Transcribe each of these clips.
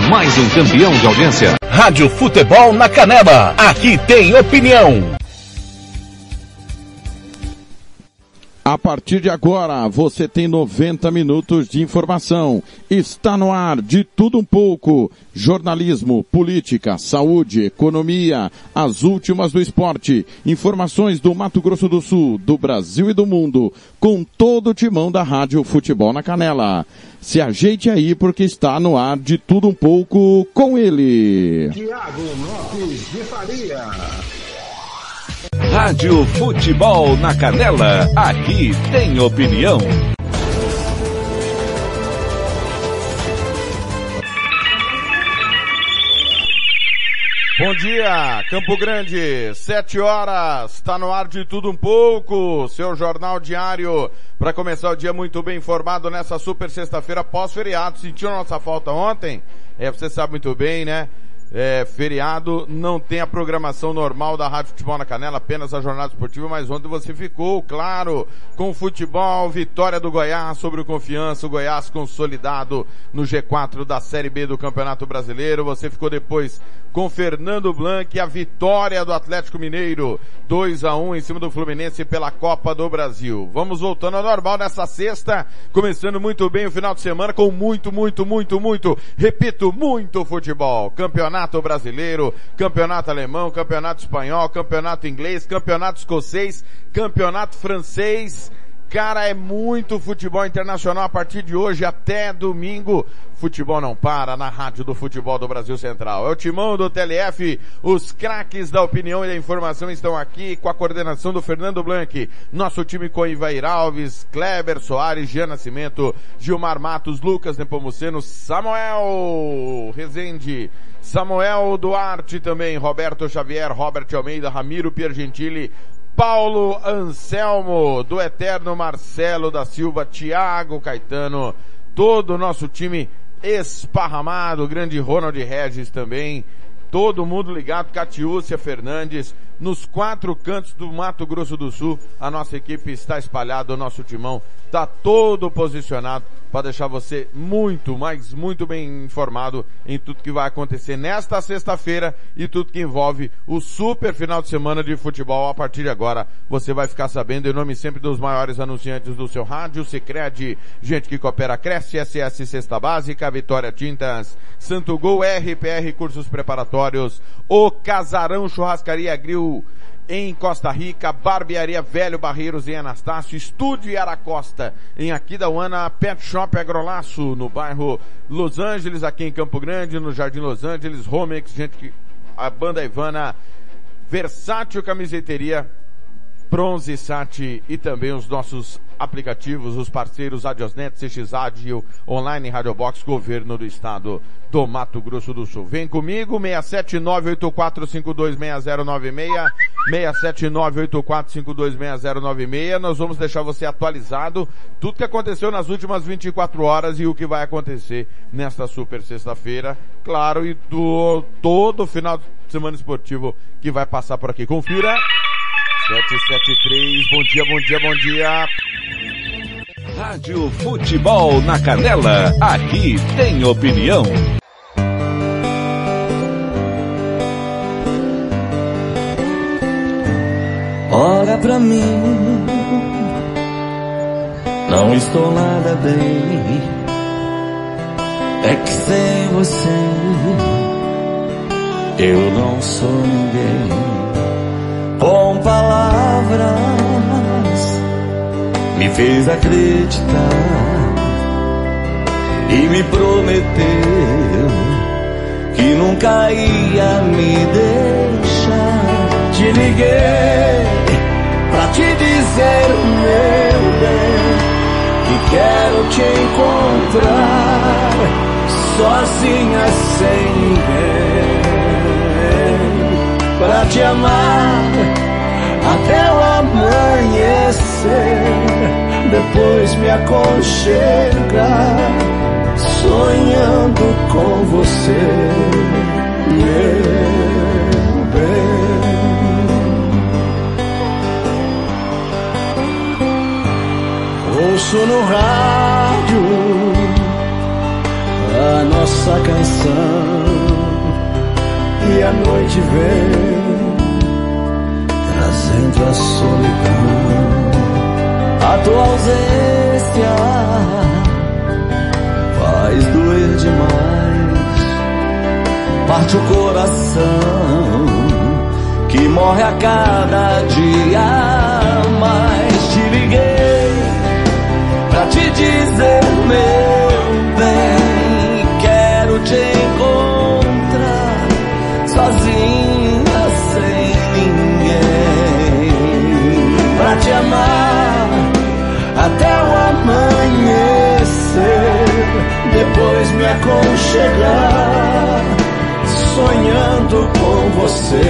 Mais um campeão de audiência. Rádio Futebol na Canela. Aqui tem opinião. A partir de agora, você tem 90 minutos de informação. Está no ar de tudo um pouco. Jornalismo, política, saúde, economia, as últimas do esporte. Informações do Mato Grosso do Sul, do Brasil e do mundo. Com todo o timão da Rádio Futebol na Canela. Se ajeite aí porque está no ar de tudo um pouco com ele. Tiago Lopes de Faria. Rádio Futebol na Canela. Aqui tem opinião. Bom dia, Campo Grande, sete horas, está no ar de tudo um pouco, seu jornal diário, para começar o dia muito bem informado nessa super sexta-feira pós-feriado. Sentiu nossa falta ontem? É, você sabe muito bem, né? É, feriado, não tem a programação normal da Rádio Futebol na Canela, apenas a jornada esportiva, mas ontem você ficou, claro, com futebol, vitória do Goiás sobre o Confiança, o Goiás consolidado no G4 da Série B do Campeonato Brasileiro, você ficou depois com Fernando Blanc, a vitória do Atlético Mineiro, 2 a 1 em cima do Fluminense pela Copa do Brasil. Vamos voltando ao normal nessa sexta, começando muito bem o final de semana com muito, muito, muito, muito, repito, muito futebol. Campeonato Brasileiro, Campeonato Alemão, Campeonato Espanhol, Campeonato Inglês, Campeonato Escocês, Campeonato Francês, Cara, é muito futebol internacional a partir de hoje até domingo. Futebol não para na rádio do futebol do Brasil Central. É o timão do TLF, os craques da opinião e da informação estão aqui com a coordenação do Fernando Blanc. Nosso time com Ivair Alves, Kleber Soares, Jean Nascimento, Gilmar Matos, Lucas Nepomuceno, Samuel Rezende, Samuel Duarte também, Roberto Xavier, Robert Almeida, Ramiro Piergentili, Paulo Anselmo, do Eterno Marcelo da Silva, Thiago Caetano, todo o nosso time esparramado, grande Ronald Regis também, todo mundo ligado, Catiúcia Fernandes, nos quatro cantos do Mato Grosso do Sul, a nossa equipe está espalhada, o nosso timão está todo posicionado para deixar você muito, mas muito bem informado em tudo que vai acontecer nesta sexta-feira e tudo que envolve o super final de semana de futebol. A partir de agora, você vai ficar sabendo em nome sempre dos maiores anunciantes do seu rádio, Sicredi, gente que coopera, cresce, SS Cesta Básica, Vitória Tintas, Santo Gol, RPR Cursos Preparatórios, o Casarão Churrascaria Grill, em Costa Rica, Barbearia Velho Barreiros em Anastácio, Estúdio Aracosta em Aquidauana, Pet Shop Agrolaço no bairro Los Angeles, aqui em Campo Grande, no Jardim Los Angeles, Romex, gente que, a banda Ivana, Versátil Camiseteria, Bronze Sat e também os nossos aplicativos, os parceiros Adiosnet, CX Rádio, Online Radio Box, Governo do Estado do Mato Grosso do Sul. Vem comigo, 67984526096, 67984526096. Nós vamos deixar você atualizado tudo que aconteceu nas últimas 24 horas e o que vai acontecer nesta super sexta-feira. Claro, e do todo final de semana esportivo que vai passar por aqui. Confira. 773, bom dia, bom dia, bom dia. Rádio Futebol na Canela, aqui tem opinião. Olha pra mim, não estou nada bem. É que sem você eu não sou ninguém com palavras me fez acreditar e me prometeu que nunca ia me deixar. Te liguei pra te dizer, meu bem, que quero te encontrar sozinha sem ninguém pra te amar até o amanhecer. Depois me aconchegar, sonhando com você, meu bem. Ouço no rádio a nossa canção e a noite vem trazendo a solidão. A tua ausência faz doer demais, parte o coração que morre a cada dia. Mas te liguei pra te dizer, meu bem, quero te encontrar sozinha, me aconchegar, sonhando com você,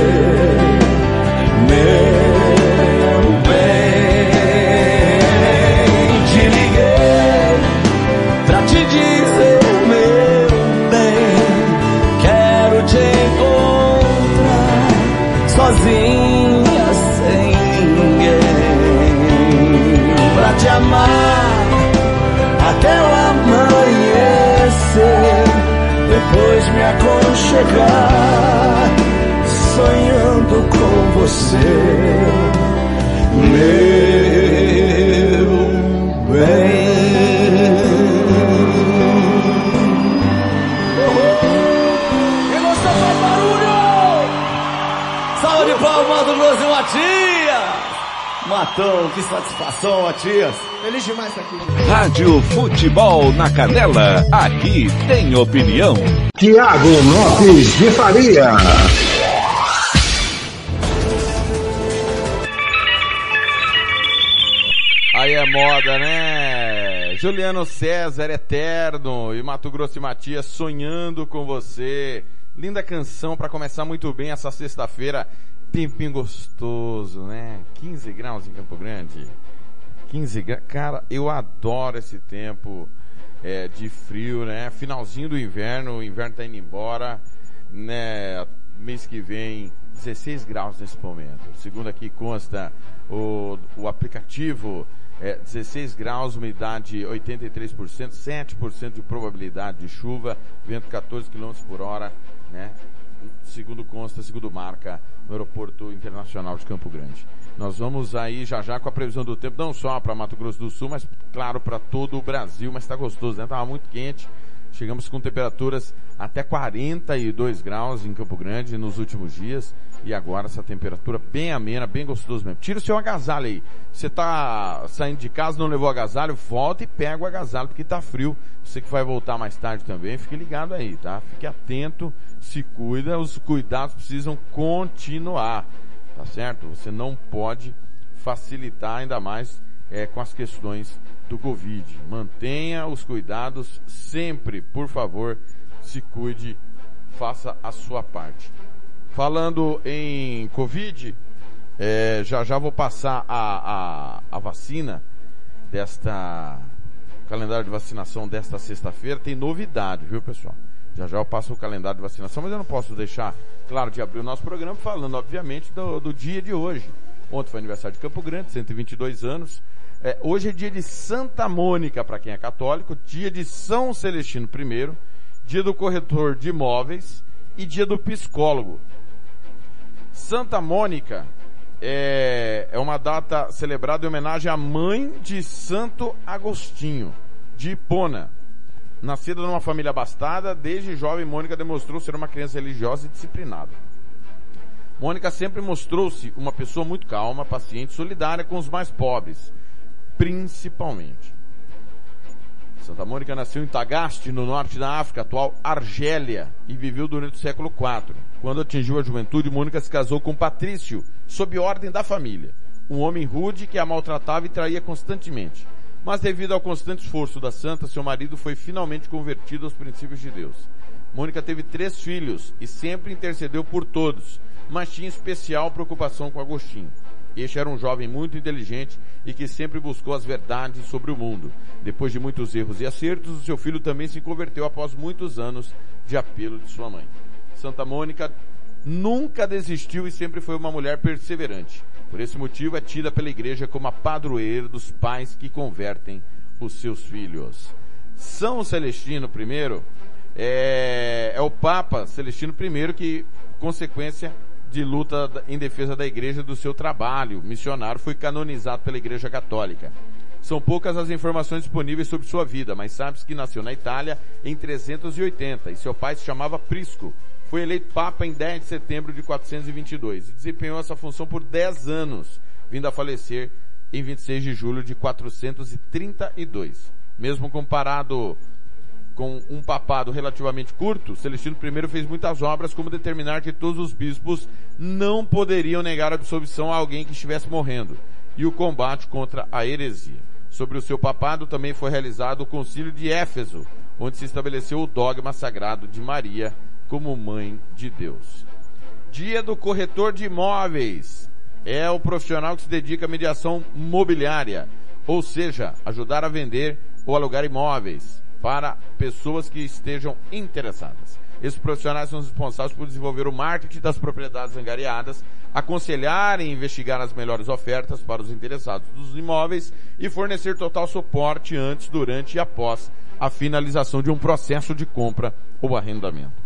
meu bem. Te liguei pra te dizer, meu bem, quero te encontrar sozinha, sem ninguém, pra te amar depois me aconchegar, sonhando com você, meu bem. Salve de e Matias! Matão, que satisfação, Matias! Feliz demais estar aqui. Rádio Futebol na Canela. Aqui tem opinião. Tiago Lopes de Faria. Aí é moda, né? Juliano César, Eterno e Mato Grosso e Matias sonhando com você. Linda canção para começar muito bem essa sexta-feira. Tempinho gostoso, né? 15 graus em Campo Grande. 15 graus. Cara, eu adoro esse tempo é, de frio, né? Finalzinho do inverno, o inverno tá indo embora, né? Mês que vem, 16 graus nesse momento. Segundo aqui consta o, o aplicativo, é 16 graus, umidade 83%, 7% de probabilidade de chuva, vento 14 km por hora, né? Segundo consta, segundo marca no Aeroporto Internacional de Campo Grande. Nós vamos aí já já com a previsão do tempo, não só para Mato Grosso do Sul, mas claro para todo o Brasil, mas está gostoso, né? Tava muito quente. Chegamos com temperaturas até 42 graus em Campo Grande nos últimos dias. E agora essa temperatura bem amena, bem gostoso mesmo. Tira o seu agasalho aí. Você tá saindo de casa, não levou agasalho, volta e pega o agasalho, porque tá frio. Você que vai voltar mais tarde também, fique ligado aí, tá? Fique atento, se cuida, os cuidados precisam continuar. Tá certo? Você não pode facilitar ainda mais é, com as questões do Covid. Mantenha os cuidados sempre, por favor, se cuide, faça a sua parte. Falando em Covid, é, já já vou passar a, a, a vacina desta calendário de vacinação desta sexta-feira. Tem novidade, viu pessoal? Já já eu passo o calendário de vacinação, mas eu não posso deixar, claro, de abrir o nosso programa falando, obviamente, do, do dia de hoje. Ontem foi aniversário de Campo Grande, 122 anos. É, hoje é dia de Santa Mônica, para quem é católico, dia de São Celestino I, dia do corretor de imóveis e dia do psicólogo. Santa Mônica é, é uma data celebrada em homenagem à mãe de Santo Agostinho, de Hipona. Nascida numa família abastada, desde jovem Mônica demonstrou ser uma criança religiosa e disciplinada. Mônica sempre mostrou-se uma pessoa muito calma, paciente solidária com os mais pobres, principalmente. Santa Mônica nasceu em Tagaste, no norte da África, atual Argélia, e viveu durante o século IV. Quando atingiu a juventude, Mônica se casou com Patrício, sob ordem da família, um homem rude que a maltratava e traía constantemente. Mas devido ao constante esforço da santa, seu marido foi finalmente convertido aos princípios de Deus. Mônica teve três filhos e sempre intercedeu por todos, mas tinha especial preocupação com Agostinho. Este era um jovem muito inteligente e que sempre buscou as verdades sobre o mundo. Depois de muitos erros e acertos, o seu filho também se converteu após muitos anos de apelo de sua mãe. Santa Mônica nunca desistiu e sempre foi uma mulher perseverante. Por esse motivo é tida pela igreja como a padroeira dos pais que convertem os seus filhos. São Celestino I É, é o Papa Celestino I que, consequência de luta em defesa da igreja do seu trabalho missionário, foi canonizado pela Igreja Católica. São poucas as informações disponíveis sobre sua vida, mas sabe-se que nasceu na Itália em 380 e seu pai se chamava Prisco. Foi eleito Papa em 10 de setembro de 422 e desempenhou essa função por 10 anos, vindo a falecer em 26 de julho de 432. Mesmo comparado com um papado relativamente curto, Celestino I fez muitas obras, como determinar que todos os bispos não poderiam negar absolvição a alguém que estivesse morrendo, e o combate contra a heresia. Sobre o seu papado também foi realizado o concílio de Éfeso, onde se estabeleceu o dogma sagrado de Maria como mãe de Deus. Dia do corretor de imóveis. É o profissional que se dedica à mediação mobiliária, ou seja, ajudar a vender ou alugar imóveis para pessoas que estejam interessadas. Esses profissionais são responsáveis por desenvolver o marketing das propriedades angariadas, aconselhar e investigar as melhores ofertas para os interessados dos imóveis e fornecer total suporte antes, durante e após a finalização de um processo de compra ou arrendamento.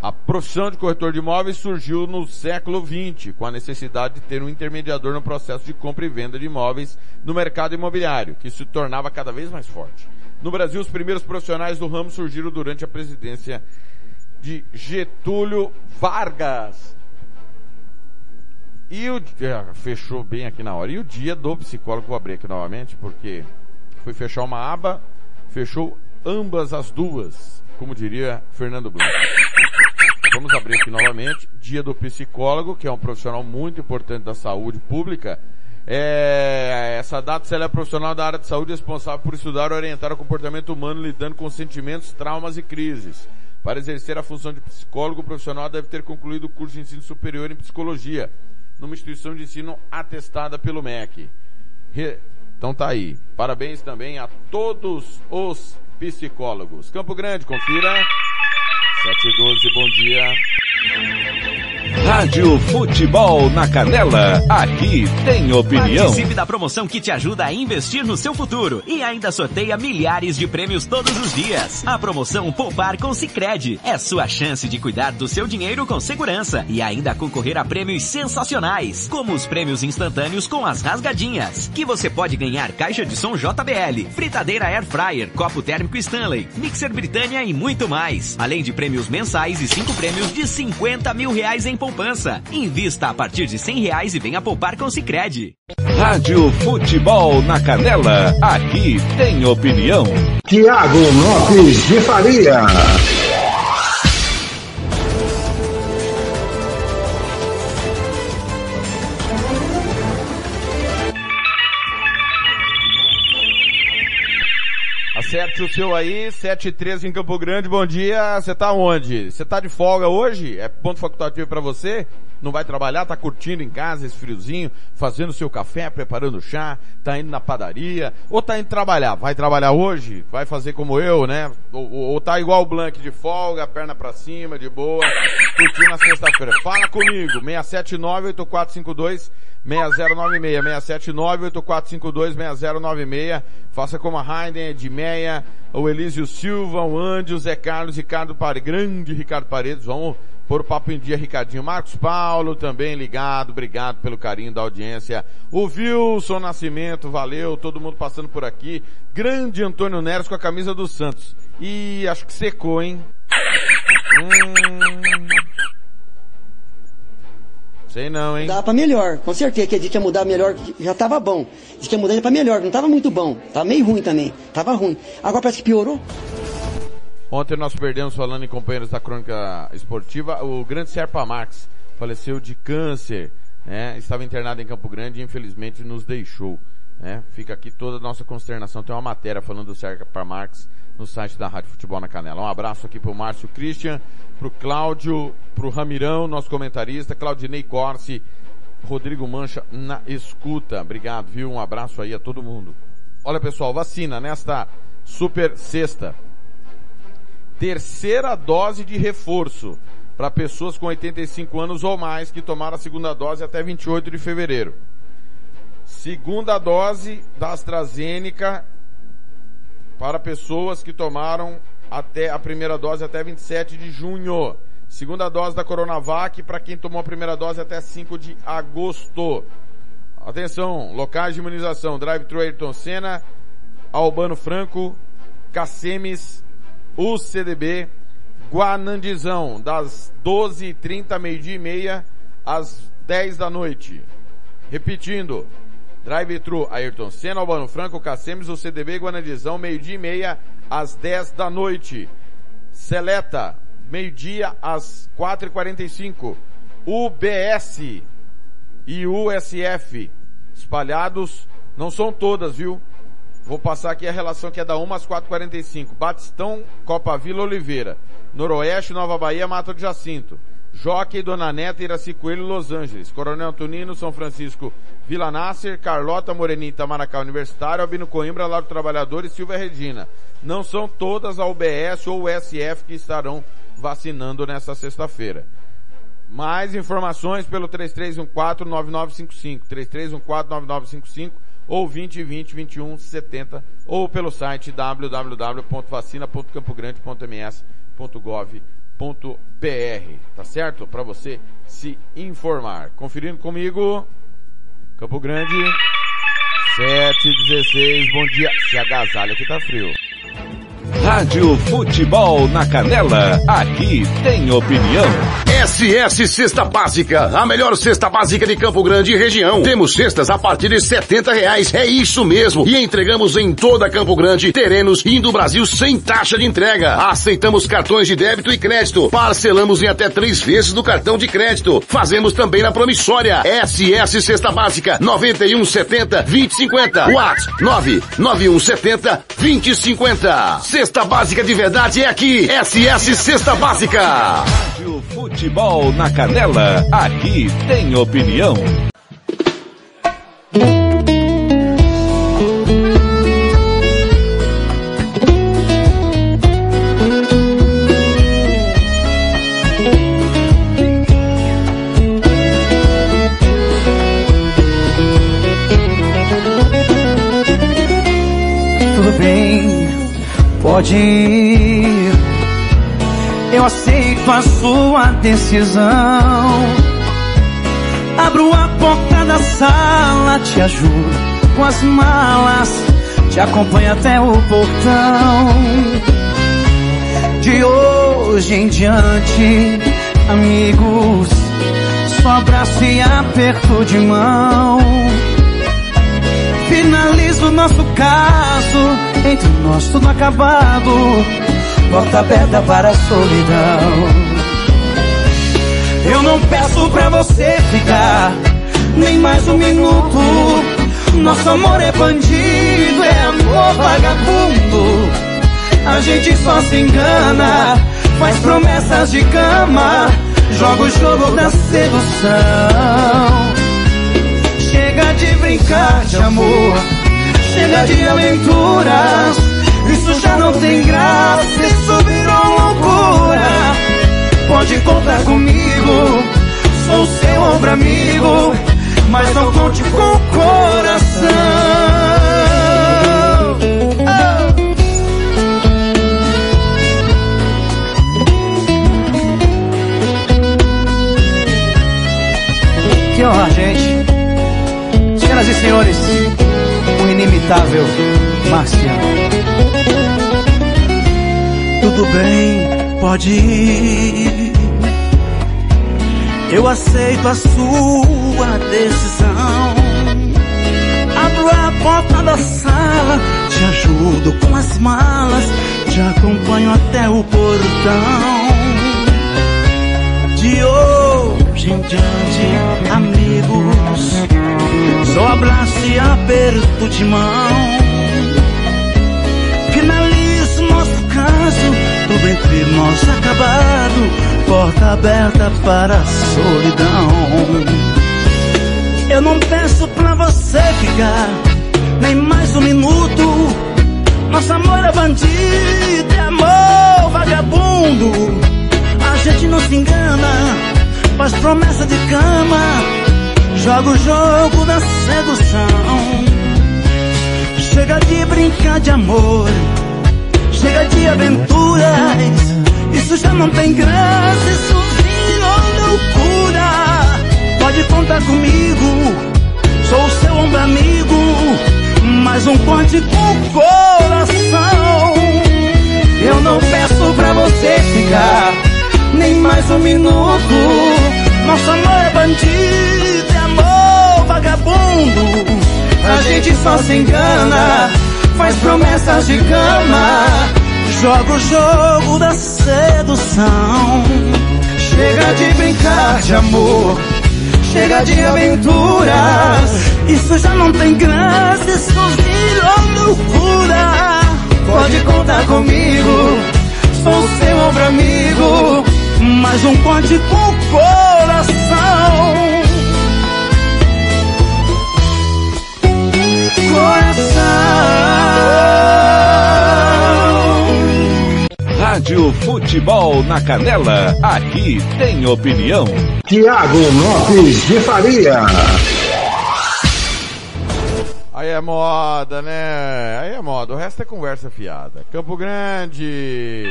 A profissão de corretor de imóveis surgiu no século XX, com a necessidade de ter um intermediador no processo de compra e venda de imóveis no mercado imobiliário, que se tornava cada vez mais forte. No Brasil, os primeiros profissionais do ramo surgiram durante a presidência de Getúlio Vargas. E o é, fechou bem aqui na hora. E o dia do psicólogo vou abrir aqui novamente, porque fui fechar uma aba, fechou ambas as duas, como diria Fernando Blanco. Vamos abrir aqui novamente. Dia do psicólogo, que é um profissional muito importante da saúde pública é, essa data ela é profissional da área de saúde responsável por estudar e orientar o comportamento humano lidando com sentimentos, traumas e crises. Para exercer a função de psicólogo, o profissional deve ter concluído o curso de ensino superior em psicologia, numa instituição de ensino atestada pelo MEC. Então tá aí. Parabéns também a todos os psicólogos. Campo Grande, confira. 712, bom dia. Rádio Futebol na Canela, aqui tem opinião. Participe da promoção que te ajuda a investir no seu futuro e ainda sorteia milhares de prêmios todos os dias. A promoção Poupar com Sicredi é sua chance de cuidar do seu dinheiro com segurança e ainda concorrer a prêmios sensacionais, como os prêmios instantâneos com as rasgadinhas, que você pode ganhar caixa de som JBL, fritadeira Air Fryer, copo térmico Stanley, mixer Britânia e muito mais, além de prêmios mensais e cinco prêmios de 50 mil reais em poupança. Invista a partir de 100 reais e venha poupar com o Cicred. Rádio Futebol na Canela, aqui tem opinião. Tiago Lopes de Faria. O seu aí, 7 e 13 em Campo Grande, bom dia. Você tá onde? Você tá de folga hoje? É ponto facultativo para você? Não vai trabalhar, tá curtindo em casa esse friozinho, fazendo seu café, preparando chá, tá indo na padaria, ou tá indo trabalhar? Vai trabalhar hoje? Vai fazer como eu, né? Ou, ou, ou tá igual o Blank de folga, perna pra cima, de boa, curtindo na sexta-feira. Fala comigo, 679 8452 6096, 679 8452 6096. Faça como a Heiden, Edmeia, o Elísio Silva, o Andy, o Zé Carlos, Ricardo Paredes, grande Ricardo Paredes, vamos pôr o papo em dia, Ricardinho. Marcos Paulo também ligado, obrigado pelo carinho da audiência. O Wilson Nascimento, valeu, todo mundo passando por aqui. Grande Antônio Neres com a camisa do Santos. E acho que secou, hein? Hum... Sei não, hein? Dá pra melhor, com certeza que a gente ia mudar melhor, já tava bom. Diz que ia mudar pra melhor, não tava muito bom. Tava meio ruim também, tava ruim. Agora parece que piorou. Ontem nós perdemos, falando em companheiros da crônica esportiva, o grande Serpa Marx faleceu de câncer, né? Estava internado em Campo Grande e infelizmente nos deixou. Né? Fica aqui toda a nossa consternação. Tem uma matéria falando do Serpa Marx no site da Rádio Futebol na Canela. Um abraço aqui pro Márcio Christian, pro Cláudio, pro Ramirão, nosso comentarista, Claudinei Corsi, Rodrigo Mancha na escuta. Obrigado, viu? Um abraço aí a todo mundo. Olha pessoal, vacina nesta super sexta. Terceira dose de reforço para pessoas com 85 anos ou mais que tomaram a segunda dose até 28 de fevereiro. Segunda dose da AstraZeneca para pessoas que tomaram até a primeira dose até 27 de junho. Segunda dose da Coronavac para quem tomou a primeira dose até 5 de agosto. Atenção, locais de imunização, Drive-Thru Ayrton Senna, Albano Franco, Cacemes, UCDB, Guanandizão, das 12h30, meio-dia e meia, às 10 da noite. Repetindo, Drive-Thru Ayrton Senna, Albano Franco, Cacemes, UCDB, Guanandizão, meio-dia e meia, às 10 da noite. Seleta, meio-dia às 4h45. UBS e USF espalhados, não são todas, viu? Vou passar aqui a relação que é da 1 às 4h45. Batistão, Copa Vila Oliveira. Noroeste, Nova Bahia, Mato de Jacinto. Jockey, Dona Neta, Iraci Coelho, Los Angeles. Coronel Tunino, São Francisco, Vila Nasser, Carlota, Morenita, Maracá Universitário, Albino Coimbra, Lar do Trabalhador e Silvia Regina. Não são todas a UBS ou SF que estarão vacinando nessa sexta-feira. Mais informações pelo 3314-9955, 3314-9955 ou 2020 21 70 ou pelo site www.vacina.campogrande.ms.gov.br, tá certo? Para você se informar. Conferindo comigo, Campo Grande, 716, bom dia. Se agasalha que tá frio. Rádio Futebol na Canela, aqui tem opinião. SS Cesta Básica, a melhor cesta básica de Campo Grande e região. Temos cestas a partir de 70 reais, é isso mesmo. E entregamos em toda Campo Grande, terrenos e do Brasil sem taxa de entrega. Aceitamos cartões de débito e crédito. Parcelamos em até três vezes do cartão de crédito. Fazemos também na promissória. SS Cesta Básica, 9170 2050. WhatsApp 99170 2050. Cesta Básica de verdade é aqui. SS Cesta Básica. Rádio Futebol na Canela, aqui tem opinião. Tudo bem, pode ir. Eu aceito a sua decisão. Abro a porta da sala, te ajudo com as malas, te acompanho até o portão. De hoje em diante, amigos, só abraço e aperto de mão. Finalizo nosso caso, entre nós tudo acabado porta aberta para a solidão. Eu não peço pra você ficar nem mais um minuto. Nosso amor é bandido, é amor vagabundo. A gente só se engana, faz promessas de cama, joga o jogo da sedução. De brincar de amor, chega de aventuras. Isso já não tem graça, isso virou loucura. Pode contar comigo, sou seu ombro amigo, mas não conte com o coração. Que honra, gente. E senhores, o inimitável Marciano. Tudo bem, pode ir. Eu aceito a sua decisão. Abro a porta da sala, te ajudo com as malas, te acompanho até o portão. De hoje em diante, amigos, só abraço e aperto de mão. Finalizo nosso caso, tudo entre nós acabado, porta aberta para a solidão. Eu não peço pra você ficar nem mais um minuto. Nosso amor é bandido, é amor vagabundo. A gente não se engana, faz promessa de cama, joga o jogo da sedução. Chega de brincar de amor, Chega de aventuras, isso já não tem graça, isso virou loucura. Pode contar comigo, sou o seu ombro amigo, mais um ponte com coração. Eu não peço pra você ficar, nem mais um minuto. Nosso amor é bandido, vagabundo. A gente só se engana, faz promessas de cama. Joga o jogo da sedução. Chega de brincar de amor, chega de aventuras. Isso já não tem graça, isso virou loucura. Pode contar comigo, sou seu ombro amigo. Mais um ponte com Coração. Rádio Futebol na Canela, aqui tem opinião. Tiago Lopes de Faria. Aí é moda, né? Aí é moda. O resto é conversa fiada. Campo Grande.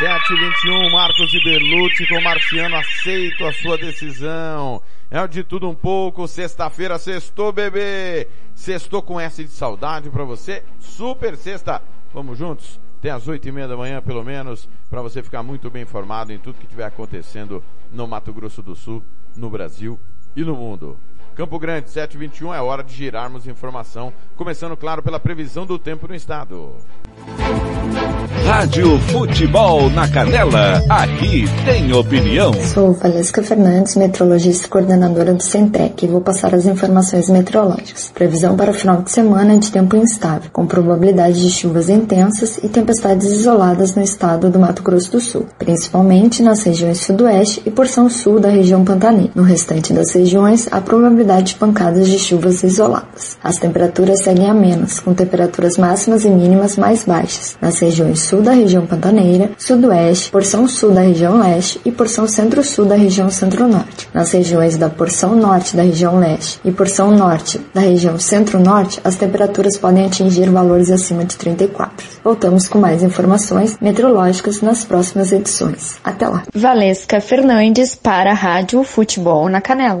721, Marcos de com Marciano, aceito a sua decisão. É o de tudo um pouco, sexta-feira, sextou, bebê. Sextou com S de saudade pra você. Super sexta. Vamos juntos? Tem às oito e meia da manhã, pelo menos, para você ficar muito bem informado em tudo que estiver acontecendo no Mato Grosso do Sul, no Brasil e no mundo. Campo Grande, 721, é hora de girarmos informação, começando, claro, pela previsão do tempo no estado. Rádio Futebol na Canela, aqui tem opinião. Sou Valesca Fernandes, meteorologista e coordenadora do Centec, e vou passar as informações meteorológicas. Previsão para o final de semana é de tempo instável, com probabilidade de chuvas intensas e tempestades isoladas no estado do Mato Grosso do Sul, principalmente nas regiões sudoeste e porção sul da região pantaneira. No restante das regiões, a probabilidade de pancadas de chuvas isoladas. As temperaturas seguem amenas, com temperaturas máximas e mínimas mais baixas, nas regiões sul da região pantaneira, sudoeste, porção sul da região leste e porção centro-sul da região centro-norte. Nas regiões da porção norte da região leste e porção norte da região centro-norte, as temperaturas podem atingir valores acima de 34. Voltamos com mais informações meteorológicas nas próximas edições. Até lá. Valesca Fernandes para a Rádio Futebol na Canela.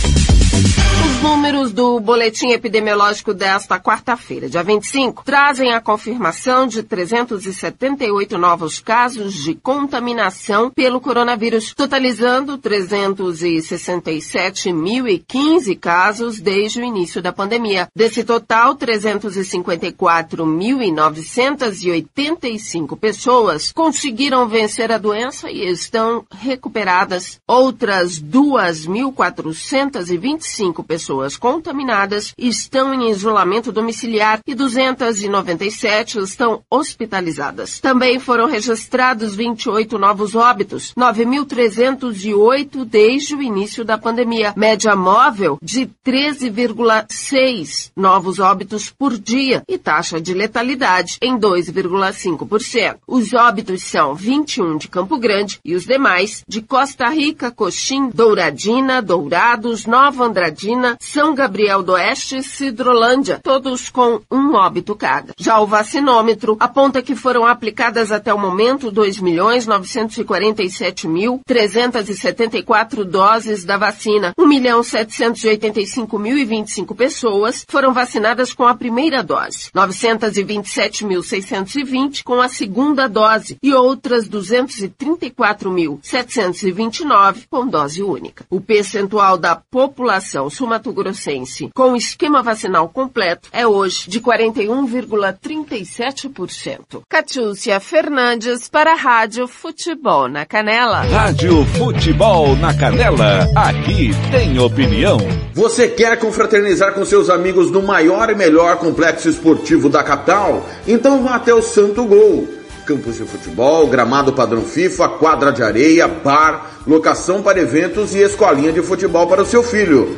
Os números do boletim epidemiológico desta quarta-feira, dia 25, trazem a confirmação de 378 novos casos de contaminação pelo coronavírus, totalizando 367.015 casos desde o início da pandemia. Desse total, 354.985 pessoas conseguiram vencer a doença e estão recuperadas. Outras 2.425 pessoas contaminadas estão em isolamento domiciliar e 297 estão hospitalizadas. Também foram registrados 28 novos óbitos, 9.308 desde o início da pandemia. Média móvel de 13,6 novos óbitos por dia e taxa de letalidade em 2,5%. Os óbitos são 21 de Campo Grande e os demais de Costa Rica, Coxim, Douradina, Dourados, Nova Andradina, São Gabriel do Oeste e Cidrolândia, todos com um óbito cada. Já o vacinômetro aponta que foram aplicadas até o momento 2.947.374 doses da vacina. 1.785.025 pessoas foram vacinadas com a primeira dose, 927.620 com a segunda dose e outras 234.729 com dose única. O percentual da população sumatogrossense com esquema vacinal completo é hoje de 41,37%. Catiúcia Fernandes para a Rádio Futebol na Canela. Rádio Futebol na Canela, aqui tem opinião. Você quer confraternizar com seus amigos no maior e melhor complexo esportivo da capital? Então vá até o Santo Gol. Campos de futebol, gramado padrão FIFA, quadra de areia, bar, locação para eventos e escolinha de futebol para o seu filho.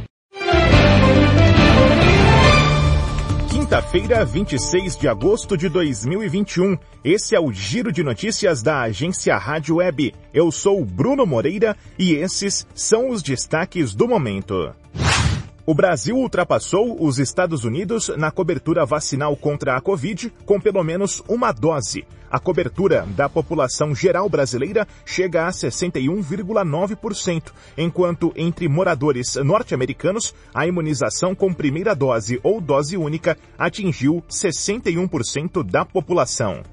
Quinta-feira, 26 de agosto de 2021. Esse é o Giro de Notícias da agência Rádio Web. Eu sou Bruno Moreira e esses são os destaques do momento. O Brasil ultrapassou os Estados Unidos na cobertura vacinal contra a Covid com pelo menos uma dose. A cobertura da população geral brasileira chega a 61,9%, enquanto entre moradores norte-americanos a imunização com primeira dose ou dose única atingiu 61% da população.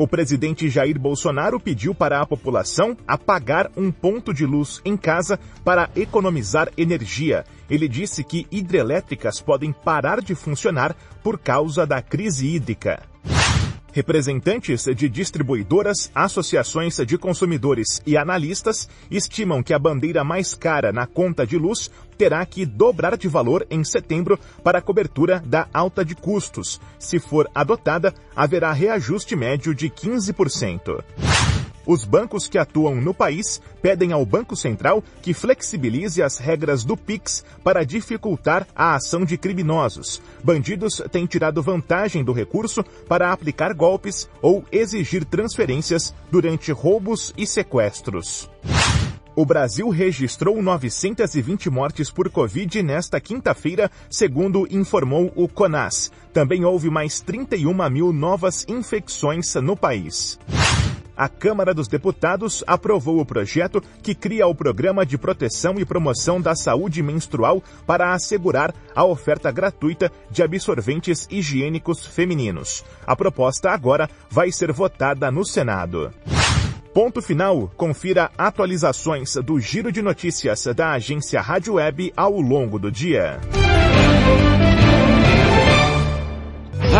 O presidente Jair Bolsonaro pediu para a população apagar um ponto de luz em casa para economizar energia. Ele disse que hidrelétricas podem parar de funcionar por causa da crise hídrica. Representantes de distribuidoras, associações de consumidores e analistas estimam que a bandeira mais cara na conta de luz terá que dobrar de valor em setembro para a cobertura da alta de custos. Se for adotada, haverá reajuste médio de 15%. Os bancos que atuam no país pedem ao Banco Central que flexibilize as regras do PIX para dificultar a ação de criminosos. Bandidos têm tirado vantagem do recurso para aplicar golpes ou exigir transferências durante roubos e sequestros. O Brasil registrou 920 mortes por Covid nesta quinta-feira, segundo informou o CONAS. Também houve mais 31 mil novas infecções no país a Câmara dos Deputados aprovou o projeto que cria o Programa de Proteção e Promoção da Saúde Menstrual para assegurar a oferta gratuita de absorventes higiênicos femininos. A proposta agora vai ser votada no Senado. Ponto final. Confira atualizações do Giro de Notícias da agência Rádio Web ao longo do dia.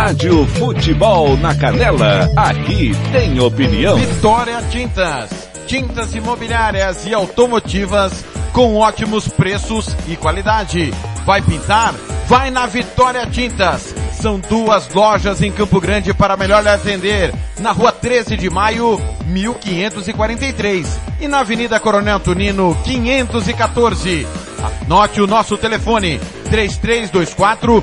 Rádio Futebol na Canela, aqui tem opinião. Vitória Tintas, tintas imobiliárias e automotivas com ótimos preços e qualidade. Vai pintar? Vai na Vitória Tintas. São duas lojas em Campo Grande para melhor atender. Na rua 13 de maio, 1543. E na Avenida Coronel Tunino, 514. Anote o nosso telefone, 3324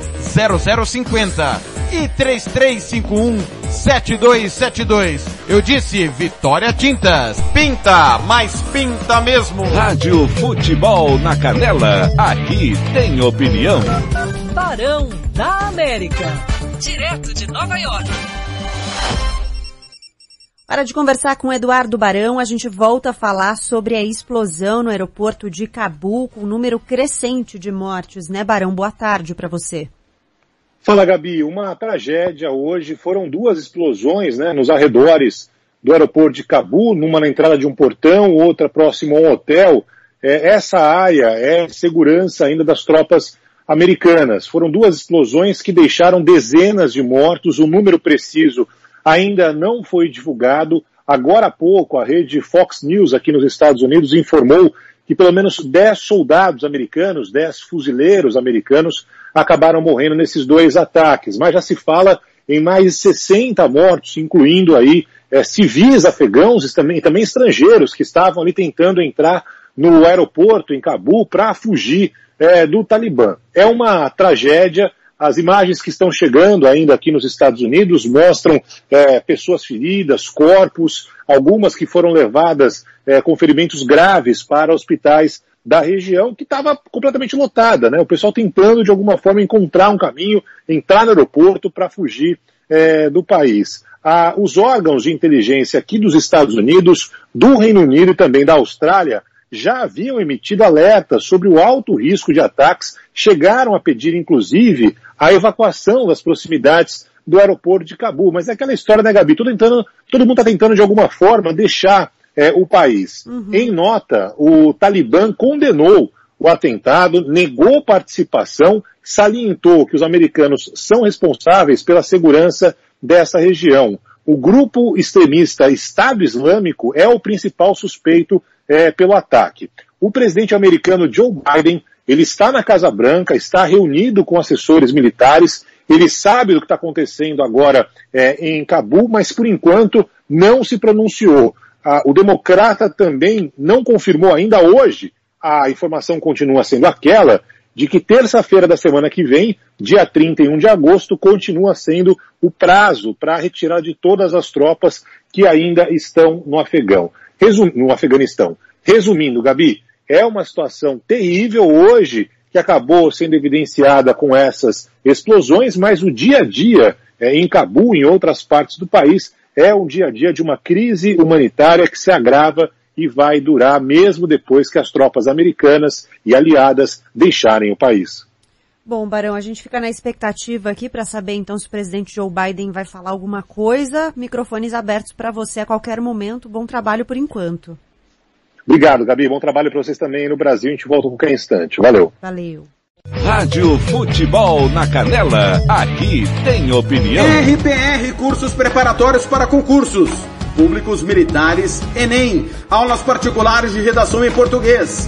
0050 e 3351 7272. Eu disse Vitória Tintas. Pinta, mas pinta mesmo. Rádio Futebol na Canela. Aqui tem opinião. Barão da América. Direto de Nova York. Para de conversar com Eduardo Barão, a gente volta a falar sobre a explosão no aeroporto de Cabu, com um número crescente de mortes, né, Barão? Boa tarde para você. Fala, Gabi. Uma tragédia hoje. Foram duas explosões né, nos arredores do aeroporto de Cabu, numa na entrada de um portão, outra próximo a um hotel. É, essa área é segurança ainda das tropas americanas. Foram duas explosões que deixaram dezenas de mortos. O número preciso ainda não foi divulgado. Agora há pouco, a rede Fox News aqui nos Estados Unidos informou que pelo menos 10 soldados americanos, 10 fuzileiros americanos, acabaram morrendo nesses dois ataques. Mas já se fala em mais de 60 mortos, incluindo aí é, civis afegãos e também, também estrangeiros que estavam ali tentando entrar no aeroporto em Cabu para fugir é, do Talibã. É uma tragédia. As imagens que estão chegando ainda aqui nos Estados Unidos mostram é, pessoas feridas, corpos, algumas que foram levadas é, com ferimentos graves para hospitais da região que estava completamente lotada, né? O pessoal tentando de alguma forma encontrar um caminho, entrar no aeroporto para fugir é, do país. Ah, os órgãos de inteligência aqui dos Estados Unidos, do Reino Unido e também da Austrália já haviam emitido alertas sobre o alto risco de ataques, chegaram a pedir inclusive a evacuação das proximidades do aeroporto de Cabu. Mas é aquela história, né, Gabi? Todo, tentando, todo mundo está tentando de alguma forma deixar é, o país. Uhum. Em nota, o Talibã condenou o atentado, negou participação, salientou que os americanos são responsáveis pela segurança dessa região. O grupo extremista Estado Islâmico é o principal suspeito é, pelo ataque. O presidente americano Joe Biden, ele está na Casa Branca, está reunido com assessores militares, ele sabe do que está acontecendo agora é, em Cabul, mas por enquanto não se pronunciou. Ah, o democrata também não confirmou ainda hoje, a informação continua sendo aquela, de que terça-feira da semana que vem, dia 31 de agosto, continua sendo o prazo para a retirada de todas as tropas que ainda estão no Afegão, Resum, no Afeganistão. Resumindo, Gabi, é uma situação terrível hoje que acabou sendo evidenciada com essas explosões, mas o dia a dia é, em Cabu, em outras partes do país, é um dia a dia de uma crise humanitária que se agrava e vai durar mesmo depois que as tropas americanas e aliadas deixarem o país. Bom, Barão, a gente fica na expectativa aqui para saber então se o presidente Joe Biden vai falar alguma coisa. Microfones abertos para você a qualquer momento. Bom trabalho por enquanto. Obrigado, Gabi. Bom trabalho para vocês também no Brasil. A gente volta com qualquer instante. Valeu. Valeu. Rádio Futebol na Canela. Aqui tem opinião. RPR Cursos Preparatórios para Concursos públicos militares, Enem, aulas particulares de redação em português,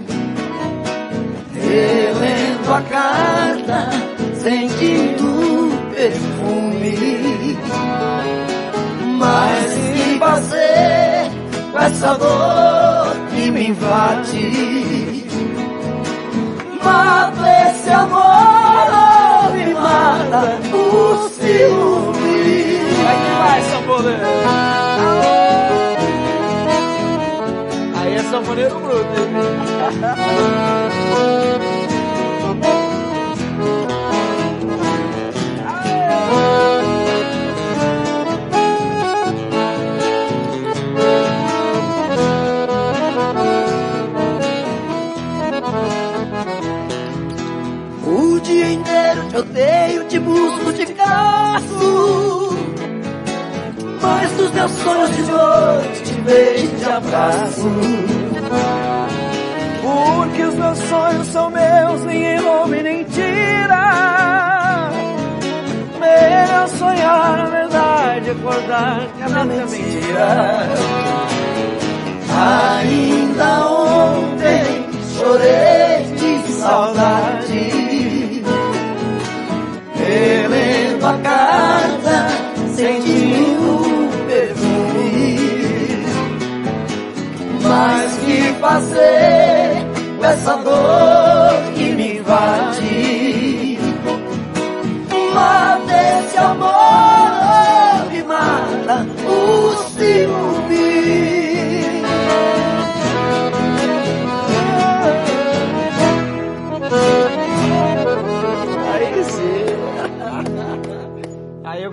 Relendo a carta, sentindo perfume. Mas que fazer com essa dor que me invade? Mata esse amor, me mata o ciúme. Aí que vai. Aí é sanfoneiro bruto, O dia inteiro te odeio, te busco, te caço. Mas dos meus sonhos de noite te abraço. Porque os meus sonhos são meus, ninguém rouba nem tira. Melhor sonhar na verdade, acordar que a mente é mentira. Ainda ontem chorei de saudade. Fazer com essa dor que me invade?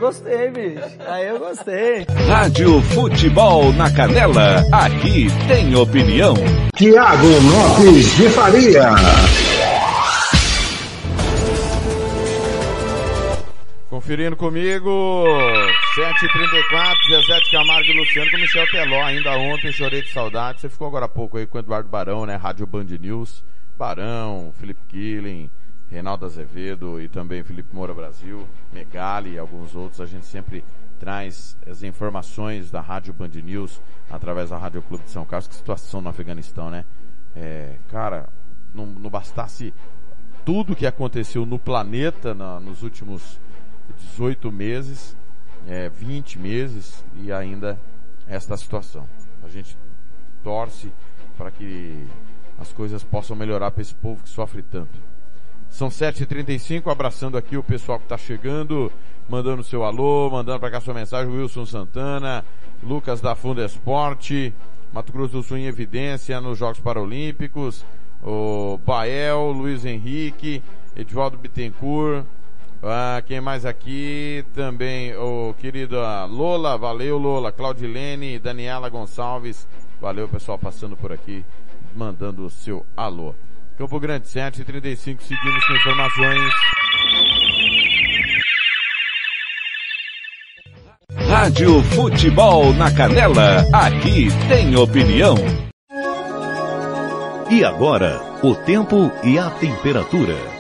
Gostei, bicho. Aí eu gostei. Rádio Futebol na Canela, aqui tem opinião. Tiago Lopes de Faria. Conferindo comigo, 7h34, Zezé de Camargo e Luciano com Michel Teló. Ainda ontem chorei de saudade. Você ficou agora há pouco aí com o Eduardo Barão, né? Rádio Band News. Barão, Felipe Killing, Reinaldo Azevedo e também Felipe Moura Brasil, Megali e alguns outros. A gente sempre traz as informações da Rádio Band News através da Rádio Clube de São Carlos. Que situação no Afeganistão, né? É, cara, não, não bastasse tudo que aconteceu no planeta na, nos últimos 18 meses, é, 20 meses e ainda esta situação. A gente torce para que as coisas possam melhorar para esse povo que sofre tanto. São 7h35, abraçando aqui o pessoal que está chegando, mandando seu alô, mandando para cá sua mensagem, Wilson Santana, Lucas da Funda Esporte, Mato Grosso do Sul em evidência nos Jogos Paralímpicos, o Bael, Luiz Henrique, Edvaldo Bittencourt, ah, quem mais aqui? Também o querido Lola, valeu Lola, Claudilene, Daniela Gonçalves, valeu pessoal passando por aqui, mandando o seu alô. Campo Grande 735, seguimos com informações. Rádio Futebol na Canela, aqui tem opinião. E agora, o tempo e a temperatura.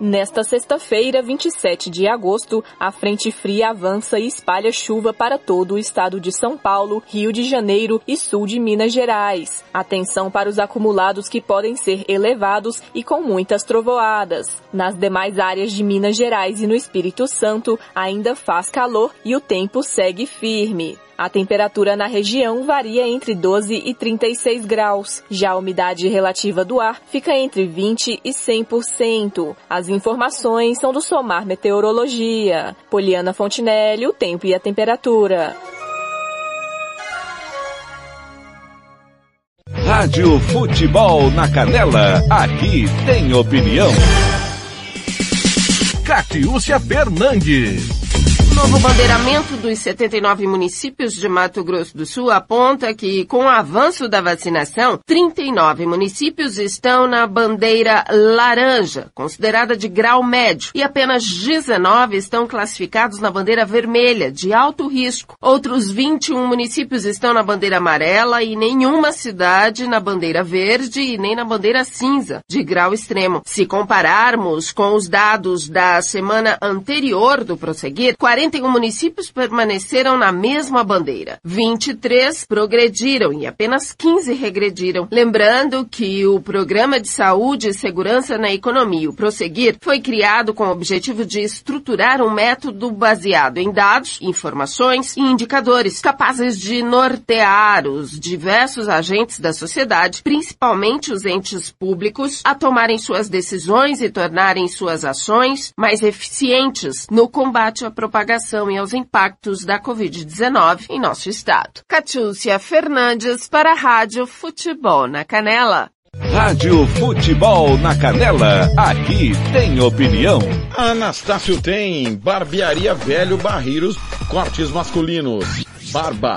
Nesta sexta-feira, 27 de agosto, a frente fria avança e espalha chuva para todo o estado de São Paulo, Rio de Janeiro e sul de Minas Gerais. Atenção para os acumulados que podem ser elevados e com muitas trovoadas. Nas demais áreas de Minas Gerais e no Espírito Santo, ainda faz calor e o tempo segue firme. A temperatura na região varia entre 12 e 36 graus. Já a umidade relativa do ar fica entre 20 e 100%. As informações são do Somar Meteorologia. Poliana Fontinelli, o tempo e a temperatura. Rádio Futebol na Canela, aqui tem opinião. Catiúcia Fernandes. Novo bandeiramento dos 79 municípios de Mato Grosso do Sul aponta que, com o avanço da vacinação, 39 municípios estão na bandeira laranja, considerada de grau médio, e apenas 19 estão classificados na bandeira vermelha, de alto risco. Outros 21 municípios estão na bandeira amarela e nenhuma cidade na bandeira verde e nem na bandeira cinza, de grau extremo. Se compararmos com os dados da semana anterior do prosseguir, 41 municípios permaneceram na mesma bandeira. 23 progrediram e apenas 15 regrediram. Lembrando que o Programa de Saúde e Segurança na Economia, o Prosseguir, foi criado com o objetivo de estruturar um método baseado em dados, informações e indicadores capazes de nortear os diversos agentes da sociedade, principalmente os entes públicos, a tomarem suas decisões e tornarem suas ações mais eficientes no combate à propagação propagação e aos impactos da Covid-19 em nosso estado. Catiúcia Fernandes para a Rádio Futebol na Canela. Rádio Futebol na Canela, aqui tem opinião. Anastácio tem Barbearia Velho Barreiros, cortes masculinos, barba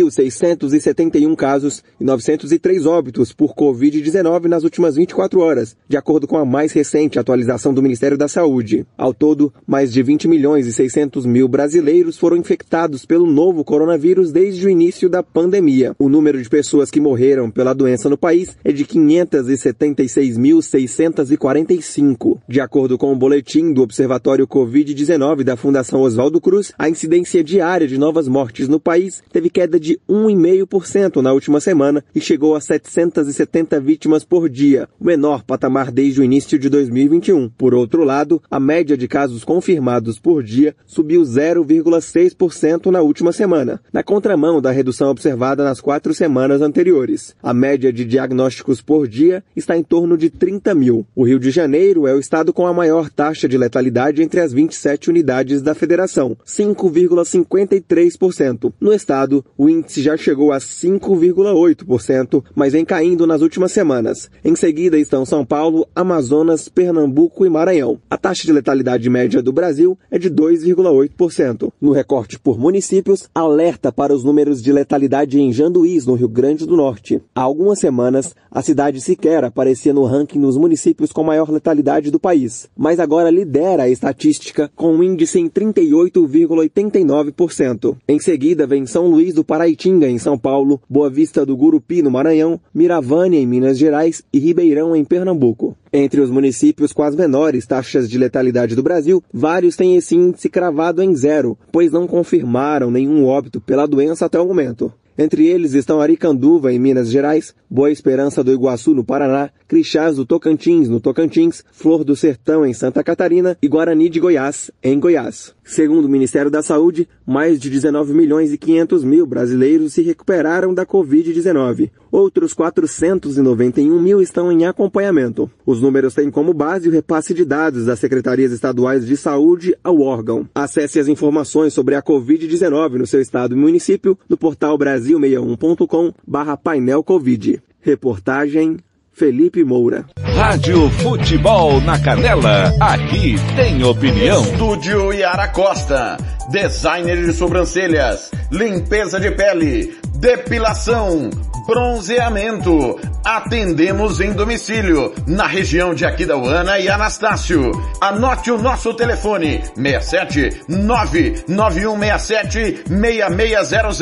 30.671 casos e 903 óbitos por Covid-19 nas últimas 24 horas, de acordo com a mais recente atualização do Ministério da Saúde. Ao todo, mais de 20 milhões e 600 mil brasileiros foram infectados pelo novo coronavírus desde o início da pandemia. O número de pessoas que morreram pela doença no país é de 576.645. De acordo com o boletim do Observatório Covid-19 da Fundação Oswaldo Cruz, a incidência diária de novas mortes no país teve queda de 1,5% na última semana e chegou a 770 vítimas por dia, o menor patamar desde o início de 2021. Por outro lado, a média de casos confirmados por dia subiu 0,6% na última semana, na contramão da redução observada nas quatro semanas anteriores. A média de diagnósticos por dia está em torno de 30 mil. O Rio de Janeiro é o estado com a maior taxa de letalidade entre as 27 unidades da federação, 5,53%. No estado, o índice já chegou a 5 5,8%, mas vem caindo nas últimas semanas. Em seguida estão São Paulo, Amazonas, Pernambuco e Maranhão. A taxa de letalidade média do Brasil é de 2,8%. No recorte por municípios, alerta para os números de letalidade em Janduís, no Rio Grande do Norte. Há algumas semanas, a cidade sequer aparecia no ranking dos municípios com maior letalidade do país, mas agora lidera a estatística com um índice em 38,89%. Em seguida vem São Luís do Paraitinga, em São Paulo, Boa Vista do Gurupi, no Maranhão, Miravânia, em Minas Gerais e Ribeirão, em Pernambuco. Entre os municípios com as menores taxas de letalidade do Brasil, vários têm esse índice cravado em zero, pois não confirmaram nenhum óbito pela doença até o momento. Entre eles estão Aricanduva, em Minas Gerais, Boa Esperança do Iguaçu, no Paraná, Crixás do Tocantins, no Tocantins, Flor do Sertão, em Santa Catarina e Guarani de Goiás, em Goiás. Segundo o Ministério da Saúde, mais de 19 milhões e 500 mil brasileiros se recuperaram da Covid-19. Outros 491 mil estão em acompanhamento. Os números têm como base o repasse de dados das secretarias estaduais de saúde ao órgão. Acesse as informações sobre a Covid-19 no seu estado e município no portal brasil61.com barra painel Covid. Reportagem Felipe Moura. Rádio Futebol na Canela, aqui tem opinião. Estúdio Yara Costa, designer de sobrancelhas, limpeza de pele, depilação, bronzeamento. Atendemos em domicílio, na região de Aquidauana e Anastácio. Anote o nosso telefone, 67 99167 6600.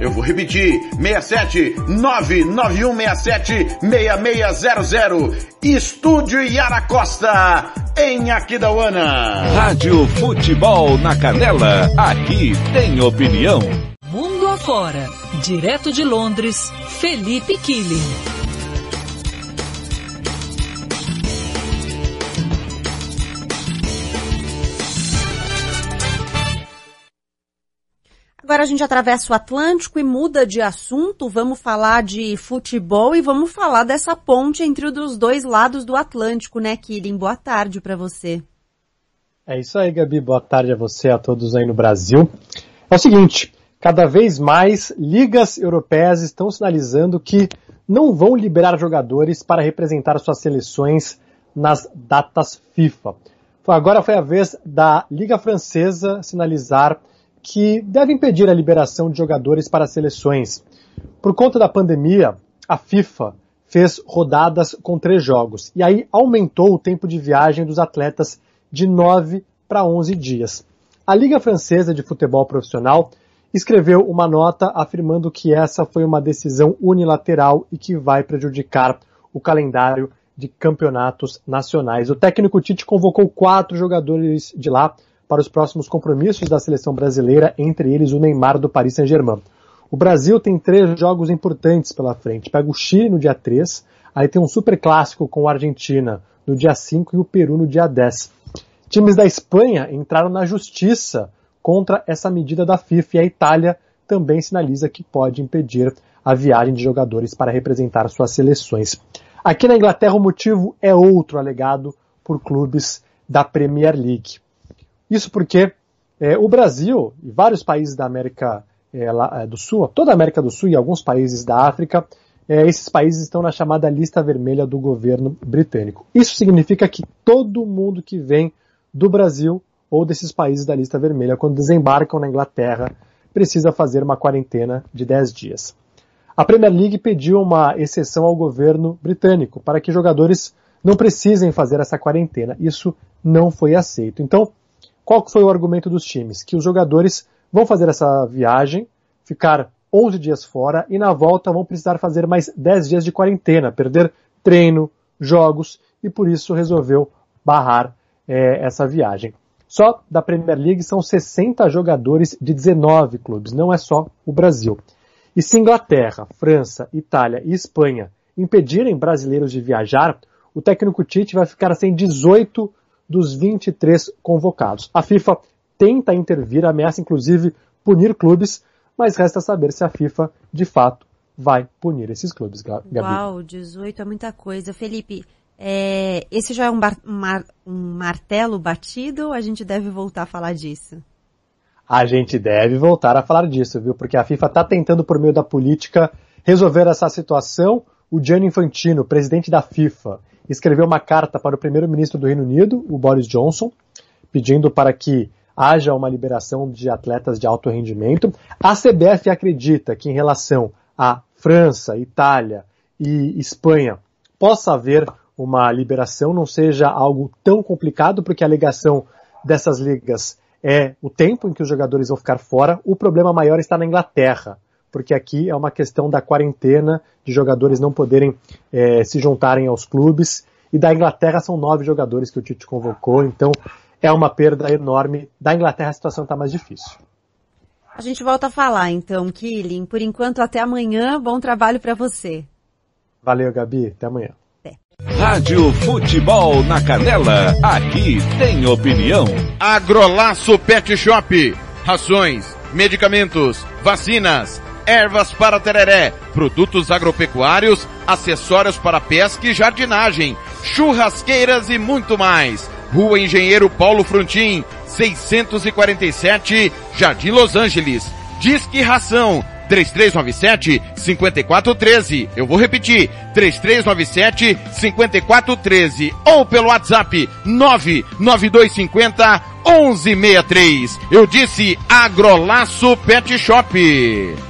Eu vou repetir, 67 99167 6600. Estúdio Yara Costa, em Aquidauana. Rádio Futebol na Canela, aqui tem opinião. Mundo afora, direto de Londres, Felipe Killing. Agora a gente atravessa o Atlântico e muda de assunto. Vamos falar de futebol e vamos falar dessa ponte entre os dois lados do Atlântico, né, Killing? Boa tarde para você. É isso aí, Gabi. Boa tarde a você, a todos aí no Brasil. É o seguinte, cada vez mais ligas europeias estão sinalizando que não vão liberar jogadores para representar suas seleções nas datas FIFA. Agora foi a vez da Liga Francesa sinalizar que deve impedir a liberação de jogadores para seleções. Por conta da pandemia, a FIFA fez rodadas com três jogos e aí aumentou o tempo de viagem dos atletas de 9 para 11 dias. A Liga Francesa de Futebol Profissional escreveu uma nota afirmando que essa foi uma decisão unilateral e que vai prejudicar o calendário de campeonatos nacionais. O técnico Tite convocou quatro jogadores de lá para os próximos compromissos da seleção brasileira, entre eles o Neymar do Paris Saint-Germain. O Brasil tem três jogos importantes pela frente. Pega o Chile no dia 3, aí tem um super clássico com a Argentina no dia 5 e o Peru no dia 10. Times da Espanha entraram na justiça contra essa medida da FIFA e a Itália também sinaliza que pode impedir a viagem de jogadores para representar suas seleções. Aqui na Inglaterra o motivo é outro alegado por clubes da Premier League. Isso porque é, o Brasil e vários países da América é, lá, do Sul, toda a América do Sul e alguns países da África, é, esses países estão na chamada lista vermelha do governo britânico. Isso significa que todo mundo que vem do Brasil ou desses países da lista vermelha, quando desembarcam na Inglaterra, precisa fazer uma quarentena de 10 dias. A Premier League pediu uma exceção ao governo britânico para que jogadores não precisem fazer essa quarentena. Isso não foi aceito. Então, qual foi o argumento dos times? Que os jogadores vão fazer essa viagem, ficar 11 dias fora e na volta vão precisar fazer mais 10 dias de quarentena, perder treino, jogos e por isso resolveu barrar é, essa viagem. Só da Premier League são 60 jogadores de 19 clubes, não é só o Brasil. E se Inglaterra, França, Itália e Espanha impedirem brasileiros de viajar, o técnico Tite vai ficar sem 18 dos 23 convocados. A FIFA tenta intervir, ameaça inclusive punir clubes, mas resta saber se a FIFA de fato vai punir esses clubes, Gabi. Uau, 18 é muita coisa. Felipe, é, esse já é um, um, um martelo batido ou a gente deve voltar a falar disso? A gente deve voltar a falar disso, viu? Porque a FIFA está tentando, por meio da política, resolver essa situação, o Gianni Infantino, presidente da FIFA, escreveu uma carta para o primeiro-ministro do Reino Unido, o Boris Johnson, pedindo para que haja uma liberação de atletas de alto rendimento. A CBF acredita que em relação a França, Itália e Espanha possa haver uma liberação, não seja algo tão complicado, porque a alegação dessas ligas é o tempo em que os jogadores vão ficar fora. O problema maior está na Inglaterra, porque aqui é uma questão da quarentena, de jogadores não poderem é, se juntarem aos clubes. E da Inglaterra são nove jogadores que o Tite convocou, então é uma perda enorme. Da Inglaterra a situação está mais difícil. A gente volta a falar então, Killing. Por enquanto, até amanhã. Bom trabalho para você. Valeu, Gabi. Até amanhã. Até. Rádio Futebol na Canela. Aqui tem opinião. Agrolaço Pet Shop. Rações, medicamentos, vacinas, ervas para tereré, produtos agropecuários, acessórios para pesca e jardinagem, churrasqueiras e muito mais. Rua Engenheiro Paulo Frontin, 647, Jardim Los Angeles. Disque Ração 3397 5413. Eu vou repetir, 3397 5413 ou pelo WhatsApp 99250 1163. Eu disse Agrolaço Pet Shop.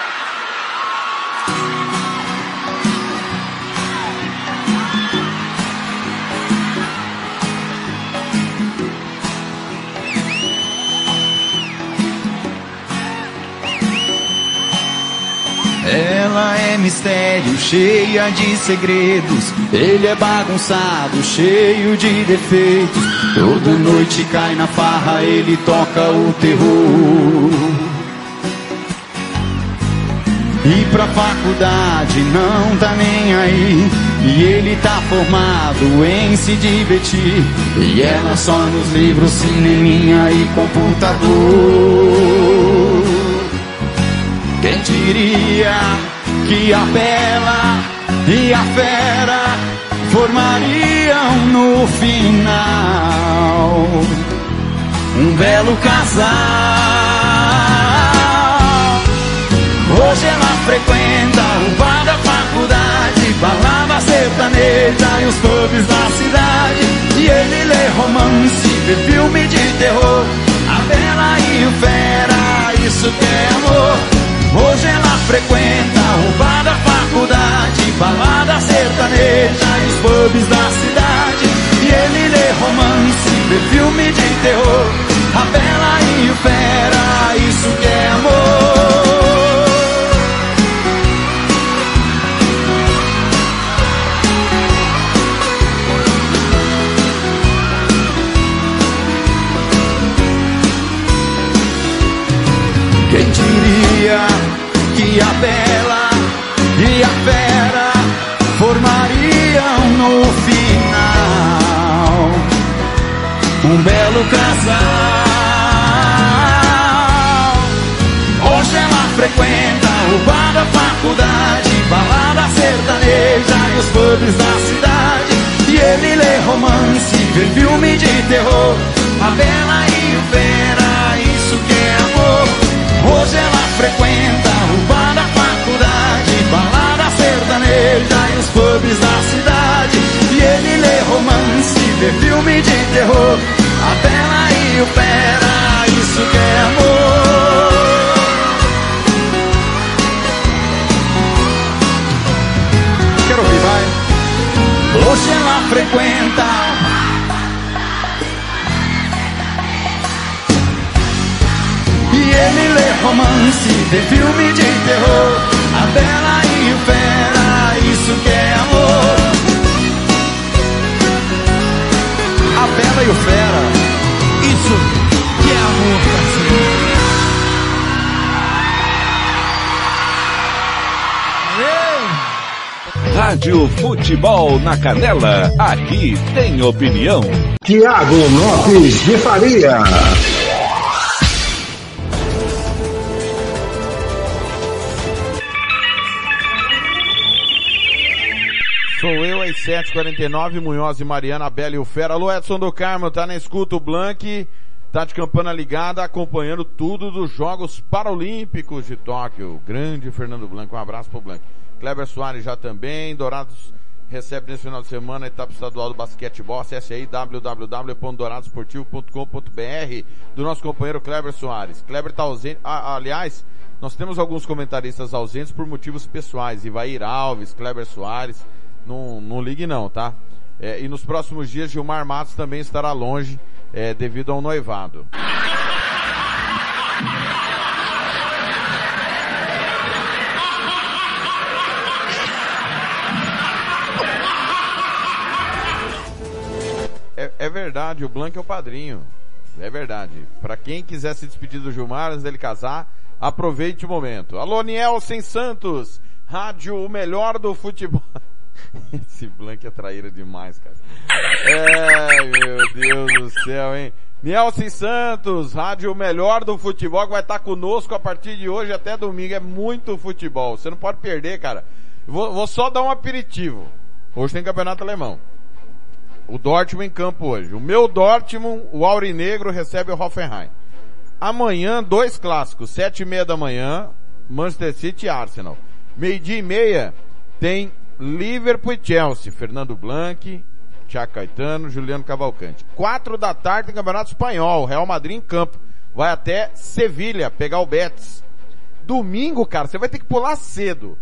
Ela é mistério, cheia de segredos. Ele é bagunçado, cheio de defeitos. Toda noite cai na farra, ele toca o terror. E pra faculdade não tá nem aí. E ele tá formado em se divertir. E ela só nos livros, cineminha e computador. Diria que a bela e a fera formariam no final um belo casal? Hoje ela frequenta o bar da faculdade, balada sertaneja e os pubs da cidade. E ele lê romance, vê filme de terror. A bela e o fera, isso que é amor. Hoje ela frequenta o bar da faculdade, balada sertaneja e os pubs da cidade. E ele lê romance, vê filme de terror. A bela e o fera, isso que é amor. Que a bela e a fera formariam no final um belo casal? Hoje ela frequenta o bar da faculdade, balada sertaneja e os pubs da cidade. E ele lê romance, vê filme de terror. A bela e o fera, isso que é. Hoje ela frequenta o bar da faculdade, balada sertaneja e os pubs da cidade. E ele lê romance, vê filme de terror. A Bela e o Pera, isso que é amor. Quero ouvir, vai. Hoje ela frequenta ele lê romance, vê filme de terror. A bela e o fera, isso que é amor. A bela e o fera, isso que é amor. Rádio Futebol na Canela. Aqui tem opinião. Tiago Lopes de Faria. 4749, Munhoz e Mariana, Bela e o Fera. Alô, Edson do Carmo, tá na escuta o Blank, tá de campana ligada, acompanhando tudo dos Jogos Paralímpicos de Tóquio. Grande Fernando Blanco, um abraço pro Blank. Kleber Soares já também, Dourados recebe nesse final de semana a etapa estadual do basquetebol. Acesse aí www.douradosportivo.com.br do nosso companheiro Kleber Soares. Kleber tá ausente, ah, aliás, nós temos alguns comentaristas ausentes por motivos pessoais. Ivair Alves, Kleber Soares, não, não ligue não, tá? É, e nos próximos dias Gilmar Matos também estará longe é, devido ao noivado. É, é verdade, o Blanco é o padrinho. É verdade. Para quem quiser se despedir do Gilmar antes dele casar, aproveite o momento. Alô, Nielsen Santos, rádio o melhor do futebol. Esse Blank é traíra demais, cara. É, meu Deus do céu, hein? Nielsen Santos, rádio melhor do futebol, que vai estar conosco a partir de hoje até domingo. É muito futebol. Você não pode perder, cara. Vou, vou só dar um aperitivo. Hoje tem campeonato alemão. O Dortmund em campo hoje. O meu Dortmund, o Aurinegro, recebe o Hoffenheim. Amanhã, dois clássicos. Sete e meia da manhã, Manchester City e Arsenal. Meio dia e meia, tem Liverpool e Chelsea. Fernando Blanc, Tiago Caetano, Juliano Cavalcante. Quatro da tarde Campeonato Espanhol. Real Madrid em campo. Vai até Sevilha pegar o Betis. Domingo, cara, você vai ter que pular cedo.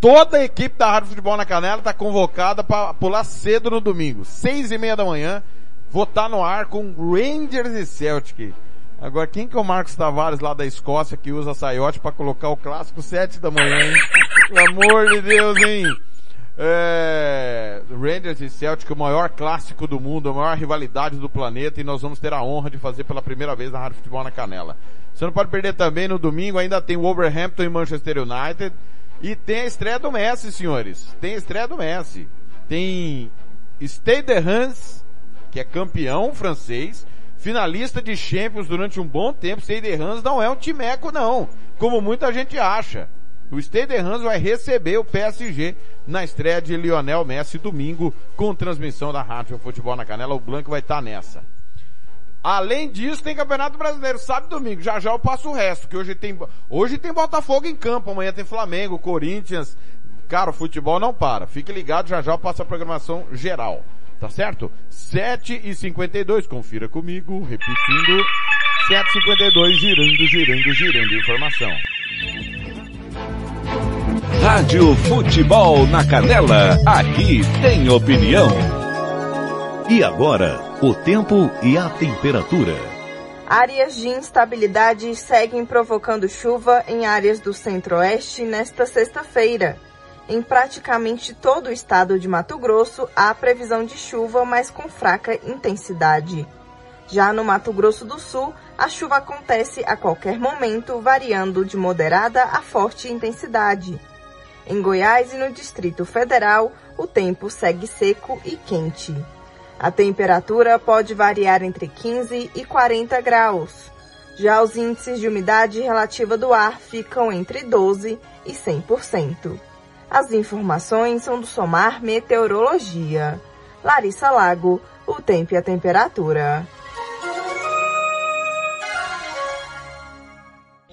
Toda a equipe da Rádio Futebol na Canela está convocada para pular cedo no domingo. Seis e meia da manhã. Vou estar tá no ar com Rangers e Celtic. Agora, quem que é o Marcos Tavares lá da Escócia que usa saiote para colocar o clássico sete da manhã, hein? Pelo amor de Deus, hein? É... Rangers e Celtic, o maior clássico do mundo, a maior rivalidade do planeta e nós vamos ter a honra de fazer pela primeira vez na Rádio Futebol na Canela. Você não pode perder também no domingo, ainda tem Wolverhampton e Manchester United. E tem a estreia do Messi, senhores. Tem a estreia do Messi. Tem Stade de Reims, que é campeão francês, finalista de Champions durante um bom tempo. Stade de Reims não é um timeco não, como muita gente acha. O Stade de Reims vai receber o PSG na estreia de Lionel Messi domingo com transmissão da Rádio Futebol na Canela. O Blanco vai estar tá nessa. Além disso, tem Campeonato Brasileiro, sábado e domingo. Já já eu passo o resto, que hoje tem, hoje tem Botafogo em campo, amanhã tem Flamengo, Corinthians. Cara, o futebol não para. Fique ligado, já já eu passo a programação geral. Tá certo? 7 e 52 confira comigo, repetindo. 7h52, girando, girando, girando informação. Rádio Futebol na Canela, aqui tem opinião. E agora, o tempo e a temperatura. Áreas de instabilidade seguem provocando chuva em áreas do centro-oeste nesta sexta-feira. Em praticamente todo o estado de Mato Grosso, há previsão de chuva, mas com fraca intensidade. Já no Mato Grosso do Sul, a chuva acontece a qualquer momento, variando de moderada a forte intensidade. Em Goiás e no Distrito Federal, o tempo segue seco e quente. A temperatura pode variar entre 15 e 40 graus. Já os índices de umidade relativa do ar ficam entre 12 e 100%. As informações são do Somar Meteorologia. Larissa Lago, o tempo e a temperatura.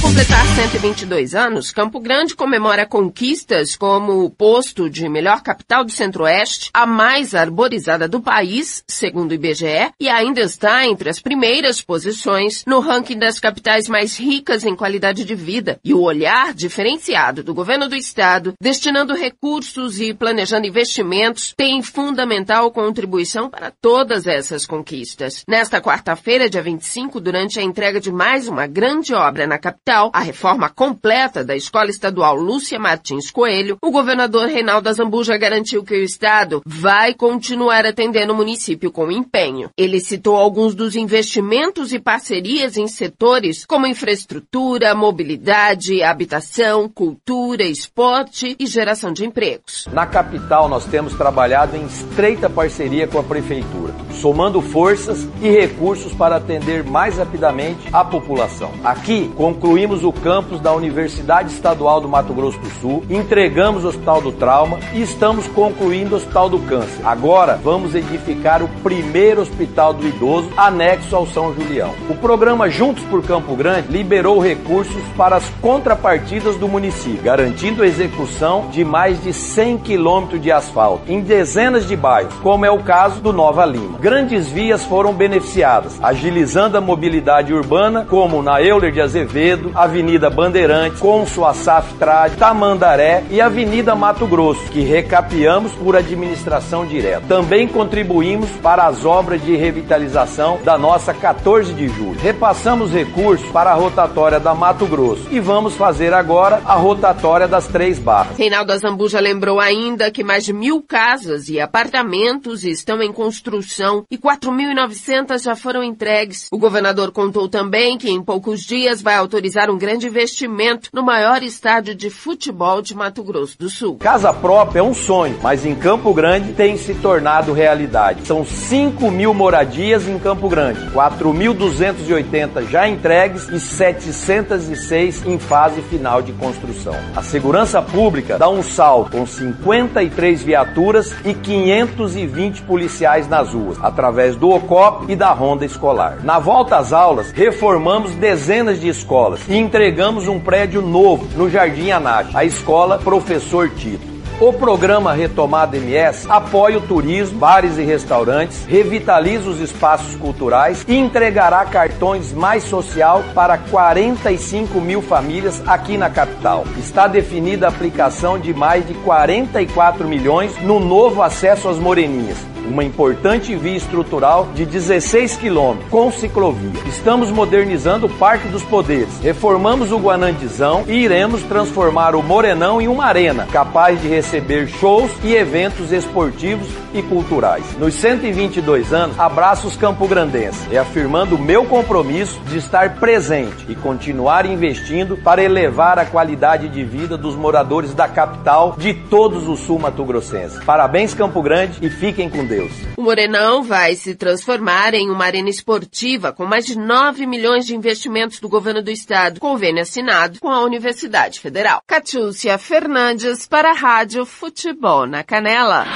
completar 122 anos, Campo Grande comemora conquistas como o posto de melhor capital do Centro-Oeste, a mais arborizada do país, segundo o IBGE, e ainda está entre as primeiras posições no ranking das capitais mais ricas em qualidade de vida. E o olhar diferenciado do governo do estado, destinando recursos e planejando investimentos, tem fundamental contribuição para todas essas conquistas. Nesta quarta-feira, dia 25, durante a entrega de mais uma grande obra na capital, capital, a reforma completa da Escola Estadual Lúcia Martins Coelho, o governador Reinaldo Azambuja garantiu que o Estado vai continuar atendendo o município com empenho. Ele citou alguns dos investimentos e parcerias em setores como infraestrutura, mobilidade, habitação, cultura, esporte e geração de empregos. Na capital, nós temos trabalhado em estreita parceria com a Prefeitura, somando forças e recursos para atender mais rapidamente a população. Aqui, concluímos concluímos o campus da Universidade Estadual do Mato Grosso do Sul, entregamos o Hospital do Trauma e estamos concluindo o Hospital do Câncer. Agora vamos edificar o primeiro Hospital do Idoso anexo ao São Julião. O programa Juntos por Campo Grande liberou recursos para as contrapartidas do município, garantindo a execução de mais de 100 quilômetros de asfalto em dezenas de bairros, como é o caso do Nova Lima. Grandes vias foram beneficiadas, agilizando a mobilidade urbana, como na Euler de Azevedo, Avenida Bandeirantes, Consul Assaf Trade, Tamandaré e Avenida Mato Grosso, que recapeamos por administração direta. Também contribuímos para as obras de revitalização da nossa 14 de julho. Repassamos recursos para a rotatória da Mato Grosso e vamos fazer agora a rotatória das Três Barras. Reinaldo Azambuja lembrou ainda que mais de mil casas e apartamentos estão em construção e 4.900 já foram entregues. O governador contou também que em poucos dias vai autorizar um grande investimento no maior estádio de futebol de Mato Grosso do Sul. Casa própria é um sonho, mas em Campo Grande tem se tornado realidade. São 5 mil moradias em Campo Grande, 4.280 já entregues e 706 em fase final de construção. A segurança pública dá um salto com 53 viaturas e 520 policiais nas ruas, através do OCOP e da Ronda Escolar. Na volta às aulas, reformamos dezenas de escolas e entregamos um prédio novo no Jardim Anache, a escola Professor Tito. O programa Retomada MS apoia o turismo, bares e restaurantes, revitaliza os espaços culturais e entregará cartões mais social para 45 mil famílias aqui na capital. Está definida a aplicação de mais de 44 milhões no novo acesso às Moreninhas uma importante via estrutural de 16 quilômetros com ciclovia. Estamos modernizando o Parque dos Poderes, reformamos o Guanandizão e iremos transformar o Morenão em uma arena capaz de receber shows e eventos esportivos e culturais. Nos 122 anos, abraços campograndenses, reafirmando o meu compromisso de estar presente e continuar investindo para elevar a qualidade de vida dos moradores da capital de todos os sul-mato-grossenses. Parabéns Campo Grande e fiquem com Deus. O Morenão vai se transformar em uma arena esportiva com mais de 9 milhões de investimentos do governo do estado, convênio assinado com a Universidade Federal. Catiúcia Fernandes para a Rádio Futebol na Canela.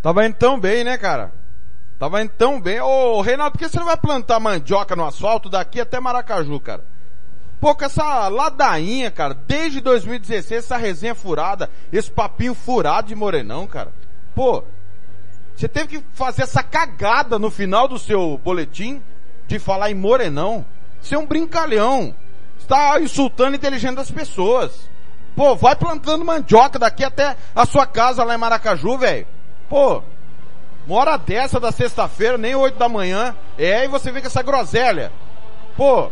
Tava indo tão bem, né, cara? Tava indo tão bem. Ô, Reinaldo, por que você não vai plantar mandioca no asfalto daqui até Maracaju, cara? Pô, com essa ladainha, cara, desde 2016, essa resenha furada, esse papinho furado de Morenão, cara. Pô, você teve que fazer essa cagada no final do seu boletim de falar em Morenão. Você é um brincalhão. Está insultando a inteligência das pessoas. Pô, vai plantando mandioca daqui até a sua casa lá em Maracaju, velho. Pô, uma hora dessa da sexta-feira, nem oito da manhã, é, e você vê com essa groselha. Pô,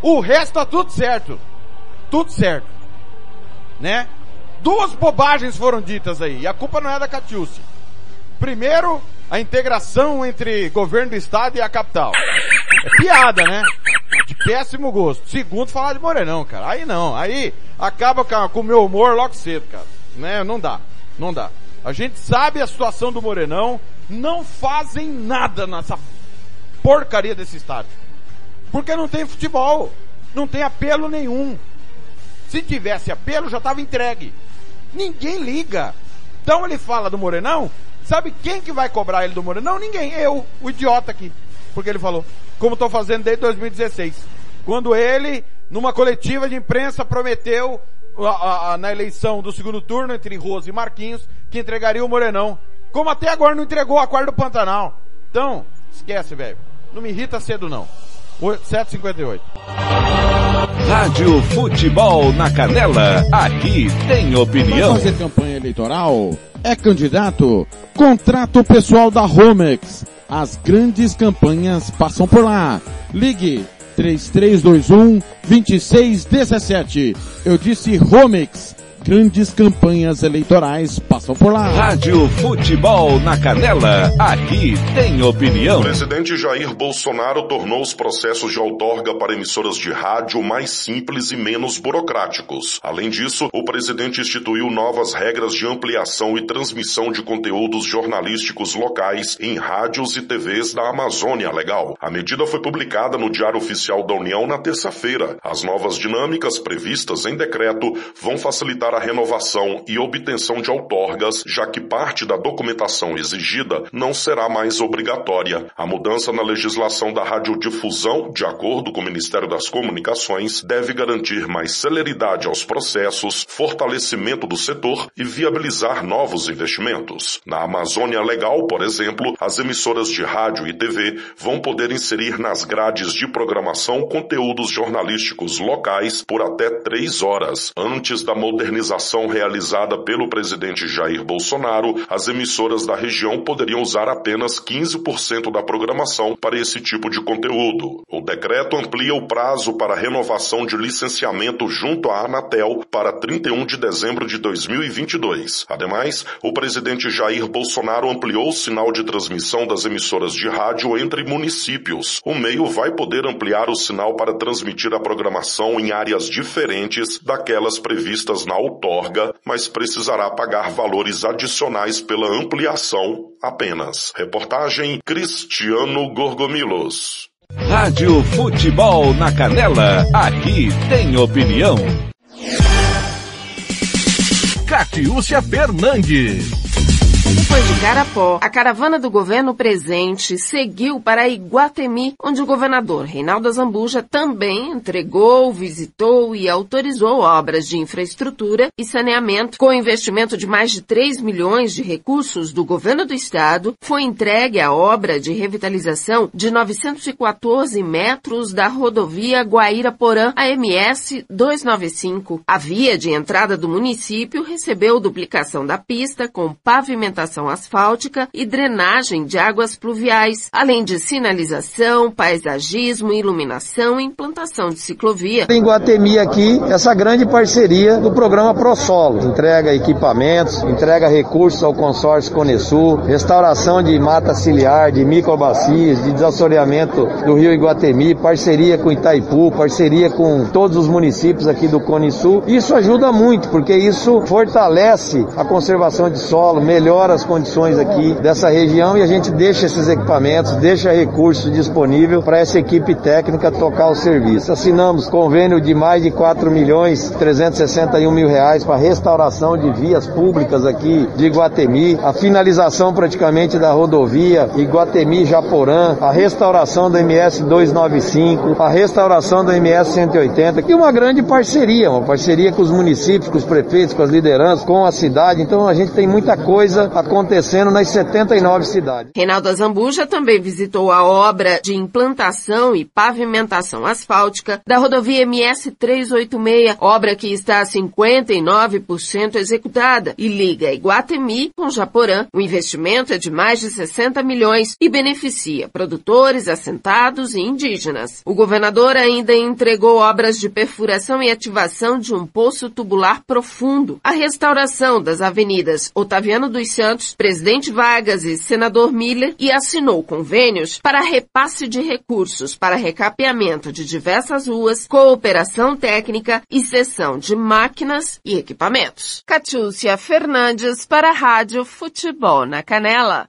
o resto tá tudo certo. Tudo certo. Né? Duas bobagens foram ditas aí, e a culpa não é da Catiúcia. Primeiro, a integração entre governo do estado e a capital. É piada, né? De péssimo gosto. Segundo, falar de Morenão, cara. Aí não, aí acaba com o meu humor logo cedo, cara. Né? Não dá, não dá. A gente sabe a situação do Morenão, não fazem nada nessa porcaria desse estádio. Porque não tem futebol, não tem apelo nenhum. Se tivesse apelo, já estava entregue. Ninguém liga. Então ele fala do Morenão, sabe quem que vai cobrar ele do Morenão? Ninguém, eu, o idiota aqui. Porque ele falou, como estou fazendo desde 2016. Quando ele, numa coletiva de imprensa, prometeu a, a, a, na eleição do segundo turno entre Rose e Marquinhos que entregaria o Morenão. Como até agora não entregou a quarta do Pantanal. Então, esquece, velho. Não me irrita cedo não. 758. Rádio Futebol na Canela. Aqui tem opinião. Vai fazer campanha eleitoral? É candidato? Contrato pessoal da Romex. As grandes campanhas passam por lá. Ligue 3321 2617. Eu disse Romex grandes campanhas eleitorais passam por lá. Rádio Futebol na Canela, aqui tem opinião. O presidente Jair Bolsonaro tornou os processos de outorga para emissoras de rádio mais simples e menos burocráticos. Além disso, o presidente instituiu novas regras de ampliação e transmissão de conteúdos jornalísticos locais em rádios e TVs da Amazônia Legal. A medida foi publicada no Diário Oficial da União na terça-feira. As novas dinâmicas previstas em decreto vão facilitar a renovação e obtenção de outorgas, já que parte da documentação exigida não será mais obrigatória. A mudança na legislação da radiodifusão, de acordo com o Ministério das Comunicações, deve garantir mais celeridade aos processos, fortalecimento do setor e viabilizar novos investimentos. Na Amazônia Legal, por exemplo, as emissoras de rádio e TV vão poder inserir nas grades de programação conteúdos jornalísticos locais por até três horas. Antes da modernização realizada pelo presidente Jair Bolsonaro, as emissoras da região poderiam usar apenas 15% da programação para esse tipo de conteúdo. O decreto amplia o prazo para renovação de licenciamento junto à Anatel para 31 de dezembro de 2022. Ademais, o presidente Jair Bolsonaro ampliou o sinal de transmissão das emissoras de rádio entre municípios. O meio vai poder ampliar o sinal para transmitir a programação em áreas diferentes daquelas previstas na outorga, mas precisará pagar valores adicionais pela ampliação apenas. Reportagem Cristiano Gorgomilos. Rádio Futebol na Canela, aqui tem opinião. Catiúcia Fernandes. Depois de Garapó, a caravana do governo presente seguiu para Iguatemi, onde o governador Reinaldo Azambuja também entregou, visitou e autorizou obras de infraestrutura e saneamento. Com investimento de mais de 3 milhões de recursos do governo do estado, foi entregue a obra de revitalização de 914 metros da rodovia Guaíra-Porã, AMS 295. A via de entrada do município recebeu duplicação da pista com pavimentação pavimentação asfáltica e drenagem de águas pluviais, além de sinalização, paisagismo, iluminação e implantação de ciclovia. Em Guatemi aqui, essa grande parceria do programa ProSolo, entrega equipamentos, entrega recursos ao consórcio Conesul, restauração de mata ciliar, de microbacias, de desassoreamento do rio Iguatemi, parceria com Itaipu, parceria com todos os municípios aqui do Cone Sul. Isso ajuda muito, porque isso fortalece a conservação de solo, melhora as condições aqui dessa região e a gente deixa esses equipamentos, deixa recurso disponível para essa equipe técnica tocar o serviço. Assinamos convênio de mais de 4 milhões 361 mil reais para restauração de vias públicas aqui de Iguatemi, a finalização praticamente da rodovia Iguatemi-Japorã, a restauração do MS 295, a restauração do MS 180 e uma grande parceria, uma parceria com os municípios, com os prefeitos, com as lideranças, com a cidade. Então a gente tem muita coisa acontecendo nas 79 cidades. Reinaldo Azambuja também visitou a obra de implantação e pavimentação asfáltica da rodovia MS 386, obra que está 59% executada e liga Iguatemi com Japorã. O investimento é de mais de 60 milhões e beneficia produtores, assentados e indígenas. O governador ainda entregou obras de perfuração e ativação de um poço tubular profundo, a restauração das avenidas Otaviano dos Santos, Presidente Vargas e Senador Miller e assinou convênios para repasse de recursos para recapeamento de diversas ruas, cooperação técnica e cessão de máquinas e equipamentos. Catiúcia Fernandes para a Rádio Futebol na Canela.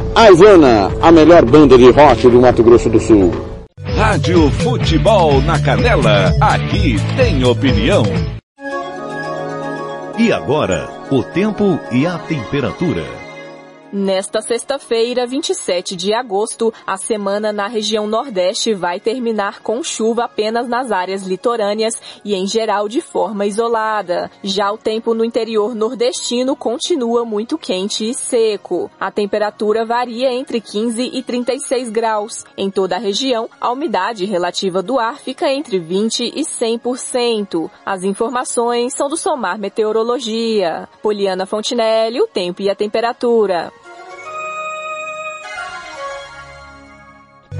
A Ivana, a melhor banda de rock do Mato Grosso do Sul. Rádio Futebol na Canela, aqui tem opinião. E agora, o tempo e a temperatura. Nesta sexta-feira, 27 de agosto, a semana na região Nordeste vai terminar com chuva apenas nas áreas litorâneas e, em geral, de forma isolada. Já o tempo no interior nordestino continua muito quente e seco. A temperatura varia entre 15 e 36 graus. Em toda a região, a umidade relativa do ar fica entre 20 e 100%. As informações são do Somar Meteorologia. Poliana Fontinelli, o tempo e a temperatura.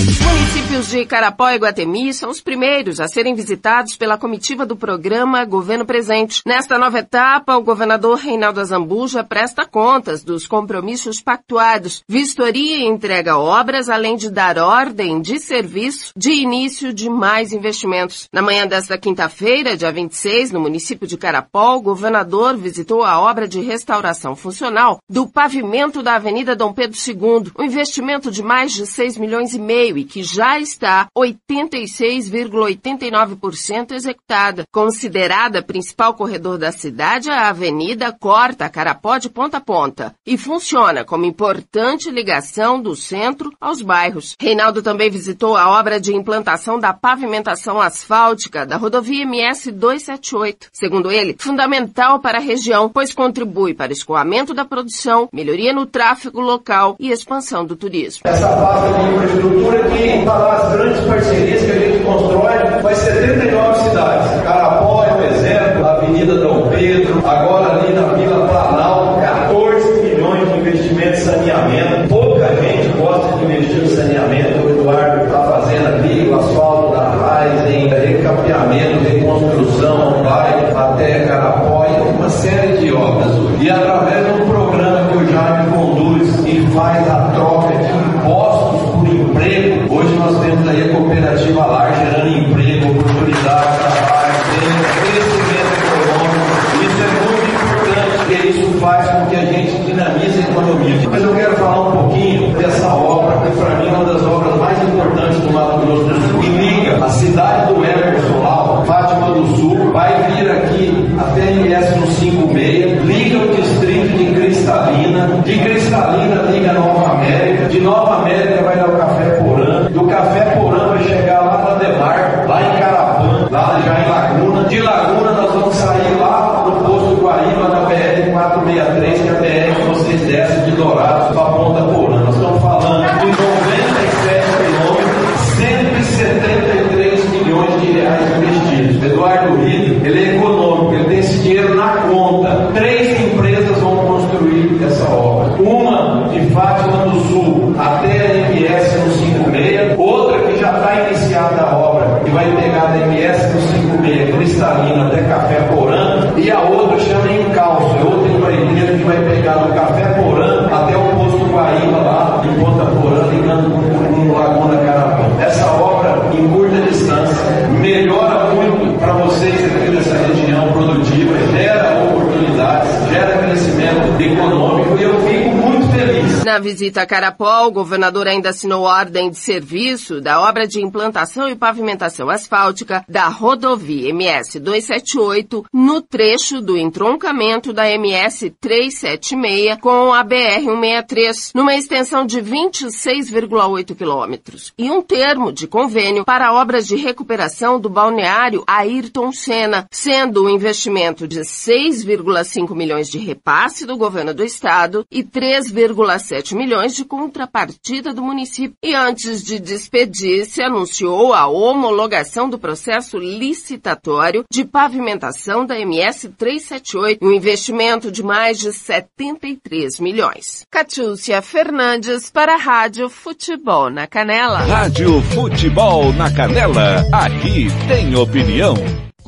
Municípios de Carapó e Guatemi são os primeiros a serem visitados pela comitiva do programa Governo Presente. Nesta nova etapa, o governador Reinaldo Azambuja presta contas dos compromissos pactuados, vistoria e entrega obras, além de dar ordem de serviço de início de mais investimentos. Na manhã desta quinta-feira, dia 26, no município de Carapó, o governador visitou a obra de restauração funcional do pavimento da Avenida Dom Pedro II, um investimento de mais de 6 milhões e meio e que já está 86,89% executada. Considerada principal corredor da cidade, a avenida corta Carapó de ponta a ponta e funciona como importante ligação do centro aos bairros. Reinaldo também visitou a obra de implantação da pavimentação asfáltica da rodovia MS 278. Segundo ele, fundamental para a região, pois contribui para escoamento da produção, melhoria no tráfego local e expansão do turismo. Essa base de infraestrutura que falar as grandes parcerias que a gente constrói com as 79 cidades. Carapó é um exemplo, Avenida Dom Pedro, agora ali na Vila Planalto, 14 milhões de investimento em saneamento. Pouca gente gosta de investir no saneamento. O Eduardo está fazendo ali o asfalto da raiz, em recapeamento, reconstrução, vai até Carapó e uma série de obras. E através de um programa que o Jaime conduz e faz a troca de impostos por emprego, hoje nós temos aí a cooperativa lá gerando emprego, oportunidade, trabalho, crescimento econômico. Isso é muito importante, porque isso faz com que a gente dinamize a economia. Mas eu quero falar um pouquinho dessa obra, que para mim é uma das obras mais importantes do Mato Grosso do Sul, que liga a cidade do Emerson lá, Fátima do Sul, vai vir aqui até MS no 56, liga o distrito de Cristalina, de Cristalina liga Nova América, de Nova América vai dar o Café Porã, do Café Porã vai chegar lá na Demar, lá em Carapã, lá já em Laguna, de Laguna nós vamos sair lá no posto Guaíba da BR 463, que é a BR que vocês descem de Dourados para Ponta Porã. Nós estamos falando de 97 quilômetros, 173 milhões de reais investidos. Eduardo Rito, ele é econômico, ele tem esse dinheiro na conta. Três empresas vão construir essa obra. Uma de Fátima do Sul até a MS no 56, outra que já está iniciada a obra e vai pegar da MS no 56 Cristalina até Café Porã, e a outra chama Encalço, é outra empreiteira que vai pegar do Café Porã até o posto Guaíba lá em Ponta Porã, ligando com, com Laguna Carapã. Essa obra em curta distância melhora muito para vocês aqui dessa região produtiva, gera oportunidades, gera crescimento econômico e eu fico muito feliz. Na visita a Carapó, o governador ainda assinou ordem de serviço da obra de implantação e pavimentação asfáltica da rodovia MS 278 no trecho do entroncamento da MS 376 com a BR 163, numa extensão de 26,8 quilômetros, e um termo de convênio para obras de recuperação do balneário Ayrton Senna, sendo um investimento de 6,5 milhões de repasse do governo do estado e 3,7 milhões de contrapartida do município. E antes de despedir-se, anunciou a homologação do processo licitatório de pavimentação da MS 378, um investimento de mais de 73 milhões. Catiúcia Fernandes para a Rádio Futebol na Canela. Rádio Futebol na Canela, aqui tem opinião.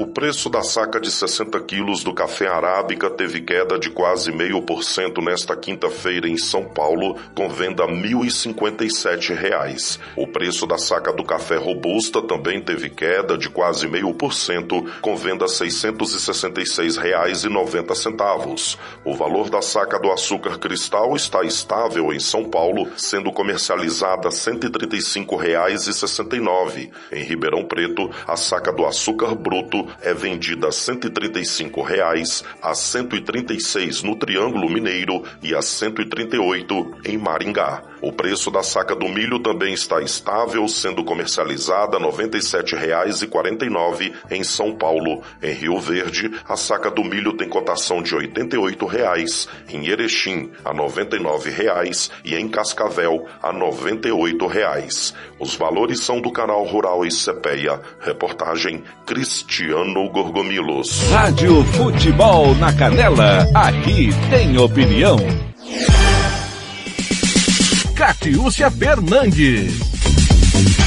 O preço da saca de 60 quilos do café arábica teve queda de quase meio por cento nesta quinta-feira em São Paulo, com venda a 1.057 reais. O preço da saca do café robusta também teve queda de quase meio por cento, com venda a 666 reais e 90 centavos. O valor da saca do açúcar cristal está estável em São Paulo, sendo comercializada a 135 reais e 69. Em Ribeirão Preto, a saca do açúcar bruto é vendida a 135 reais, a R$ 136 no Triângulo Mineiro e a R$ 138 em Maringá. O preço da saca do milho também está estável, sendo comercializada R$ 97,49 em São Paulo. Em Rio Verde, a saca do milho tem cotação de 88 reais, em Erechim a 99 reais, e em Cascavel a 98 reais. Os valores são do canal Rural e Cepeia. Reportagem Cristiano Gorgomilos. Rádio Futebol na Canela, aqui tem opinião. Catiúcia Fernandes.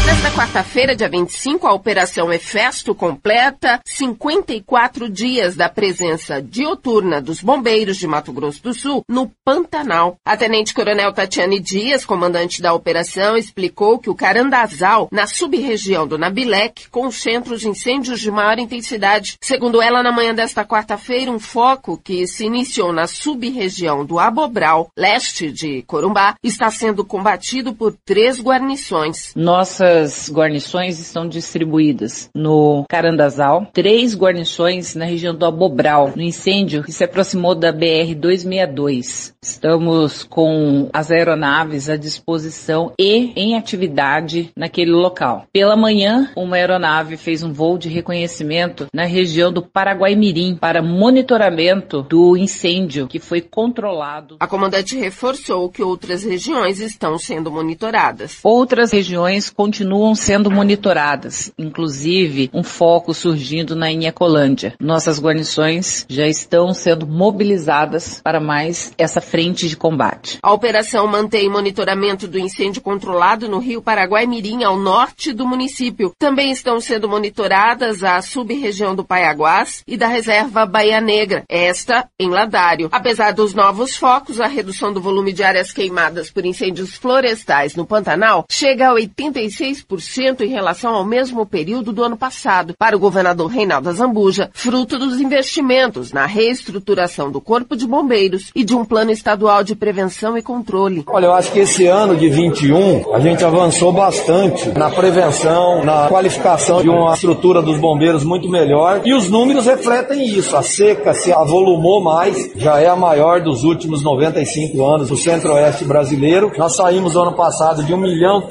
Nesta quarta-feira, dia 25, a Operação Efesto completa 54 dias da presença dioturna dos bombeiros de Mato Grosso do Sul no Pantanal. A Tenente-Coronel Tatiane Dias, comandante da operação, explicou que o Carandazal, na sub-região do Nabilec, concentra os incêndios de maior intensidade. Segundo ela, na manhã desta quarta-feira, um foco que se iniciou na sub-região do Abobral, leste de Corumbá, está sendo combatido por três guarnições. Nossas guarnições estão distribuídas no Carandazal, três guarnições na região do Abobral, no incêndio que se aproximou da BR 262. Estamos com as aeronaves à disposição e em atividade naquele local. Pela manhã, uma aeronave fez um voo de reconhecimento na região do Paraguai-Mirim para monitoramento do incêndio que foi controlado. A comandante reforçou que outras regiões estão sendo monitoradas. Outras regiões continuam sendo monitoradas, inclusive um foco surgindo na Inhacolândia. Nossas guarnições já estão sendo mobilizadas para mais essa frente de combate. A operação mantém monitoramento do incêndio controlado no rio Paraguai-Mirim, ao norte do município. Também estão sendo monitoradas a sub-região do Paiaguás e da reserva Baía Negra, esta em Ladário. Apesar dos novos focos, a redução do volume de áreas queimadas por incêndios florestais no Pantanal chega a 86% em relação ao mesmo período do ano passado. Para o governador Reinaldo Azambuja, fruto dos investimentos na reestruturação do Corpo de Bombeiros e de um plano estadual de prevenção e controle. Olha, eu acho que esse ano de 21 a gente avançou bastante na prevenção, na qualificação de uma estrutura dos bombeiros muito melhor e os números refletem isso. A seca se avolumou mais, já é a maior dos últimos 95 anos do centro-oeste brasileiro. Nós saímos ano passado de 1 milhão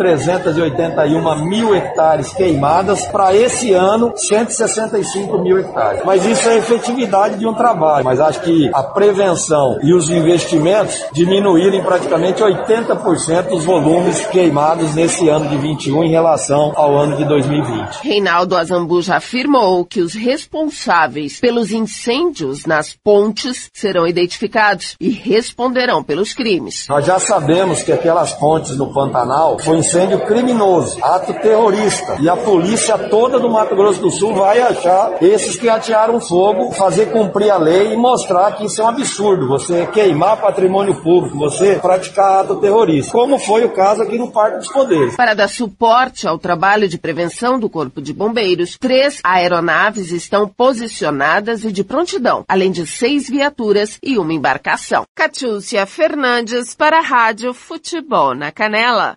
381 mil hectares queimadas para esse ano 165 mil hectares. Mas isso é a efetividade de um trabalho. Mas acho que a prevenção e os investimentos diminuíram em praticamente 80% os volumes queimados nesse ano de 21 em relação ao ano de 2020. Reinaldo Azambuja afirmou que os responsáveis pelos incêndios nas pontes serão identificados e responderão pelos crimes. Nós já sabemos que aquelas pontes no Pantanal foi incêndio criminoso, ato terrorista. E a polícia toda do Mato Grosso do Sul vai achar esses que atearam fogo, fazer cumprir a lei e mostrar que isso é um absurdo. Você queimar patrimônio público, você praticar ato terrorista. Como foi o caso aqui no Parque dos Poderes. Para dar suporte ao trabalho de prevenção do Corpo de Bombeiros, três aeronaves estão posicionadas e de prontidão, além de seis viaturas e uma embarcação. Catiúcia Fernandes para a Rádio Futebol na Canela.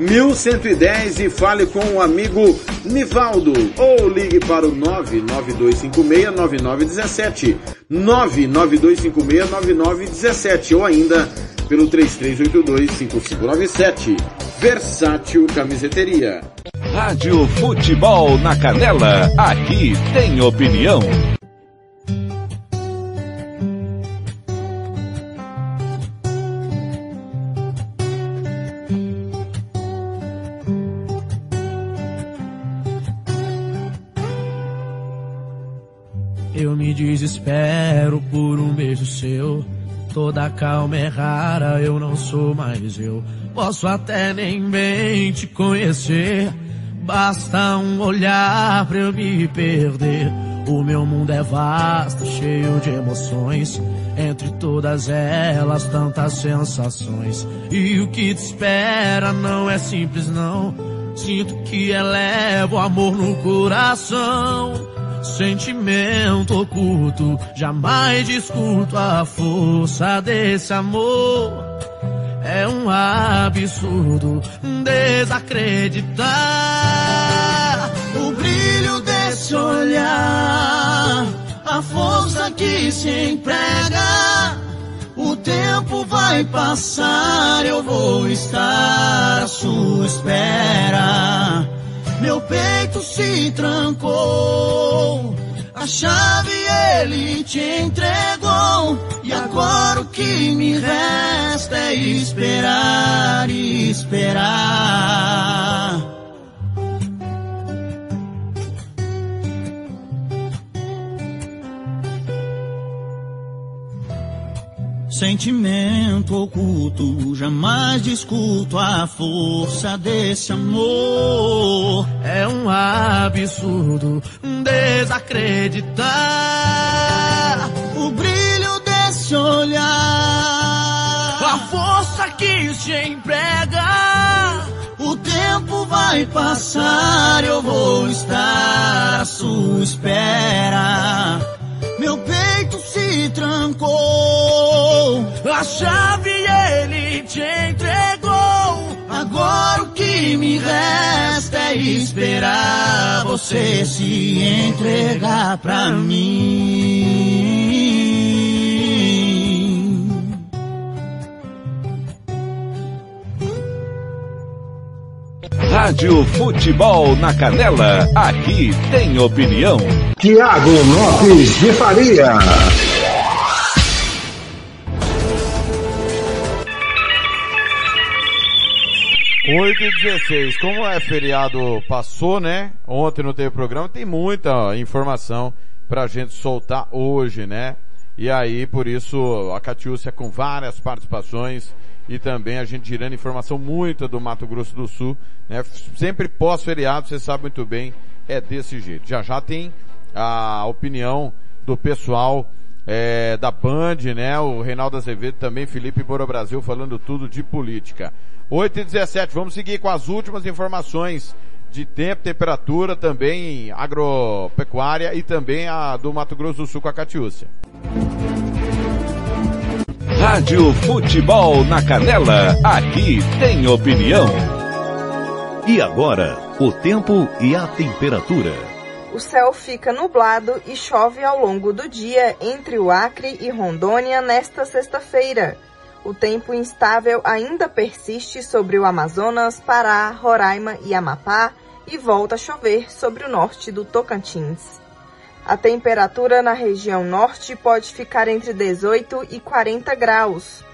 1110 e fale com o amigo Nivaldo ou ligue para o 992569917 992569917 ou ainda pelo 3382-5597. Versátil Camiseteria. Rádio Futebol na Canela, aqui tem opinião. Eu me desespero por um beijo seu. Toda calma é rara, eu não sou mais eu. Posso até nem bem te conhecer. Basta um olhar pra eu me perder. O meu mundo é vasto, cheio de emoções. Entre todas elas, tantas sensações. E o que te espera não é simples, não. Sinto que elevo amor no coração. Sentimento oculto, jamais discuto a força desse amor. É um absurdo desacreditar o brilho desse olhar, a força que se emprega. O tempo vai passar, eu vou estar à sua espera. Meu peito se trancou, a chave ele te entregou. E agora o que me resta é esperar e esperar. Sentimento oculto, jamais discuto a força desse amor. É um absurdo desacreditar o brilho desse olhar, a força que se emprega. O tempo vai passar, eu vou estar à sua espera. Meu peito se trancou, a chave ele te entregou. Agora o que me resta é esperar você se entregar pra mim. Rádio Futebol na Canela, aqui tem opinião. Tiago Lopes de Faria. Oito e 16. Como é feriado passou, né? Ontem não teve programa, tem muita informação pra gente soltar hoje, né? E aí, por isso, a Catiúcia com várias participações e também a gente girando informação muita do Mato Grosso do Sul, né? Sempre pós-feriado, você sabe muito bem, é desse jeito. Já já tem a opinião do pessoal é, da Band, né? O Reinaldo Azevedo também, Felipe Bora Brasil falando tudo de política. 8 e 17, vamos seguir com as últimas informações de tempo, temperatura, também agropecuária e também a do Mato Grosso do Sul com a Catiúcia. Rádio Futebol na Canela, aqui tem opinião. E agora, o tempo e a temperatura. O céu fica nublado e chove ao longo do dia entre o Acre e Rondônia nesta sexta-feira. O tempo instável ainda persiste sobre o Amazonas, Pará, Roraima e Amapá e volta a chover sobre o norte do Tocantins. A temperatura na região norte pode ficar entre 18 e 40 graus.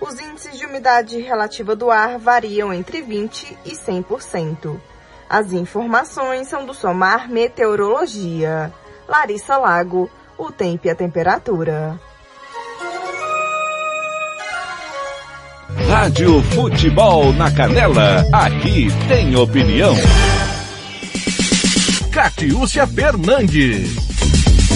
Os índices de umidade relativa do ar variam entre 20 e 100%. As informações são do Somar Meteorologia. Larissa Lago, o tempo e a temperatura. Rádio Futebol na Canela, aqui tem opinião. Catiúcia Fernandes.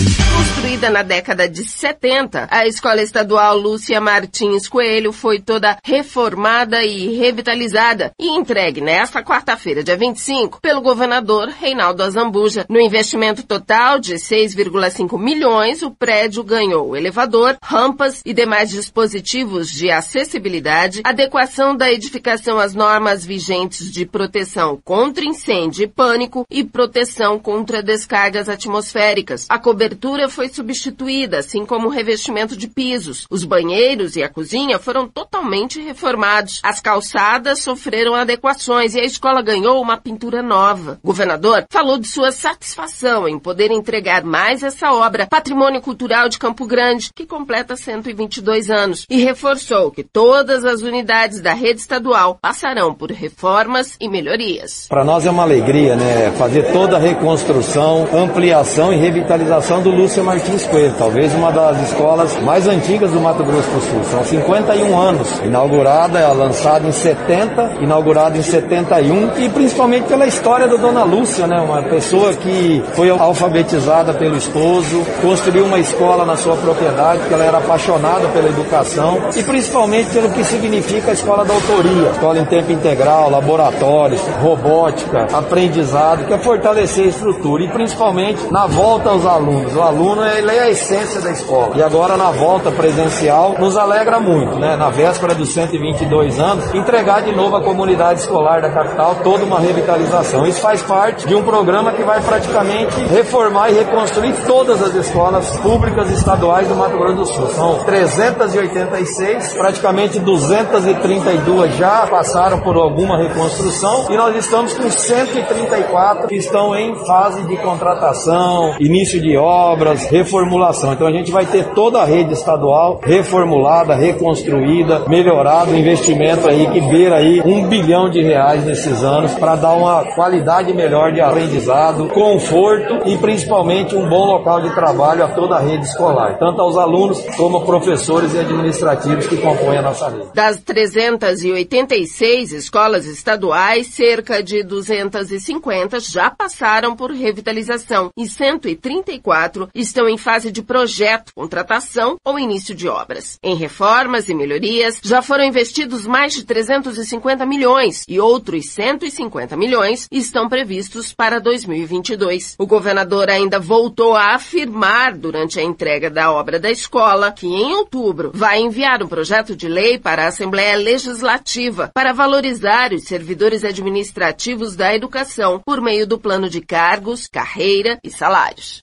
Construída na década de 70, a Escola Estadual Lúcia Martins Coelho foi toda reformada e revitalizada e entregue nesta quarta-feira, dia 25, pelo governador Reinaldo Azambuja. No investimento total de 6,5 milhões, o prédio ganhou elevador, rampas e demais dispositivos de acessibilidade, adequação da edificação às normas vigentes de proteção contra incêndio e pânico e proteção contra descargas atmosféricas. A cobertura cobertura foi substituída, assim como o revestimento de pisos. Os banheiros e a cozinha foram totalmente reformados. As calçadas sofreram adequações e a escola ganhou uma pintura nova. O governador falou de sua satisfação em poder entregar mais essa obra, patrimônio cultural de Campo Grande, que completa 122 anos, e reforçou que todas as unidades da rede estadual passarão por reformas e melhorias. Para nós é uma alegria, né, fazer toda a reconstrução, ampliação e revitalização do Lúcio Martins Coelho, talvez uma das escolas mais antigas do Mato Grosso do Sul. São 51 anos, inaugurada, lançada em 70, inaugurada em 71 e principalmente pela história da Dona Lúcia, né, uma pessoa que foi alfabetizada pelo esposo, construiu uma escola na sua propriedade, que ela era apaixonada pela educação e principalmente pelo que significa a escola da autoria, escola em tempo integral, laboratórios, robótica, aprendizado, que é fortalecer a estrutura e principalmente na volta aos alunos. O aluno ele é a essência da escola. E agora na volta presencial nos alegra muito, né? Na véspera dos 122 anos, entregar de novo à comunidade escolar da capital toda uma revitalização. Isso faz parte de um programa que vai praticamente reformar e reconstruir todas as escolas públicas estaduais do Mato Grosso do Sul. São 386, praticamente 232 já passaram por alguma reconstrução e nós estamos com 134 que estão em fase de contratação, início de obras, reformulação. Então a gente vai ter toda a rede estadual reformulada, reconstruída, melhorada, investimento aí que beira aí um bilhão de reais nesses anos para dar uma qualidade melhor de aprendizado, conforto e principalmente um bom local de trabalho a toda a rede escolar, tanto aos alunos como professores e administrativos que compõem a nossa rede. Das 386 escolas estaduais, cerca de 250 já passaram por revitalização e 134 estão em fase de projeto, contratação ou início de obras. Em reformas e melhorias, já foram investidos mais de 350 milhões e outros 150 milhões estão previstos para 2022. O governador ainda voltou a afirmar durante a entrega da obra da escola que em outubro vai enviar um projeto de lei para a Assembleia Legislativa para valorizar os servidores administrativos da educação por meio do plano de cargos, carreira e salários.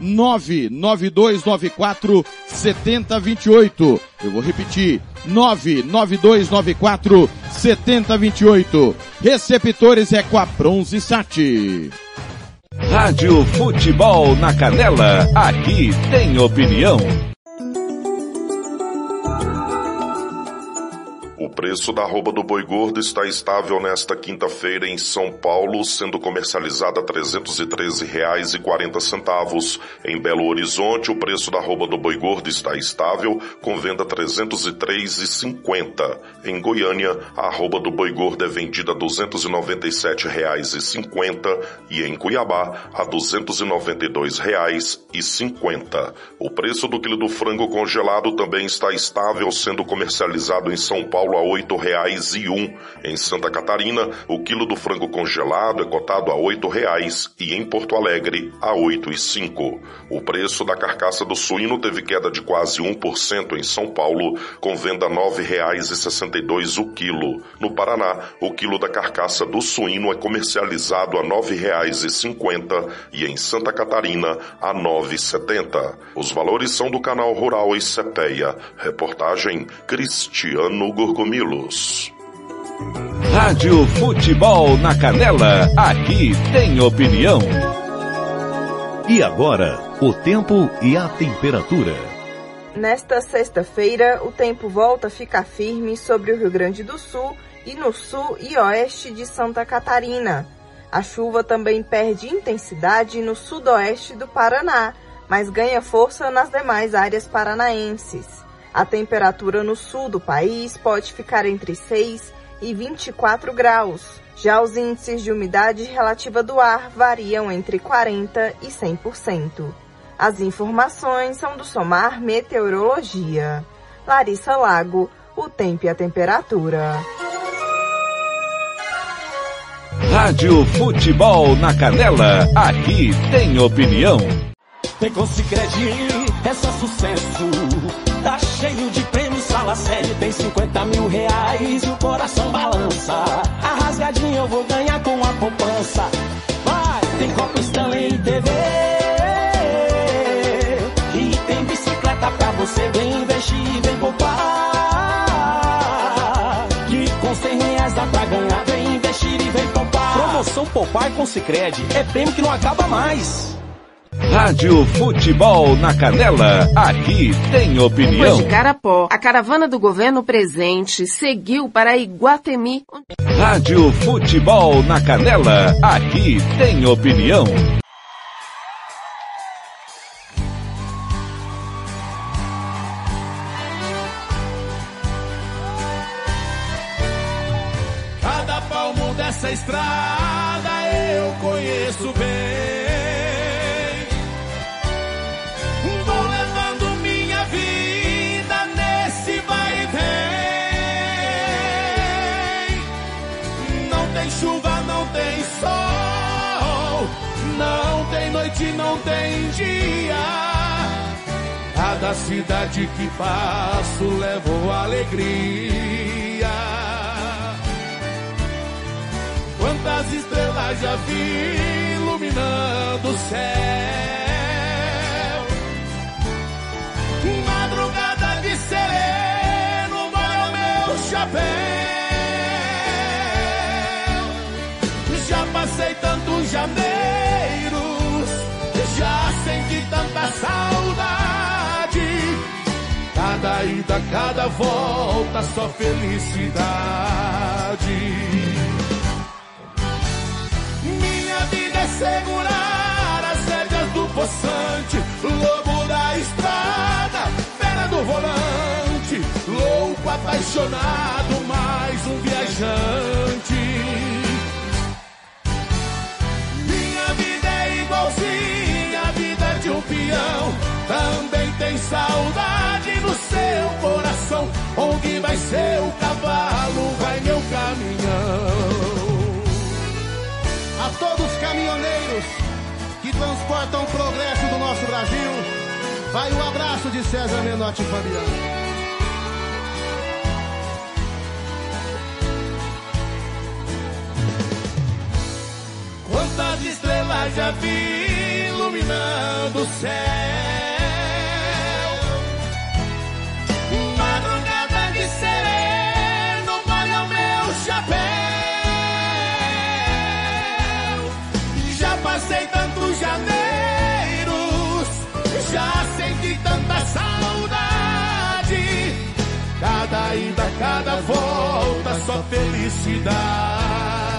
99294 7028. Eu vou repetir. 99294 7028. Receptores é com a Bronze Sat. Rádio Futebol na Canela, aqui tem opinião. O preço da arroba do boi gordo está estável nesta quinta-feira em São Paulo, sendo comercializada a R$ 313,40. Em Belo Horizonte, o preço da arroba do boi gordo está estável, com venda R$ 303,50. Em Goiânia, a arroba do boi gordo é vendida a R$ 297,50 e em Cuiabá a R$ 292,50. O preço do quilo do frango congelado também está estável, sendo comercializado em São Paulo a R$ 8,01. Em Santa Catarina, o quilo do frango congelado é cotado a R$ 8,00 e em Porto Alegre a R$ 8,05. O preço da carcaça do suíno teve queda de quase 1% em São Paulo, com venda R$ 9,62 o quilo. No Paraná, o quilo da carcaça do suíno é comercializado a R$ 9,50 e em Santa Catarina a R$ 9,70. Os valores são do canal Rural e Cepeia. Reportagem Cristiano Gorgomilos. Rádio Futebol na Canela, aqui tem opinião. E agora, o tempo e a temperatura. Nesta sexta-feira, o tempo volta a ficar firme sobre o Rio Grande do Sul e no sul e oeste de Santa Catarina. A chuva também perde intensidade no sudoeste do Paraná, mas ganha força nas demais áreas paranaenses. A temperatura no sul do país pode ficar entre 6 e 24 graus. Já os índices de umidade relativa do ar variam entre 40 e 100%. As informações são do Somar Meteorologia. Larissa Lago, o tempo e a temperatura. Rádio Futebol na Canela, aqui tem opinião. Tem com é só sucesso. Tá cheio de prêmios, fala sério, tem 50 mil reais e o coração balança. A rasgadinha eu vou ganhar com a poupança. Vai, tem Copa Stanley TV. E tem bicicleta pra você, vem investir, vem poupar. Que com 100 reais dá pra ganhar, vem investir e vem poupar. Promoção Poupar com Cicred é prêmio que não acaba mais. Rádio Futebol na Canela, aqui tem Depois opinião. de Carapó, a caravana do governo presente seguiu para Iguatemi. Rádio Futebol na Canela, aqui tem opinião. Cada palmo dessa estrada eu conheço bem. Cidade que passo levo alegria. Quantas estrelas já vi iluminando o céu. Madrugada de sereno, molha o meu chapéu. Já passei tantos janeiros, já senti tanta saudade. Ida, cada volta, só felicidade. Minha vida é segurar as rédeas do poçante, lobo da estrada, fera do volante, louco, apaixonado, mais um viajante. Minha vida é igualzinha à vida de um peão, também tem saudade seu coração. Onde vai seu cavalo, vai meu caminhão. A todos os caminhoneiros que transportam o progresso do nosso Brasil, vai o abraço de César Menotti e Fabiano. Quantas estrelas já vi iluminando o céu? Cada ida, cada volta, só felicidade.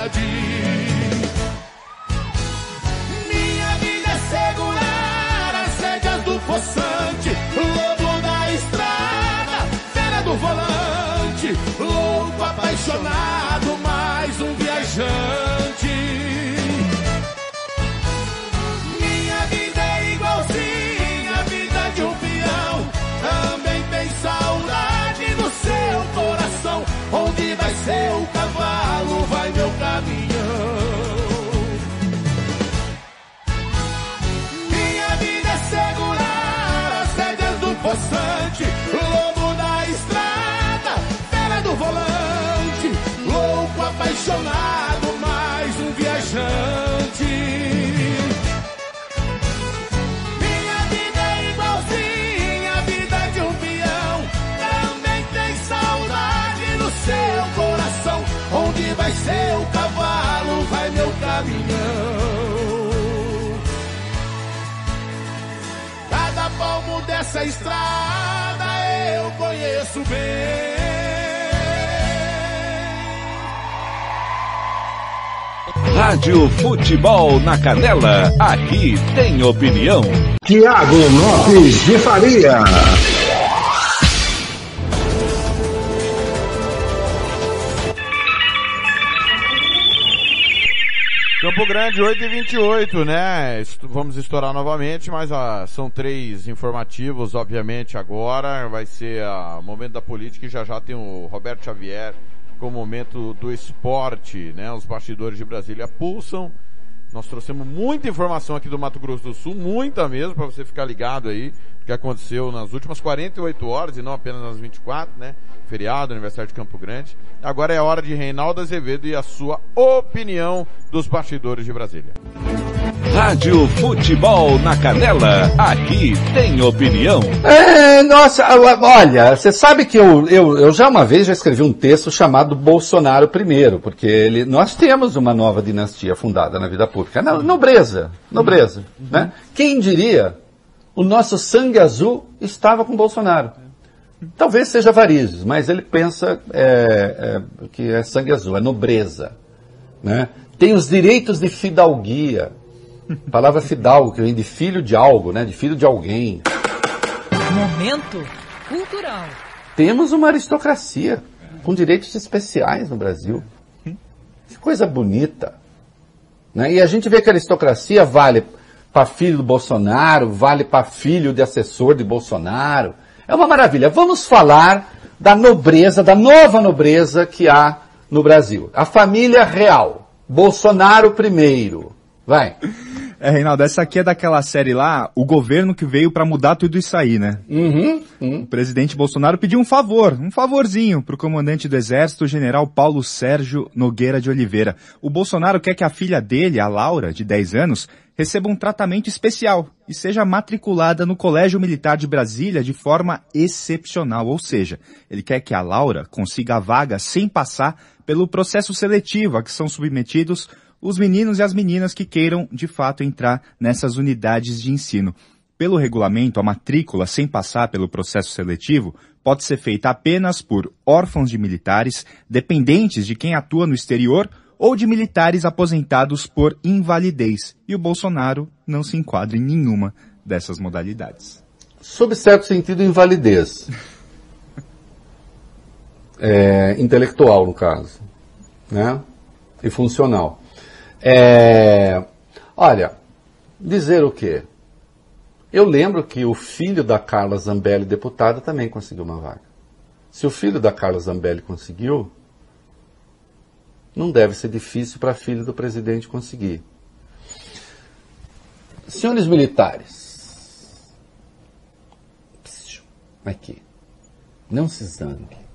Dessa estrada eu conheço bem. Rádio Futebol na Canela, aqui tem opinião. Tiago Lopes de Faria. Campo Grande 8 e 28, né? Vamos estourar novamente, mas ah, são três informativos, obviamente, agora. Vai ser o momento da política e já já tem o Roberto Xavier com o momento do esporte, né? Os bastidores de Brasília pulsam. Nós trouxemos muita informação aqui do Mato Grosso do Sul, muita mesmo, para você ficar ligado aí, que aconteceu nas últimas 48 horas e não apenas nas 24, né? Feriado, aniversário de Campo Grande. Agora é hora de Reinaldo Azevedo e a sua opinião dos bastidores de Brasília. Rádio Futebol na Canela, aqui tem opinião. É, nossa, olha, você sabe que eu, eu, eu já uma vez já escrevi um texto chamado Bolsonaro Primeiro, porque ele, nós temos uma nova dinastia fundada na vida pública, na nobreza, nobreza, uhum. né? Quem diria, o nosso sangue azul estava com Bolsonaro. Talvez seja varizes, mas ele pensa é, é, que é sangue azul, é nobreza, né? Tem os direitos de fidalguia, a palavra fidalgo, que vem de filho de algo, né? De filho de alguém. Momento cultural. Temos uma aristocracia com direitos especiais no Brasil. Que coisa bonita. Né? E a gente vê que a aristocracia vale para filho do Bolsonaro, vale para filho de assessor de Bolsonaro. É uma maravilha. Vamos falar da nobreza, da nova nobreza que há no Brasil. A família real. Bolsonaro primeiro. Vai. É, Reinaldo, essa aqui é daquela série lá, o governo que veio para mudar tudo isso aí, né? Uhum, uhum. O presidente Bolsonaro pediu um favor, um favorzinho pro comandante do exército, general Paulo Sérgio Nogueira de Oliveira. O Bolsonaro quer que a filha dele, a Laura, de 10 anos, receba um tratamento especial e seja matriculada no Colégio Militar de Brasília de forma excepcional. Ou seja, ele quer que a Laura consiga a vaga sem passar pelo processo seletivo a que são submetidos os meninos e as meninas que queiram de fato entrar nessas unidades de ensino. Pelo regulamento, a matrícula sem passar pelo processo seletivo pode ser feita apenas por órfãos de militares, dependentes de quem atua no exterior ou de militares aposentados por invalidez. E o Bolsonaro não se enquadra em nenhuma dessas modalidades. Sob certo sentido, invalidez. É, intelectual, no caso. Né? E funcional. É, olha, dizer o quê? Eu lembro que o filho da Carla Zambelli, deputada, também conseguiu uma vaga. Se o filho da Carla Zambelli conseguiu, não deve ser difícil para filho do presidente conseguir. Senhores militares, aqui, não se zangue.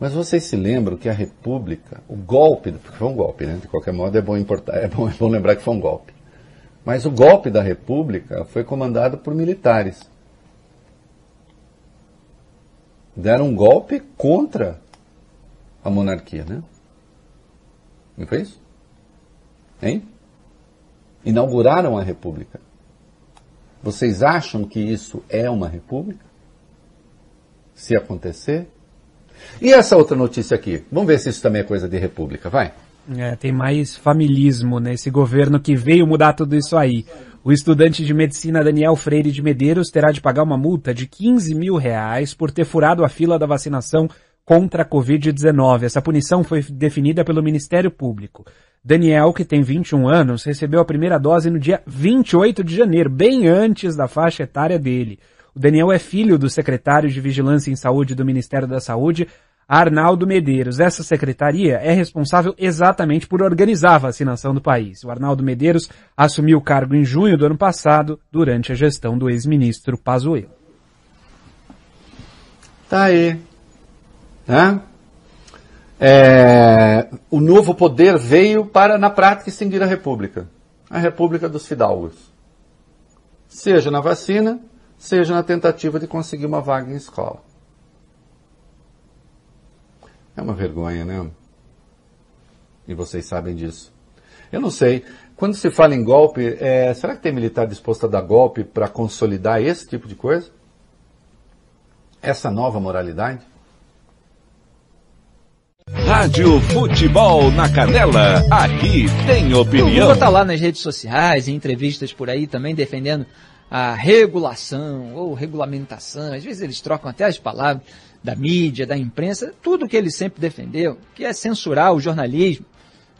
Mas vocês se lembram que a República, o golpe, porque foi um golpe, né? De qualquer modo é bom, importar, é bom, é bom lembrar que foi um golpe. Mas o golpe da República foi comandado por militares. Deram um golpe contra a monarquia, né? Não foi isso? Hein? Inauguraram a República. Vocês acham que isso é uma república? Se acontecer, e essa outra notícia aqui? Vamos ver se isso também é coisa de república, vai. É, tem mais familismo nesse governo que veio mudar tudo isso aí. O estudante de medicina Daniel Freire de Medeiros terá de pagar uma multa de 15 mil reais por ter furado a fila da vacinação contra a Covid-19. Essa punição foi definida pelo Ministério Público. Daniel, que tem 21 anos, recebeu a primeira dose no dia 28 de janeiro, bem antes da faixa etária dele. O Daniel é filho do secretário de Vigilância em Saúde do Ministério da Saúde, Arnaldo Medeiros. Essa secretaria é responsável exatamente por organizar a vacinação do país. O Arnaldo Medeiros assumiu o cargo em junho do ano passado, durante a gestão do ex-ministro Pazuello. Tá aí. Né? É, o novo poder veio para, na prática, extinguir a República. A República dos Fidalgos. Seja na vacina, seja na tentativa de conseguir uma vaga em escola. É uma vergonha, né? E vocês sabem disso. Eu não sei. Quando se fala em golpe, é, será que tem militar disposto a dar golpe para consolidar esse tipo de coisa? Essa nova moralidade? Rádio Futebol na Canela, aqui tem opinião. O Lula tá lá nas redes sociais, em entrevistas por aí também defendendo a regulação ou regulamentação, às vezes eles trocam até as palavras da mídia, da imprensa, tudo que ele sempre defendeu, que é censurar o jornalismo.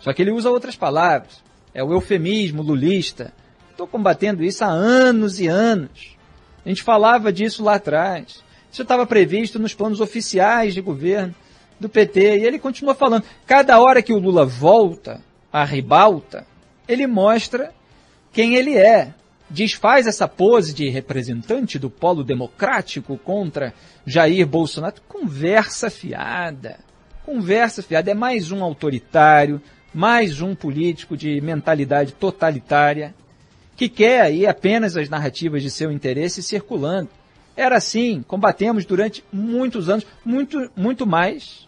Só que ele usa outras palavras. É o eufemismo lulista. Estou combatendo isso há anos e anos. A gente falava disso lá atrás. Isso estava previsto nos planos oficiais de governo do PT. E ele continua falando. Cada hora que o Lula volta à ribalta, ele mostra quem ele é. Desfaz essa pose de representante do polo democrático contra Jair Bolsonaro. Conversa fiada. Conversa fiada. É mais um autoritário, mais um político de mentalidade totalitária que quer aí apenas as narrativas de seu interesse circulando. Era assim, combatemos durante muitos anos, muito, muito mais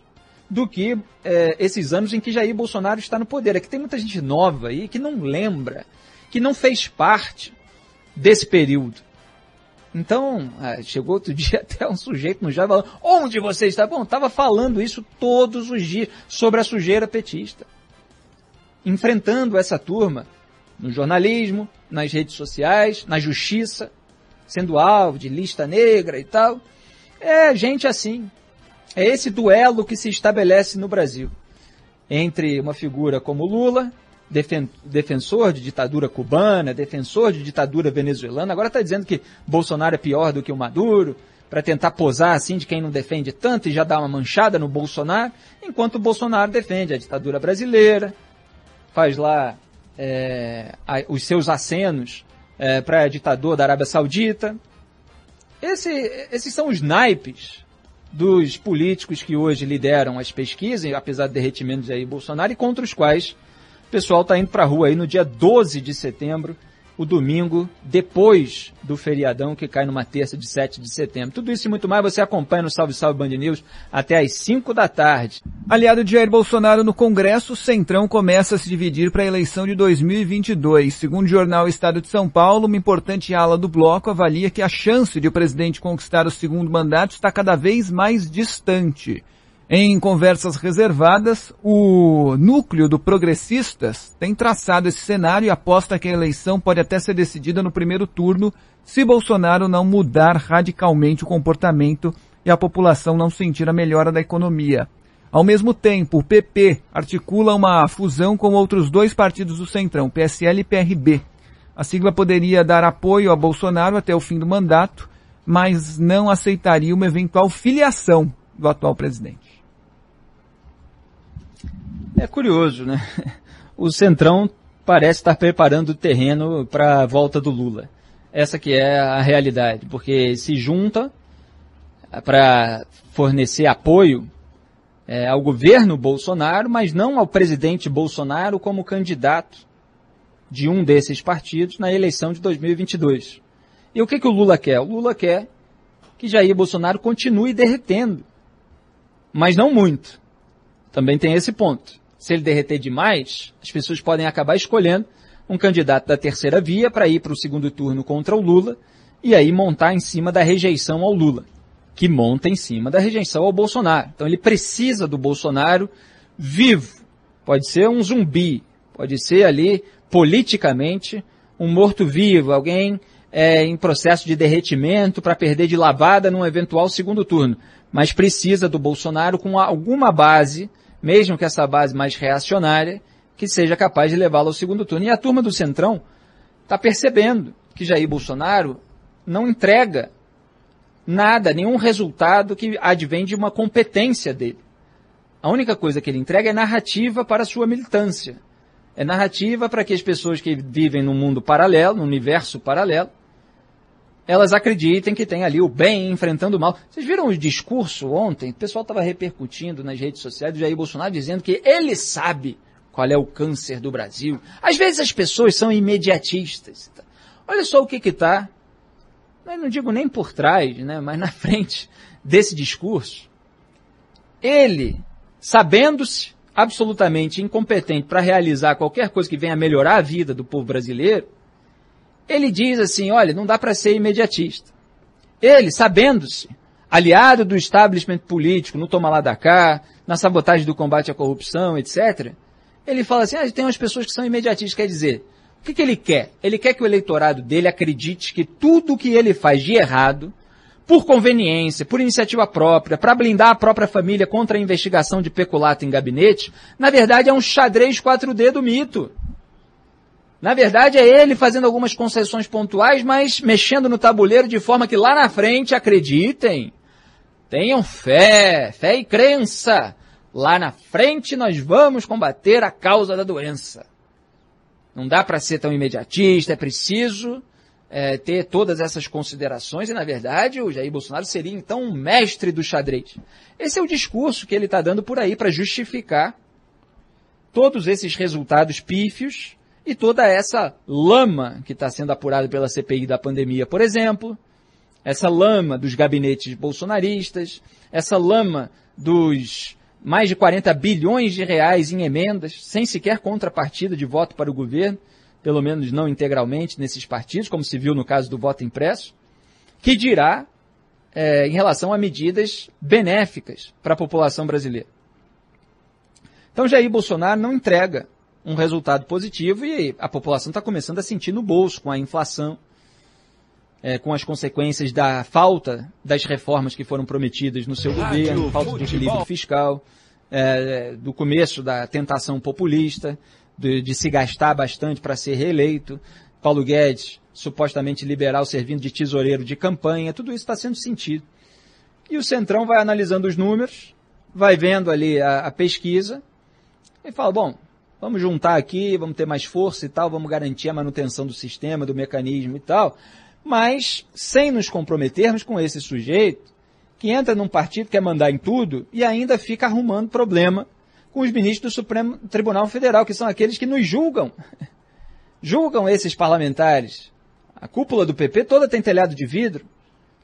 do que é, esses anos em que Jair Bolsonaro está no poder. É que tem muita gente nova aí que não lembra, que não fez parte desse período. Então, ah, chegou outro dia até um sujeito no já falando, onde você está? Bom, estava falando isso todos os dias sobre a sujeira petista. Enfrentando essa turma no jornalismo, nas redes sociais, na justiça, sendo alvo de lista negra e tal. É gente assim. É esse duelo que se estabelece no Brasil entre uma figura como Lula, defen defensor de ditadura cubana, defensor de ditadura venezuelana, agora está dizendo que Bolsonaro é pior do que o Maduro, para tentar posar assim de quem não defende tanto e já dar uma manchada no Bolsonaro, enquanto o Bolsonaro defende a ditadura brasileira, faz lá é, os seus acenos é, para ditador da Arábia Saudita. Esse, esses são os naipes dos políticos que hoje lideram as pesquisas, apesar do derretimento de Jair Bolsonaro, e contra os quais pessoal está indo para a rua aí no dia 12 de setembro o domingo depois do feriadão que cai numa terça de 7 de setembro. Tudo isso e muito mais você acompanha no Salve Salve Band News até às 5 da tarde. Aliado de Jair Bolsonaro no Congresso, Centrão começa a se dividir para a eleição de 2022. Segundo o jornal Estado de São Paulo, uma importante ala do bloco avalia que a chance de o presidente conquistar o segundo mandato está cada vez mais distante. Em conversas reservadas, o núcleo do Progressistas tem traçado esse cenário e aposta que a eleição pode até ser decidida no primeiro turno se Bolsonaro não mudar radicalmente o comportamento e a população não sentir a melhora da economia. Ao mesmo tempo, o PP articula uma fusão com outros dois partidos do Centrão, PSL e PRB. A sigla poderia dar apoio a Bolsonaro até o fim do mandato, mas não aceitaria uma eventual filiação do atual presidente. É curioso, né? O Centrão parece estar preparando o terreno para a volta do Lula. Essa que é a realidade, porque se junta para fornecer apoio é, ao governo Bolsonaro, mas não ao presidente Bolsonaro como candidato de um desses partidos na eleição de 2022. E o que, que o Lula quer? O Lula quer que Jair Bolsonaro continue derretendo, mas não muito. Também tem esse ponto se ele derreter demais, as pessoas podem acabar escolhendo um candidato da terceira via para ir para o segundo turno contra o Lula e aí montar em cima da rejeição ao Lula, que monta em cima da rejeição ao Bolsonaro. Então ele precisa do Bolsonaro vivo. Pode ser um zumbi, pode ser ali politicamente um morto-vivo, alguém é, em processo de derretimento para perder de lavada num eventual segundo turno. Mas precisa do Bolsonaro com alguma base mesmo que essa base mais reacionária, que seja capaz de levá-lo ao segundo turno. E a turma do Centrão está percebendo que Jair Bolsonaro não entrega nada, nenhum resultado que advém de uma competência dele. A única coisa que ele entrega é narrativa para a sua militância. É narrativa para que as pessoas que vivem num mundo paralelo, num universo paralelo, elas acreditem que tem ali o bem enfrentando o mal. Vocês viram o discurso ontem? O pessoal estava repercutindo nas redes sociais do Jair Bolsonaro dizendo que ele sabe qual é o câncer do Brasil. Às vezes as pessoas são imediatistas. Olha só o que está, não digo nem por trás, né, mas na frente desse discurso. Ele, sabendo-se absolutamente incompetente para realizar qualquer coisa que venha melhorar a vida do povo brasileiro, ele diz assim, olha, não dá para ser imediatista. Ele, sabendo-se, aliado do establishment político, no toma lá da cá, na sabotagem do combate à corrupção, etc., ele fala assim, ah, tem umas pessoas que são imediatistas, quer dizer, o que, que ele quer? Ele quer que o eleitorado dele acredite que tudo o que ele faz de errado, por conveniência, por iniciativa própria, para blindar a própria família contra a investigação de peculato em gabinete, na verdade é um xadrez 4D do mito. Na verdade, é ele fazendo algumas concessões pontuais, mas mexendo no tabuleiro de forma que lá na frente, acreditem, tenham fé, fé e crença. Lá na frente nós vamos combater a causa da doença. Não dá para ser tão imediatista, é preciso é, ter todas essas considerações e, na verdade, o Jair Bolsonaro seria então um mestre do xadrez. Esse é o discurso que ele está dando por aí para justificar todos esses resultados pífios e toda essa lama que está sendo apurada pela CPI da pandemia, por exemplo, essa lama dos gabinetes bolsonaristas, essa lama dos mais de 40 bilhões de reais em emendas, sem sequer contrapartida de voto para o governo, pelo menos não integralmente nesses partidos, como se viu no caso do voto impresso, que dirá é, em relação a medidas benéficas para a população brasileira. Então Jair Bolsonaro não entrega um resultado positivo e a população está começando a sentir no bolso com a inflação, é, com as consequências da falta das reformas que foram prometidas no seu Rádio governo, falta futebol. de equilíbrio fiscal, é, do começo da tentação populista, de, de se gastar bastante para ser reeleito, Paulo Guedes supostamente liberal servindo de tesoureiro de campanha, tudo isso está sendo sentido. E o Centrão vai analisando os números, vai vendo ali a, a pesquisa e fala, bom, vamos juntar aqui, vamos ter mais força e tal, vamos garantir a manutenção do sistema, do mecanismo e tal, mas sem nos comprometermos com esse sujeito que entra num partido, quer mandar em tudo e ainda fica arrumando problema com os ministros do Supremo Tribunal Federal, que são aqueles que nos julgam. julgam esses parlamentares. A cúpula do PP toda tem telhado de vidro,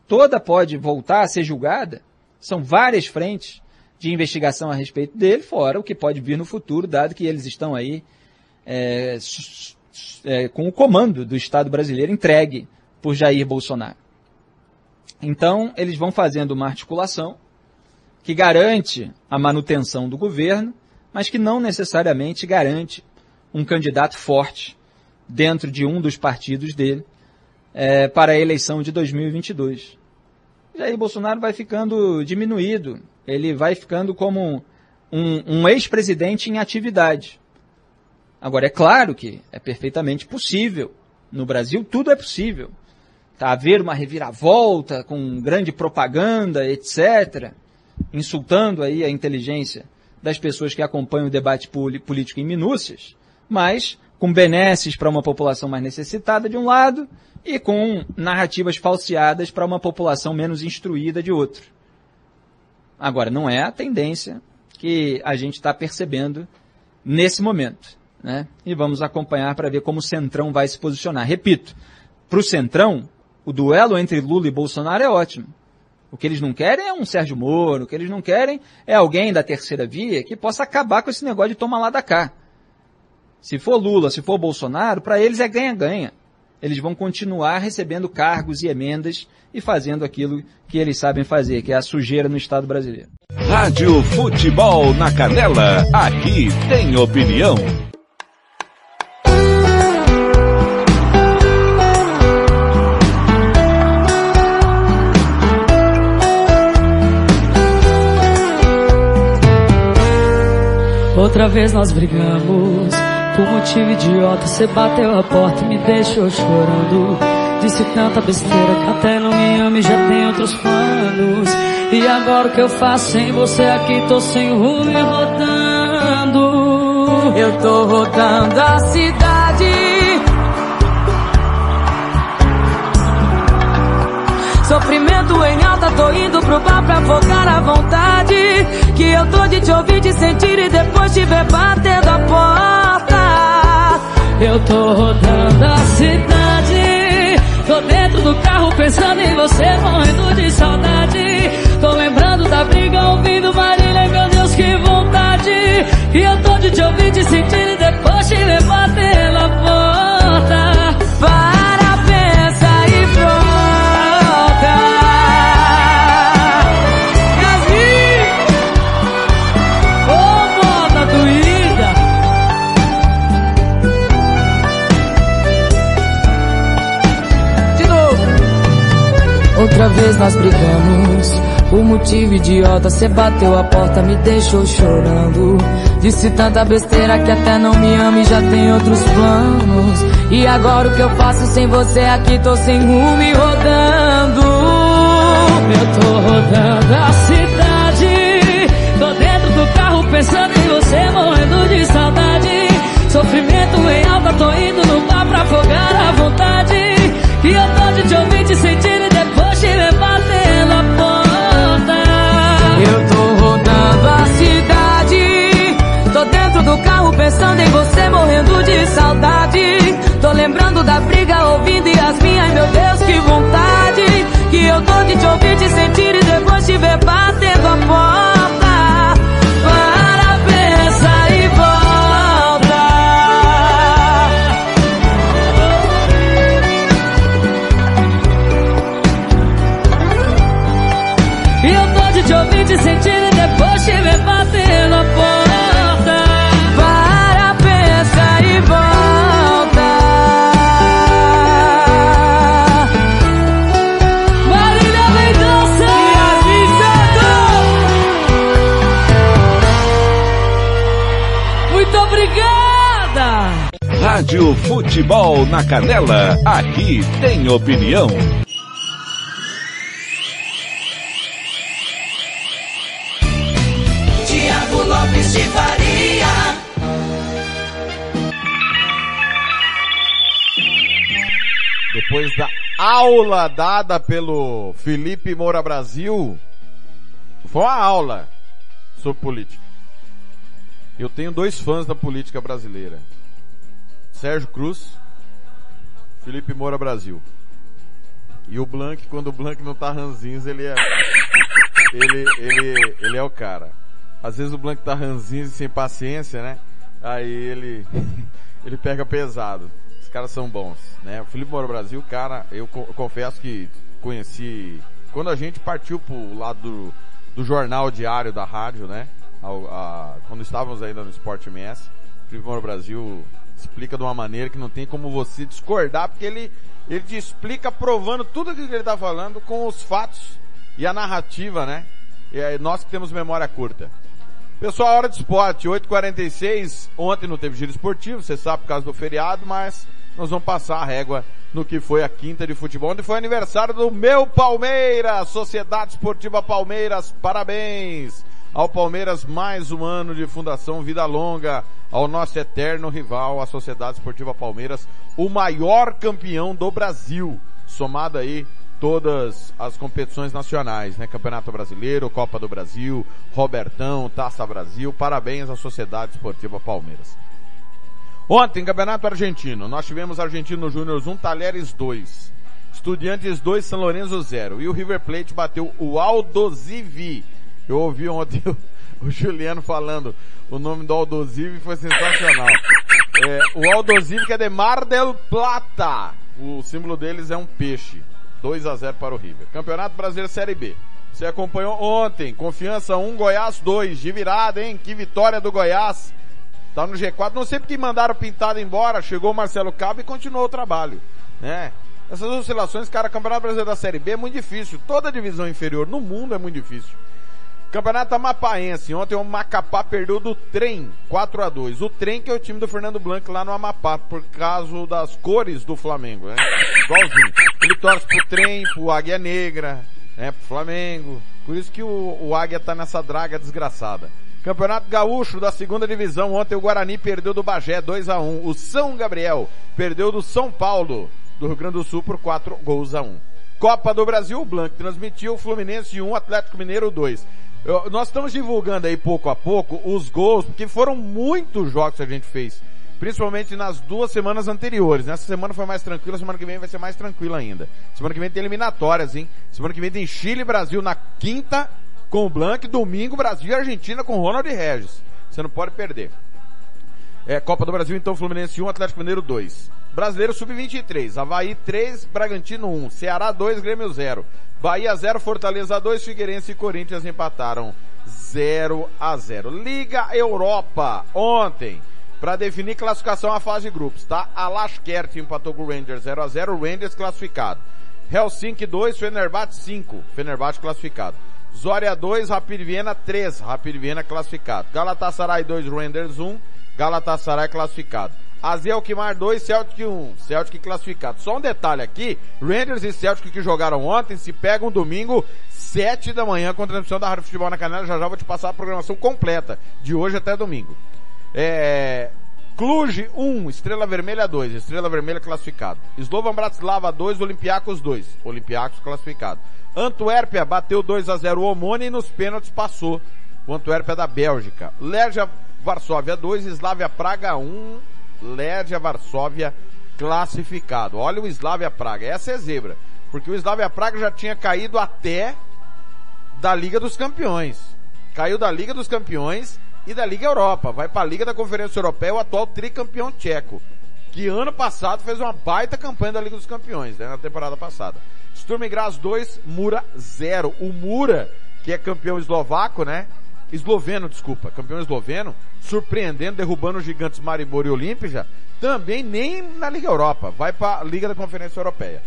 toda pode voltar a ser julgada. São várias frentes de investigação a respeito dele, fora o que pode vir no futuro, dado que eles estão aí é, é, com o comando do Estado brasileiro entregue por Jair Bolsonaro. Então, eles vão fazendo uma articulação que garante a manutenção do governo, mas que não necessariamente garante um candidato forte dentro de um dos partidos dele é, para a eleição de 2022. Jair Bolsonaro vai ficando diminuído, ele vai ficando como um, um ex-presidente em atividade. Agora, é claro que é perfeitamente possível. No Brasil, tudo é possível. Tá, haver uma reviravolta com grande propaganda, etc., insultando aí a inteligência das pessoas que acompanham o debate político em minúcias, mas com benesses para uma população mais necessitada de um lado e com narrativas falseadas para uma população menos instruída de outro. Agora, não é a tendência que a gente está percebendo nesse momento. Né? E vamos acompanhar para ver como o Centrão vai se posicionar. Repito, para o Centrão, o duelo entre Lula e Bolsonaro é ótimo. O que eles não querem é um Sérgio Moro, o que eles não querem é alguém da terceira via que possa acabar com esse negócio de tomar lá da cá. Se for Lula, se for Bolsonaro, para eles é ganha-ganha eles vão continuar recebendo cargos e emendas e fazendo aquilo que eles sabem fazer, que é a sujeira no Estado brasileiro. Rádio Futebol na Canela, aqui tem opinião. Outra vez nós brigamos por motivo idiota, você bateu a porta e me deixou chorando. Disse tanta besteira que até não me ama e já tem outros planos. E agora o que eu faço sem você aqui? Tô sem rumo e rodando. Eu tô rodando a cidade. Sofrimento em alta, tô indo pro bar pra afogar a vontade. Que eu tô de te ouvir, te sentir e depois te ver batendo a porta. Eu tô rodando a cidade. Tô dentro do carro pensando em você Morrendo de saudade. Tô lembrando da briga ouvindo Marília Meu Deus que vontade. E eu tô de te ouvir, te sentir E depois te levar pela vez nós brigamos O motivo idiota, cê bateu a porta, me deixou chorando. Disse tanta besteira que até não me ama e já tem outros planos. E agora o que eu faço sem você aqui? Tô sem rumo e rodando. Eu tô rodando a cidade. Tô dentro do carro pensando em você, morrendo de saudade. Sofrimento em alta, tô indo no bar pra afogar a vontade. E eu tô de te ouvir, te sentir dentro do carro pensando em você, morrendo de saudade. Tô lembrando da briga, ouvindo Yasmin, ai meu Deus, que vontade. Que eu tô de te ouvir, te sentir e depois te ver batendo a porta. Para, pensa e volta. E eu tô de te ouvir, te sentir e depois te ver batendo Rádio Futebol na Canela, aqui tem opinião. Tiago Lopes de Faria. Depois da aula dada pelo Felipe Moura Brasil, foi uma aula sobre política. Eu tenho dois fãs da política brasileira. Sérgio Cruz, Felipe Moura Brasil. E o Blank, quando o Blank não tá ranzinhos, ele é. Ele, ele, ele é o cara. Às vezes o Blank tá ranzinhos e sem paciência, né? Aí ele. ele pega pesado. Os caras são bons, né? O Felipe Moura Brasil, cara, eu co- confesso que conheci. Quando a gente partiu pro lado do, do jornal diário da rádio, né? Ao- a- quando estávamos ainda no Sport MS, Felipe Moura Brasil explica de uma maneira que não tem como você discordar, porque ele, ele te explica provando tudo aquilo que ele tá falando com os fatos e a narrativa, né? E nós que temos memória curta. Pessoal, hora de esporte, 8h46. Ontem não teve giro esportivo, você sabe por causa do feriado, mas nós vamos passar a régua no que foi a quinta de futebol, onde foi aniversário do meu Palmeiras, Sociedade Esportiva Palmeiras, parabéns! Ao Palmeiras, mais um ano de fundação Vida Longa, ao nosso eterno rival, a Sociedade Esportiva Palmeiras, o maior campeão do Brasil, somado aí todas as competições nacionais, né? Campeonato Brasileiro, Copa do Brasil, Robertão, Taça Brasil. Parabéns à Sociedade Esportiva Palmeiras. Ontem, Campeonato Argentino, nós tivemos Argentino Júnior 1, Talheres 2. Estudiantes 2, São Lourenço 0. E o River Plate bateu o Aldosivi. Eu ouvi ontem o, o Juliano falando o nome do Aldosivi foi sensacional. É, o Aldosivi que é de Mar del Plata. O símbolo deles é um peixe. 2 a 0 para o River. Campeonato Brasileiro Série B. Você acompanhou ontem. Confiança 1, Goiás 2. De virada, hein? Que vitória do Goiás. Tá no G4. Não sei porque mandaram pintado embora. Chegou o Marcelo Cabo e continuou o trabalho. Né? Essas oscilações, cara, Campeonato Brasileiro da Série B é muito difícil. Toda divisão inferior no mundo é muito difícil. Campeonato Amapaense. Ontem o Macapá perdeu do Trem 4 a 2 O Trem que é o time do Fernando Blanco lá no Amapá, por causa das cores do Flamengo, né? Igualzinho. Ele torce pro Trem, pro Águia Negra, né? Pro Flamengo. Por isso que o, o Águia tá nessa draga desgraçada. Campeonato Gaúcho da segunda divisão. Ontem o Guarani perdeu do Bagé 2 a 1 O São Gabriel perdeu do São Paulo, do Rio Grande do Sul, por 4 gols a 1 Copa do Brasil, o Blanco transmitiu Fluminense 1, Atlético Mineiro 2. Eu- nós estamos divulgando aí pouco a pouco os gols, porque foram muitos jogos que a gente fez. Principalmente nas duas semanas anteriores. Nessa semana foi mais tranquila, semana que vem vai ser mais tranquila ainda. Semana que vem tem eliminatórias, hein? Semana que vem tem Chile e Brasil na quinta com o Blanc, domingo Brasil e Argentina com Ronald Regis. Você não pode perder. É, Copa do Brasil, então, Fluminense 1, Atlético Mineiro 2. Brasileiro Sub-23, Havaí 3, Bragantino 1, Ceará 2, Grêmio 0. Bahia 0, Fortaleza 2, Figueirense e Corinthians empataram 0 a 0. Liga Europa, ontem, para definir classificação à fase de grupos, tá? Alashkert empatou com o Rangers 0 a 0, o Rangers classificado. Helsinki 2, Fenerbahçe 5, Fenerbahçe classificado. Zória 2, Rapid Viena 3, Rapid Viena classificado. Galatasaray 2, Rangers 1, Galatasaray classificado. Azel Alkmaar 2, Celtic 1, Celtic classificado. Só um detalhe aqui, Rangers e Celtic que jogaram ontem se pegam domingo 7 da manhã com a transmissão da Rádio Futebol na Canela, já já vou te passar a programação completa, de hoje até domingo. É, Cluj 1, Estrela Vermelha 2, Estrela Vermelha classificado. Slovan Bratislava 2, Olympiacos 2, Olympiacos classificado. Antuérpia bateu 2 a 0 o Omoni e nos pênaltis passou. O Antuérpia da Bélgica. Legia Varsóvia 2, Slavia Praga 1, Legia Varsóvia classificado. Olha o Slavia Praga, essa é zebra. Porque o Slavia Praga já tinha caído até da Liga dos Campeões. Caiu da Liga dos Campeões e da Liga Europa. Vai para a Liga da Conferência Europeia, o atual tricampeão tcheco. Que ano passado fez uma baita campanha da Liga dos Campeões, né, na temporada passada. Sturm Graz 2, Mura 0. O Mura, que é campeão eslovaco, né? Esloveno, desculpa, campeão esloveno, surpreendendo, derrubando os gigantes Maribor e Olímpia, também nem na Liga Europa, vai para a Liga da Conferência Europeia.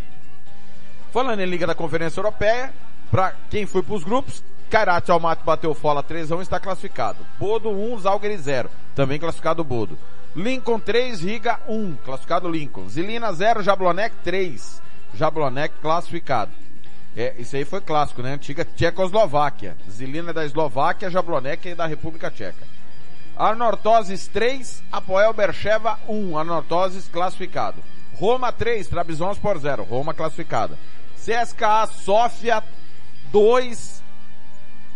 Falando em Liga da Conferência Europeia, para quem foi para os grupos, Kairat Almaty bateu Fola 3 a 1 está classificado. Bodo 1, Zalgiris 0, também classificado Bodo. Lincoln 3, Riga 1, classificado Lincoln. Zilina 0, Jablonec 3, Jablonec classificado. É, isso aí foi clássico, né? Antiga Tchecoslováquia. Zilina da Eslováquia, Jablonec é da República Tcheca. Anortoses 3, Apoel Bercheva 1, Anortoses classificado. Roma 3, Trabzonspor 0, Roma classificada. CSKA Sofia 2,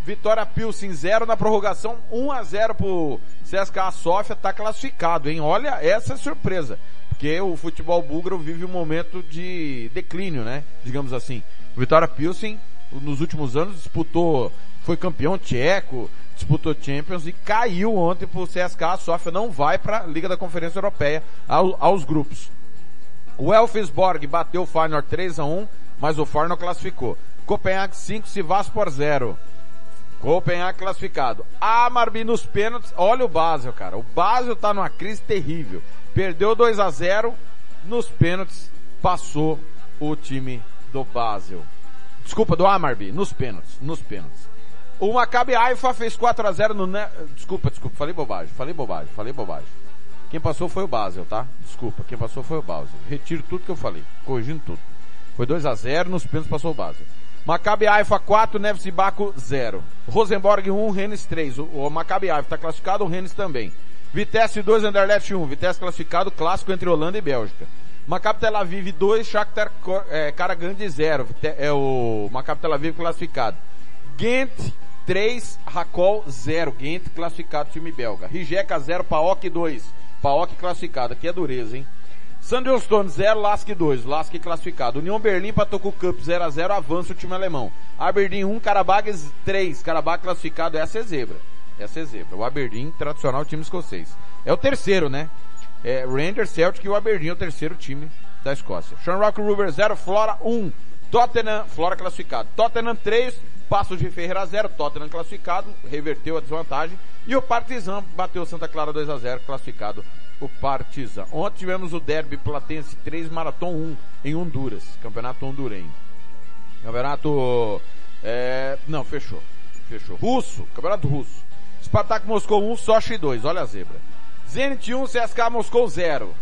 Vitória Pilsen 0 na prorrogação, 1 a 0 pro CSKA Sofia, tá classificado, hein? Olha essa surpresa. Porque o futebol búlgaro vive um momento de declínio, né? Digamos assim. Vitória Pilsen, nos últimos anos, disputou, foi campeão tcheco, disputou Champions e caiu ontem pro CSKA. A Sofia não vai para Liga da Conferência Europeia ao, aos grupos. O Elfsborg bateu o Feyenoord 3 a 1, mas o Feyenoord classificou. Copenhague 5, Sivaspor 0. Copenhague classificado. Amarby nos pênaltis. Olha o Basel, cara. O Basel tá numa crise terrível. Perdeu 2 a 0 nos pênaltis. Passou o time do Basel. Desculpa, do Amarby. Nos pênaltis. Nos pênaltis. O Maccabi Haifa fez 4 a 0 no... Ne... Desculpa, desculpa. Falei bobagem. Falei bobagem. Falei bobagem. Quem passou foi o Basel, tá? Desculpa. Quem passou foi o Basel. Retiro tudo que eu falei. Corrigindo tudo. Foi 2 a 0 nos pênaltis passou o Basel. Maccabi Haifa 4, Neves e Baco 0. Rosenborg 1, Rennes 3. O, o Maccabi Haifa está classificado, o Rennes também. Vitesse 2, Anderlecht 1. Vitesse classificado, clássico entre Holanda e Bélgica. Maccabi Tel Aviv 2, Shakhtar é, Karagandhi 0. É o Maccabi Tel Aviv classificado. Ghent 3, Racol 0. Ghent classificado, time belga. Rijeka 0, Paok 2. Paok classificado. Aqui é dureza, hein? Sandelston 0, Lask 2, Lask classificado. União Berlim empatou o Cup 0 a 0 avança o time alemão. Aberdeen 1, Karabag 3, Karabag classificado, essa é zebra. Essa é zebra. O Aberdeen, tradicional time escocês. É o terceiro, né? É Rangers, Celtic e o Aberdeen o terceiro time da Escócia. Shamrock Rovers 0, Flora 1, Tottenham, Flora classificado. Tottenham 3, Passos de Ferreira 0, Tottenham classificado, reverteu a desvantagem. E o Partizan bateu Santa Clara 2 a 0, classificado o Partizan. Ontem tivemos o Derby Platense 3, Marathon 1 em Honduras, campeonato hondurenho. Campeonato, é, não, fechou, fechou. Russo, campeonato russo. Spartak Moscou 1, Sochi 2, olha a zebra. Zenit 1, CSK Moscou 0.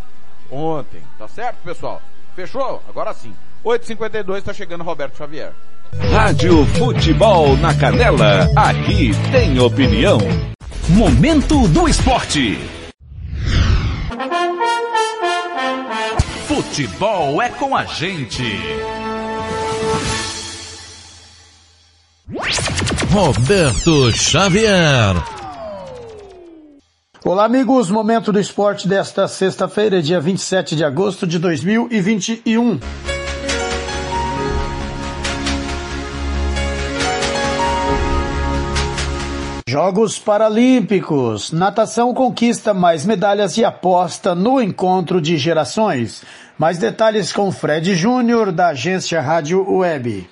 Ontem, tá certo, pessoal? Fechou? Agora sim. 8h52 tá chegando Roberto Xavier. Rádio Futebol na Canela, aqui tem opinião. Momento do esporte. Futebol é com a gente. Roberto Xavier. Olá, amigos. Momento do esporte desta sexta-feira, dia 27 de agosto de 2021. Jogos Paralímpicos. Natação conquista mais medalhas e aposta no encontro de gerações. Mais detalhes com Fred Júnior, da agência Rádio Web.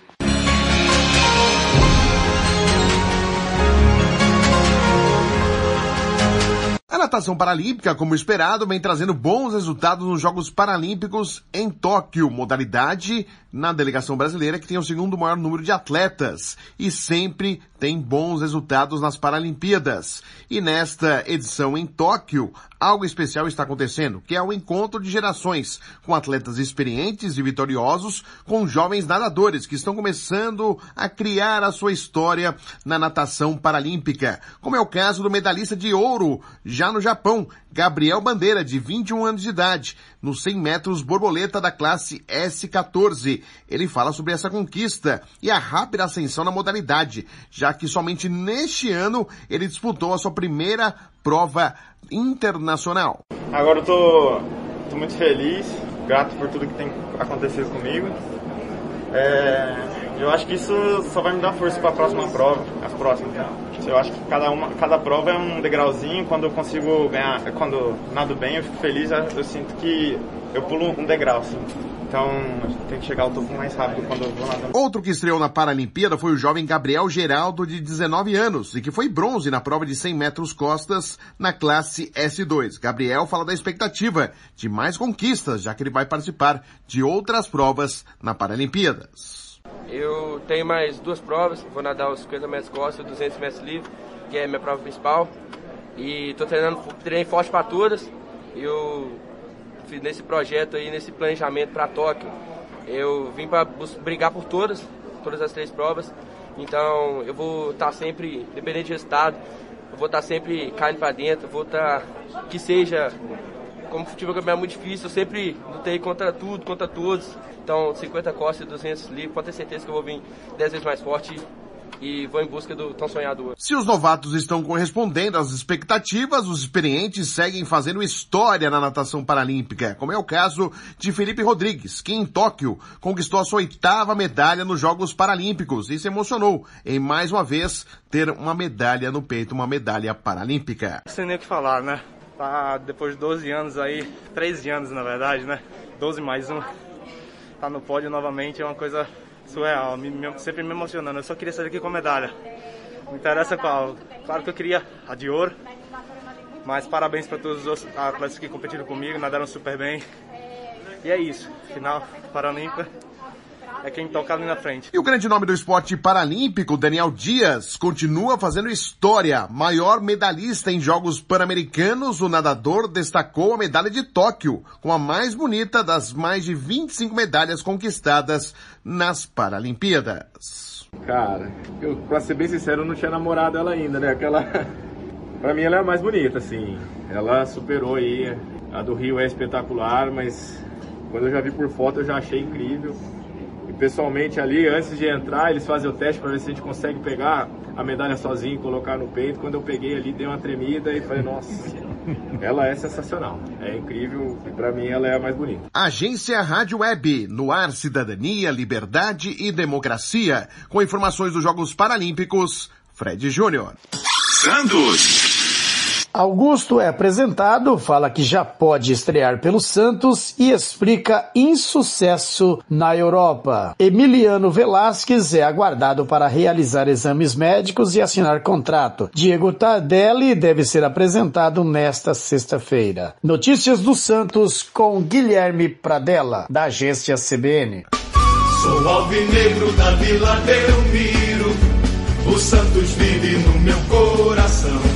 Natação paralímpica, como esperado, vem trazendo bons resultados nos Jogos Paralímpicos em Tóquio, modalidade na delegação brasileira que tem o segundo maior número de atletas e sempre tem bons resultados nas Paralimpíadas. E nesta edição em Tóquio, algo especial está acontecendo, que é o encontro de gerações, com atletas experientes e vitoriosos, com jovens nadadores que estão começando a criar a sua história na natação paralímpica, como é o caso do medalhista de ouro, já no Japão, Gabriel Bandeira, de 21 anos de idade, nos 100 metros borboleta da classe S14. Ele fala sobre essa conquista e a rápida ascensão na modalidade, já que somente neste ano ele disputou a sua primeira prova internacional. Agora eu tô, tô muito feliz, grato por tudo que tem acontecido comigo. É, eu acho que isso só vai me dar força para a próxima prova, as próximas. Né? Eu acho que cada, uma, cada prova é um degrauzinho. Quando eu consigo ganhar, quando nado bem, eu fico feliz. Eu sinto que eu pulo um degrau. Assim. Então, tem que chegar ao topo mais rápido quando eu vou nadando. Outro que estreou na Paralimpíada foi o jovem Gabriel Geraldo, de 19 anos, e que foi bronze na prova de 100 metros costas na classe S2. Gabriel fala da expectativa de mais conquistas, já que ele vai participar de outras provas na Paralimpíadas. Eu tenho mais duas provas, vou nadar os 50 metros costas e 200 metros livre, que é a minha prova principal. E estou treinando, treinei forte para todas. Eu nesse projeto aí, nesse planejamento para Tóquio. Eu vim para brigar por todas, todas as três provas. Então eu vou estar tá sempre, dependente de resultado, eu vou estar tá sempre caindo para dentro, vou estar, tá, que seja, como futebol é muito difícil, eu sempre lutei contra tudo, contra todos. Então 50 costas e 200 livres, pode ter certeza que eu vou vir 10 vezes mais forte e vou em busca do tão sonhado Se os novatos estão correspondendo às expectativas, os experientes seguem fazendo história na natação paralímpica, como é o caso de Felipe Rodrigues, que em Tóquio conquistou a sua oitava medalha nos Jogos Paralímpicos e se emocionou em mais uma vez ter uma medalha no peito, uma medalha paralímpica. Sem nem o que falar, né? Tá depois de 12 anos aí, 13 anos na verdade, né? 12 mais um. Tá no pódio novamente é uma coisa surreal, me, me, sempre me emocionando. Eu só queria sair aqui com a medalha. Não interessa qual. Claro que eu queria a de ouro. Mas parabéns para todos os atletas que competiram comigo, nadaram super bem. E é isso. Final Paralímpica é quem toca ali na frente. E o grande nome do esporte paralímpico, Daniel Dias, continua fazendo história. Maior medalhista em Jogos Pan-Americanos, o nadador destacou a medalha de Tóquio, com a mais bonita das mais de 25 medalhas conquistadas nas Paralimpíadas. Cara, eu, pra ser bem sincero, eu não tinha namorado ela ainda, né? Aquela. pra mim ela é a mais bonita, assim. Ela superou aí. A do Rio é espetacular, mas quando eu já vi por foto eu já achei incrível. Pessoalmente ali, antes de entrar, eles fazem o teste para ver se a gente consegue pegar a medalha sozinho e colocar no peito. Quando eu peguei ali, dei uma tremida e falei, nossa, ela é sensacional. É incrível e para mim ela é a mais bonita. Agência Rádio Web, no ar cidadania, liberdade e democracia. Com informações dos Jogos Paralímpicos, Fred Júnior. Santos. Augusto é apresentado, fala que já pode estrear pelo Santos e explica insucesso na Europa. Emiliano Velasquez é aguardado para realizar exames médicos e assinar contrato. Diego Tardelli deve ser apresentado nesta sexta-feira. Notícias do Santos com Guilherme Pradella, da agência CBN. Sou alvinegro da Vila Belmiro, o Santos vive no meu coração.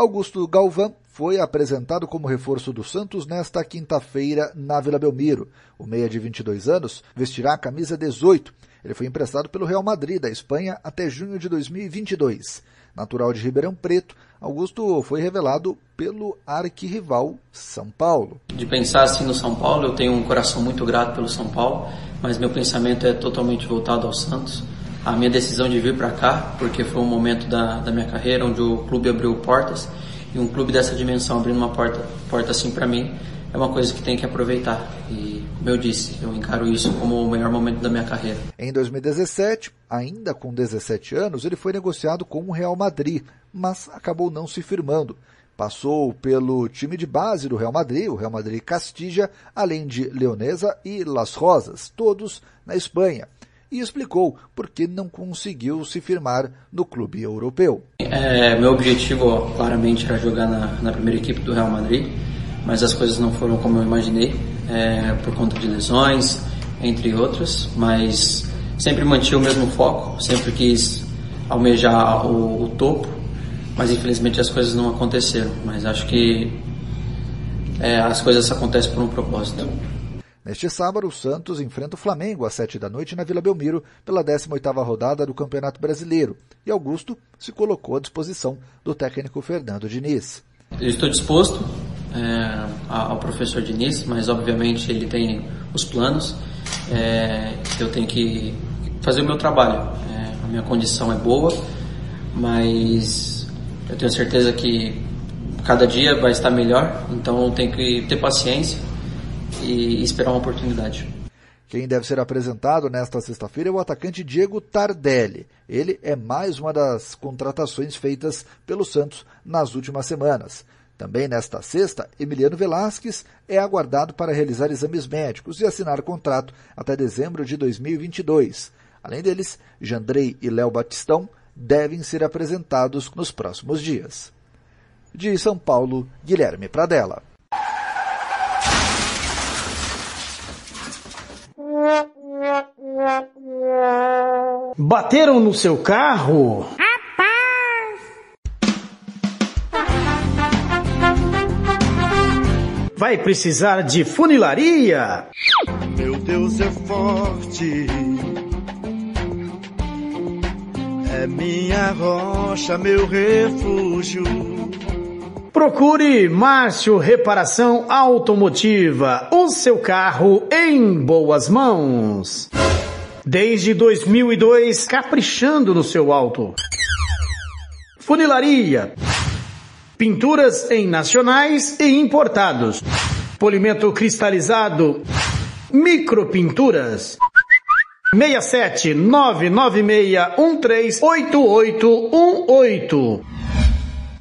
Augusto Galvão foi apresentado como reforço do Santos nesta quinta-feira na Vila Belmiro. O meia de 22 anos vestirá a camisa 18. Ele foi emprestado pelo Real Madrid da Espanha até junho de 2022. Natural de Ribeirão Preto, Augusto foi revelado pelo arquirrival São Paulo. De pensar assim no São Paulo, eu tenho um coração muito grato pelo São Paulo, mas meu pensamento é totalmente voltado ao Santos a minha decisão de vir para cá, porque foi um momento da, da minha carreira onde o clube abriu portas e um clube dessa dimensão abrindo uma porta, porta assim para mim é uma coisa que tem que aproveitar. E, como eu disse, eu encaro isso como o melhor momento da minha carreira. Em 2017, ainda com 17 anos, ele foi negociado com o Real Madrid, mas acabou não se firmando. Passou pelo time de base do Real Madrid, o Real Madrid Castilla, além de Leonesa e Las Rosas, todos na Espanha e explicou por que não conseguiu se firmar no clube europeu. É, meu objetivo, claramente, era jogar na, na, primeira equipe do Real Madrid, mas as coisas não foram como eu imaginei, é, por conta de lesões, entre outras, mas sempre mantive o mesmo foco, sempre quis almejar o, o topo, mas infelizmente as coisas não aconteceram. Mas acho que é, as coisas acontecem por um propósito. Neste sábado, o Santos enfrenta o Flamengo às 7 da noite na Vila Belmiro pela 18ª rodada do Campeonato Brasileiro. E Augusto se colocou à disposição do técnico Fernando Diniz. Eu estou disposto é, ao professor Diniz, mas obviamente ele tem os planos. É, eu tenho que fazer o meu trabalho. É, a minha condição é boa, mas eu tenho certeza que cada dia vai estar melhor, então tenho que ter paciência e esperar uma oportunidade. Quem deve ser apresentado nesta sexta-feira é o atacante Diego Tardelli. Ele é mais uma das contratações feitas pelo Santos nas últimas semanas. Também nesta sexta, Emiliano Velasquez é aguardado para realizar exames médicos e assinar contrato até dezembro de 2022. Além deles, Jandrei e Léo Batistão devem ser apresentados nos próximos dias. De São Paulo, Guilherme Pradella. Bateram no seu carro? Vai precisar de funilaria? Meu Deus é forte. É minha rocha, meu refúgio. Procure Márcio Reparação Automotiva, o seu carro em boas mãos. Desde 2002, caprichando no seu auto. Funilaria. Pinturas em nacionais e importados. Polimento cristalizado. Micropinturas. 67 996 138818.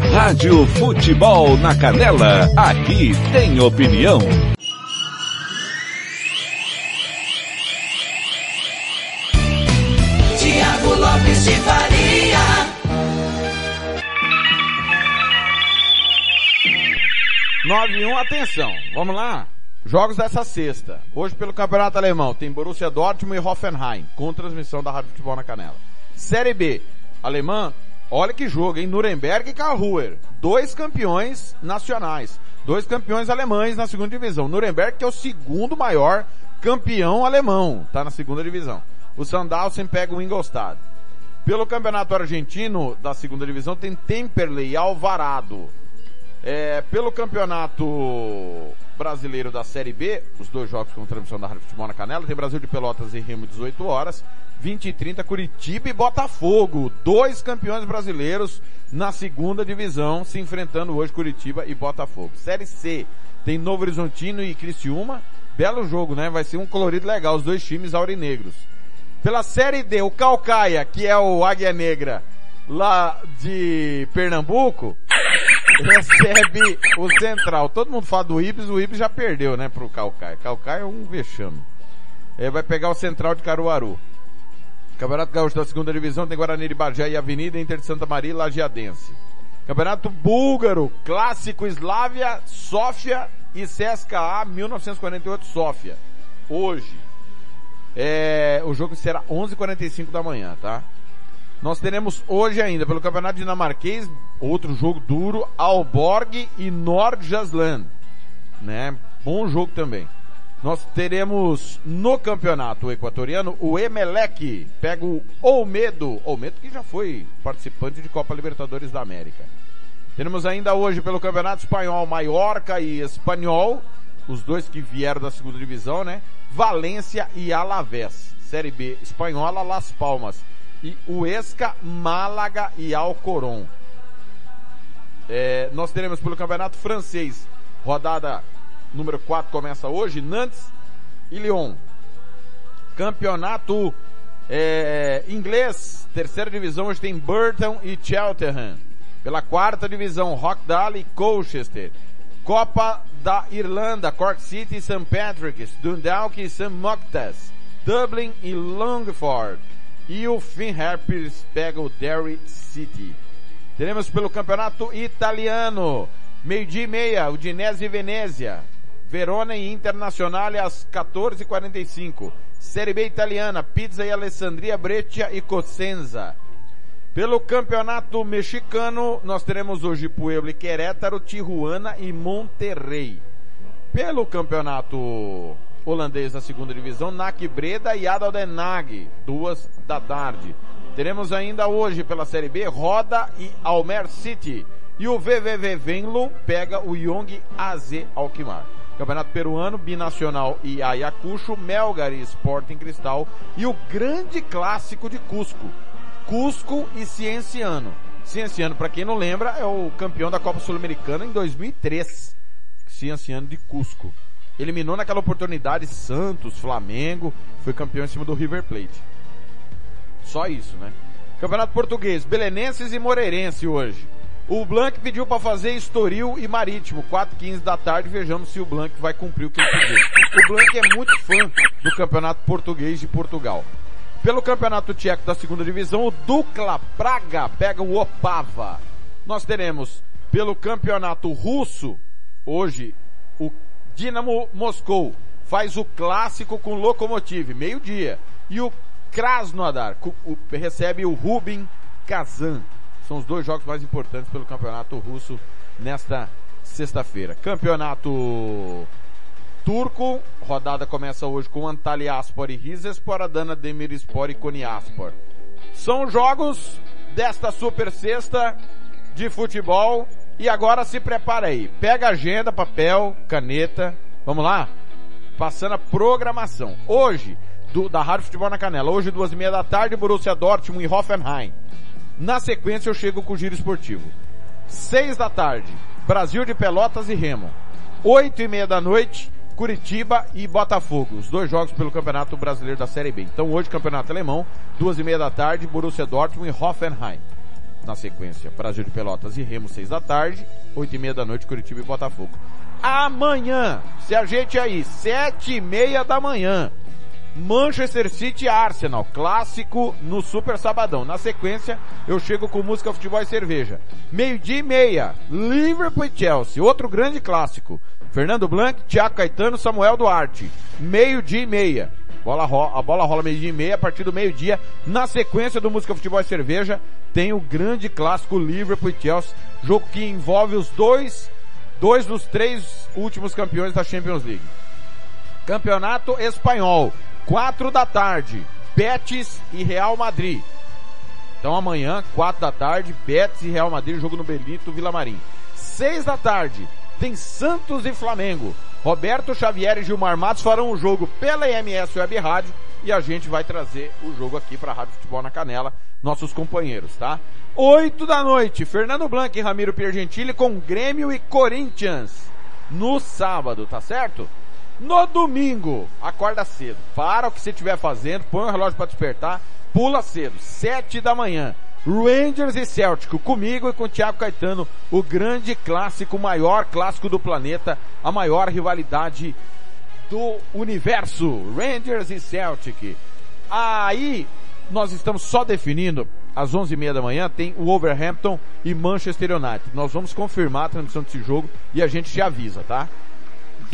Rádio Futebol na Canela, aqui tem opinião. Tiago Lopes de Faria. Nove e um, atenção, vamos lá. Jogos dessa sexta. Hoje pelo Campeonato Alemão tem Borussia Dortmund e Hoffenheim, com transmissão da Rádio Futebol na Canela. Série B, alemã, Olha que jogo, hein? Nuremberg e Karlsruhe. Dois campeões nacionais. Dois campeões alemães na segunda divisão. Nuremberg que é o segundo maior campeão alemão. Tá na segunda divisão. O Sandhausen pega o Ingolstadt. Pelo campeonato argentino da segunda divisão tem Temperley e Alvarado. É, pelo campeonato brasileiro da Série B, os dois jogos com transmissão da Rádio Futebol na Canela, tem Brasil de Pelotas e Remo 18 horas. 20 e 30, Curitiba e Botafogo. Dois campeões brasileiros na segunda divisão, se enfrentando hoje Curitiba e Botafogo. Série C, tem Novo Horizontino e Criciúma. Belo jogo, né? Vai ser um colorido legal, os dois times aurinegros. Pela Série D, o Calcaia, que é o Águia Negra, lá de Pernambuco, recebe o Central. Todo mundo fala do Ibis, o Ibis já perdeu, né, pro Calcaia. Calcaia é um vexame. É, vai pegar o Central de Caruaru. Campeonato Gaúcho da segunda divisão tem Guarani de Bagé e Avenida Inter de Santa Maria e Lajeadense. Campeonato Búlgaro, Clássico Slavia, Sófia e CSKA 1948 Sófia. Hoje. É, o jogo será 11h45 da manhã, tá? Nós teremos hoje ainda, pelo Campeonato Dinamarquês, outro jogo duro, Alborg e Nordjylland. Né? Bom jogo também. Nós teremos no campeonato equatoriano o Emelec, pega o Olmedo, Olmedo que já foi participante de Copa Libertadores da América. Teremos ainda hoje pelo Campeonato Espanhol Maiorca e Espanhol, os dois que vieram da segunda divisão, né? Valência e Alavés. Série B espanhola, Las Palmas. E Huesca, Málaga e Alcoron. É, nós teremos pelo Campeonato Francês, rodada número 4 começa hoje, Nantes e Lyon. Campeonato é, inglês, terceira divisão, hoje tem Burton e Cheltenham. Pela quarta divisão, Rockdale e Colchester. Copa da Irlanda, Cork City e St. Patrick's, Dundalk e St. Moctas, Dublin e Longford. E o Finn Harpers pega o Derry City. Teremos pelo campeonato italiano, meio-dia e meia, Udinese e Venezia. Verona e Internazionale às 14h45. Série B italiana, Pizza e Alessandria, Breccia e Cosenza. Pelo campeonato mexicano, nós teremos hoje Puebla e Querétaro, Tijuana e Monterrey. Pelo campeonato holandês da segunda divisão, NAC Breda e Adaldenag, duas da tarde. Teremos ainda hoje pela Série B, Roda e Almer City. E o VVV Venlo pega o Young AZ Alkmaar. Campeonato Peruano, Binacional e Ayacucho, Melgar e Sporting Cristal e o grande clássico de Cusco, Cusco e Cienciano. Cienciano, para quem não lembra, é o campeão da Copa Sul-Americana em 2003. Cienciano de Cusco. Eliminou naquela oportunidade Santos, Flamengo, foi campeão em cima do River Plate. Só isso, né? Campeonato Português, Belenenses e Moreirense hoje. O Blanc pediu para fazer Estoril e Marítimo, 4 15 da tarde, vejamos se o Blanc vai cumprir o que ele pediu. O Blanc é muito fã do Campeonato Português de Portugal. Pelo Campeonato Tcheco da segunda divisão, o Dukla Praga pega o Opava. Nós teremos pelo Campeonato Russo, hoje, o Dinamo Moscou faz o clássico com Lokomotiv, meio-dia. E o Krasnodar recebe o Rubin Kazan. São os dois jogos mais importantes pelo campeonato russo nesta sexta-feira. Campeonato turco, rodada começa hoje com Antalyaspor e Rizespor, Adana Demirspor e Konyaspor. São jogos desta super sexta de futebol e agora se prepara aí. Pega agenda, papel, caneta. Vamos lá? Passando a programação. Hoje, do, da Rádio Futebol na Canela. Hoje, duas e meia da tarde, Borussia Dortmund e Hoffenheim. Na sequência eu chego com o giro esportivo. Seis da tarde, Brasil de Pelotas e Remo. Oito e meia da noite, Curitiba e Botafogo. Os dois jogos pelo Campeonato Brasileiro da Série B. Então hoje, Campeonato Alemão, duas e meia da tarde, Borussia Dortmund e Hoffenheim. Na sequência, Brasil de Pelotas e Remo, seis da tarde, oito e meia da noite, Curitiba e Botafogo. Amanhã, se a gente aí, sete e meia da manhã, Manchester City Arsenal, clássico no Super Sabadão. Na sequência, eu chego com música, futebol e cerveja. Meio-dia e meia, Liverpool e Chelsea, outro grande clássico. Fernando Blanc, Thiago Caetano, Samuel Duarte. Meio-dia e meia. Bola rola, a bola rola meio-dia e meia, a partir do meio-dia, na sequência do Música, Futebol e Cerveja, tem o grande clássico Liverpool e Chelsea, jogo que envolve os dois, dois dos três últimos campeões da Champions League. Campeonato Espanhol, quatro da tarde, Betis e Real Madrid. Então amanhã, quatro da tarde, Betis e Real Madrid, jogo no Benito Vila Marim. Seis da tarde, tem Santos e Flamengo. Roberto Xavier e Gilmar Matos farão o jogo pela IMS Web Rádio e a gente vai trazer o jogo aqui para a Rádio Futebol na Canela, nossos companheiros, tá? Oito da noite, Fernando Blanc e Ramiro Piergentili com Grêmio e Corinthians. No sábado, tá certo? No domingo, acorda cedo. Para o que você estiver fazendo, põe o relógio para despertar, pula cedo, sete da manhã. Rangers e Celtic, comigo e com o Thiago Caetano, o grande clássico, o maior clássico do planeta, a maior rivalidade do universo. Rangers e Celtic. Aí, nós estamos só definindo, às onze e meia da manhã, tem o Overhampton e Manchester United. Nós vamos confirmar a transmissão desse jogo e a gente te avisa, tá?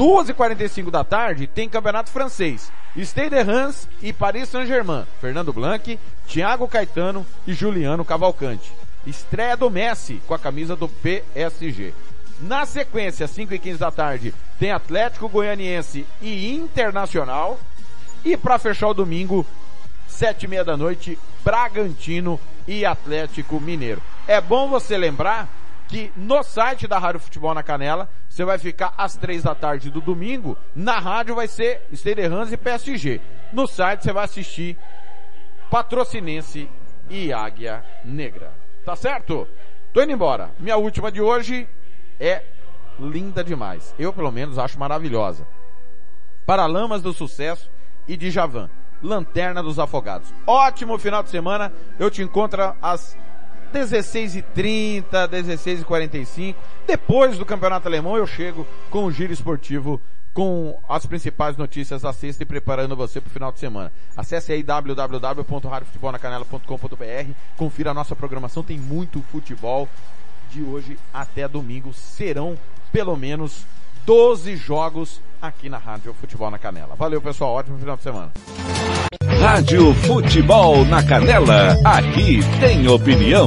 2h45 da tarde tem campeonato francês. Stade Reims e Paris Saint-Germain. Fernando Blanc, Thiago Caetano e Juliano Cavalcante. Estreia do Messi com a camisa do PSG. Na sequência, 5 e 15 da tarde, tem Atlético Goianiense e Internacional. E para fechar o domingo, 7 e meia da noite, Bragantino e Atlético Mineiro. É bom você lembrar que no site da Rádio Futebol na Canela, você vai ficar às três da tarde do domingo, na rádio vai ser Stade Reims e PSG. No site você vai assistir Patrocinense e Águia Negra. Tá certo? Tô indo embora. Minha última de hoje é linda demais. Eu, pelo menos, acho maravilhosa. Paralamas do Sucesso e de Javan. Lanterna dos Afogados. Ótimo final de semana. Eu te encontro às 16h30, 16h45. Depois do Campeonato Alemão eu chego com o Giro Esportivo com as principais notícias da sexta e preparando você para o final de semana. Acesse aí www.radiofutebolnacanela.com.br, confira a nossa programação, tem muito futebol de hoje até domingo. Serão pelo menos 12 jogos aqui na Rádio Futebol na Canela. Valeu pessoal, ótimo final de semana. Rádio Futebol na Canela, aqui tem opinião.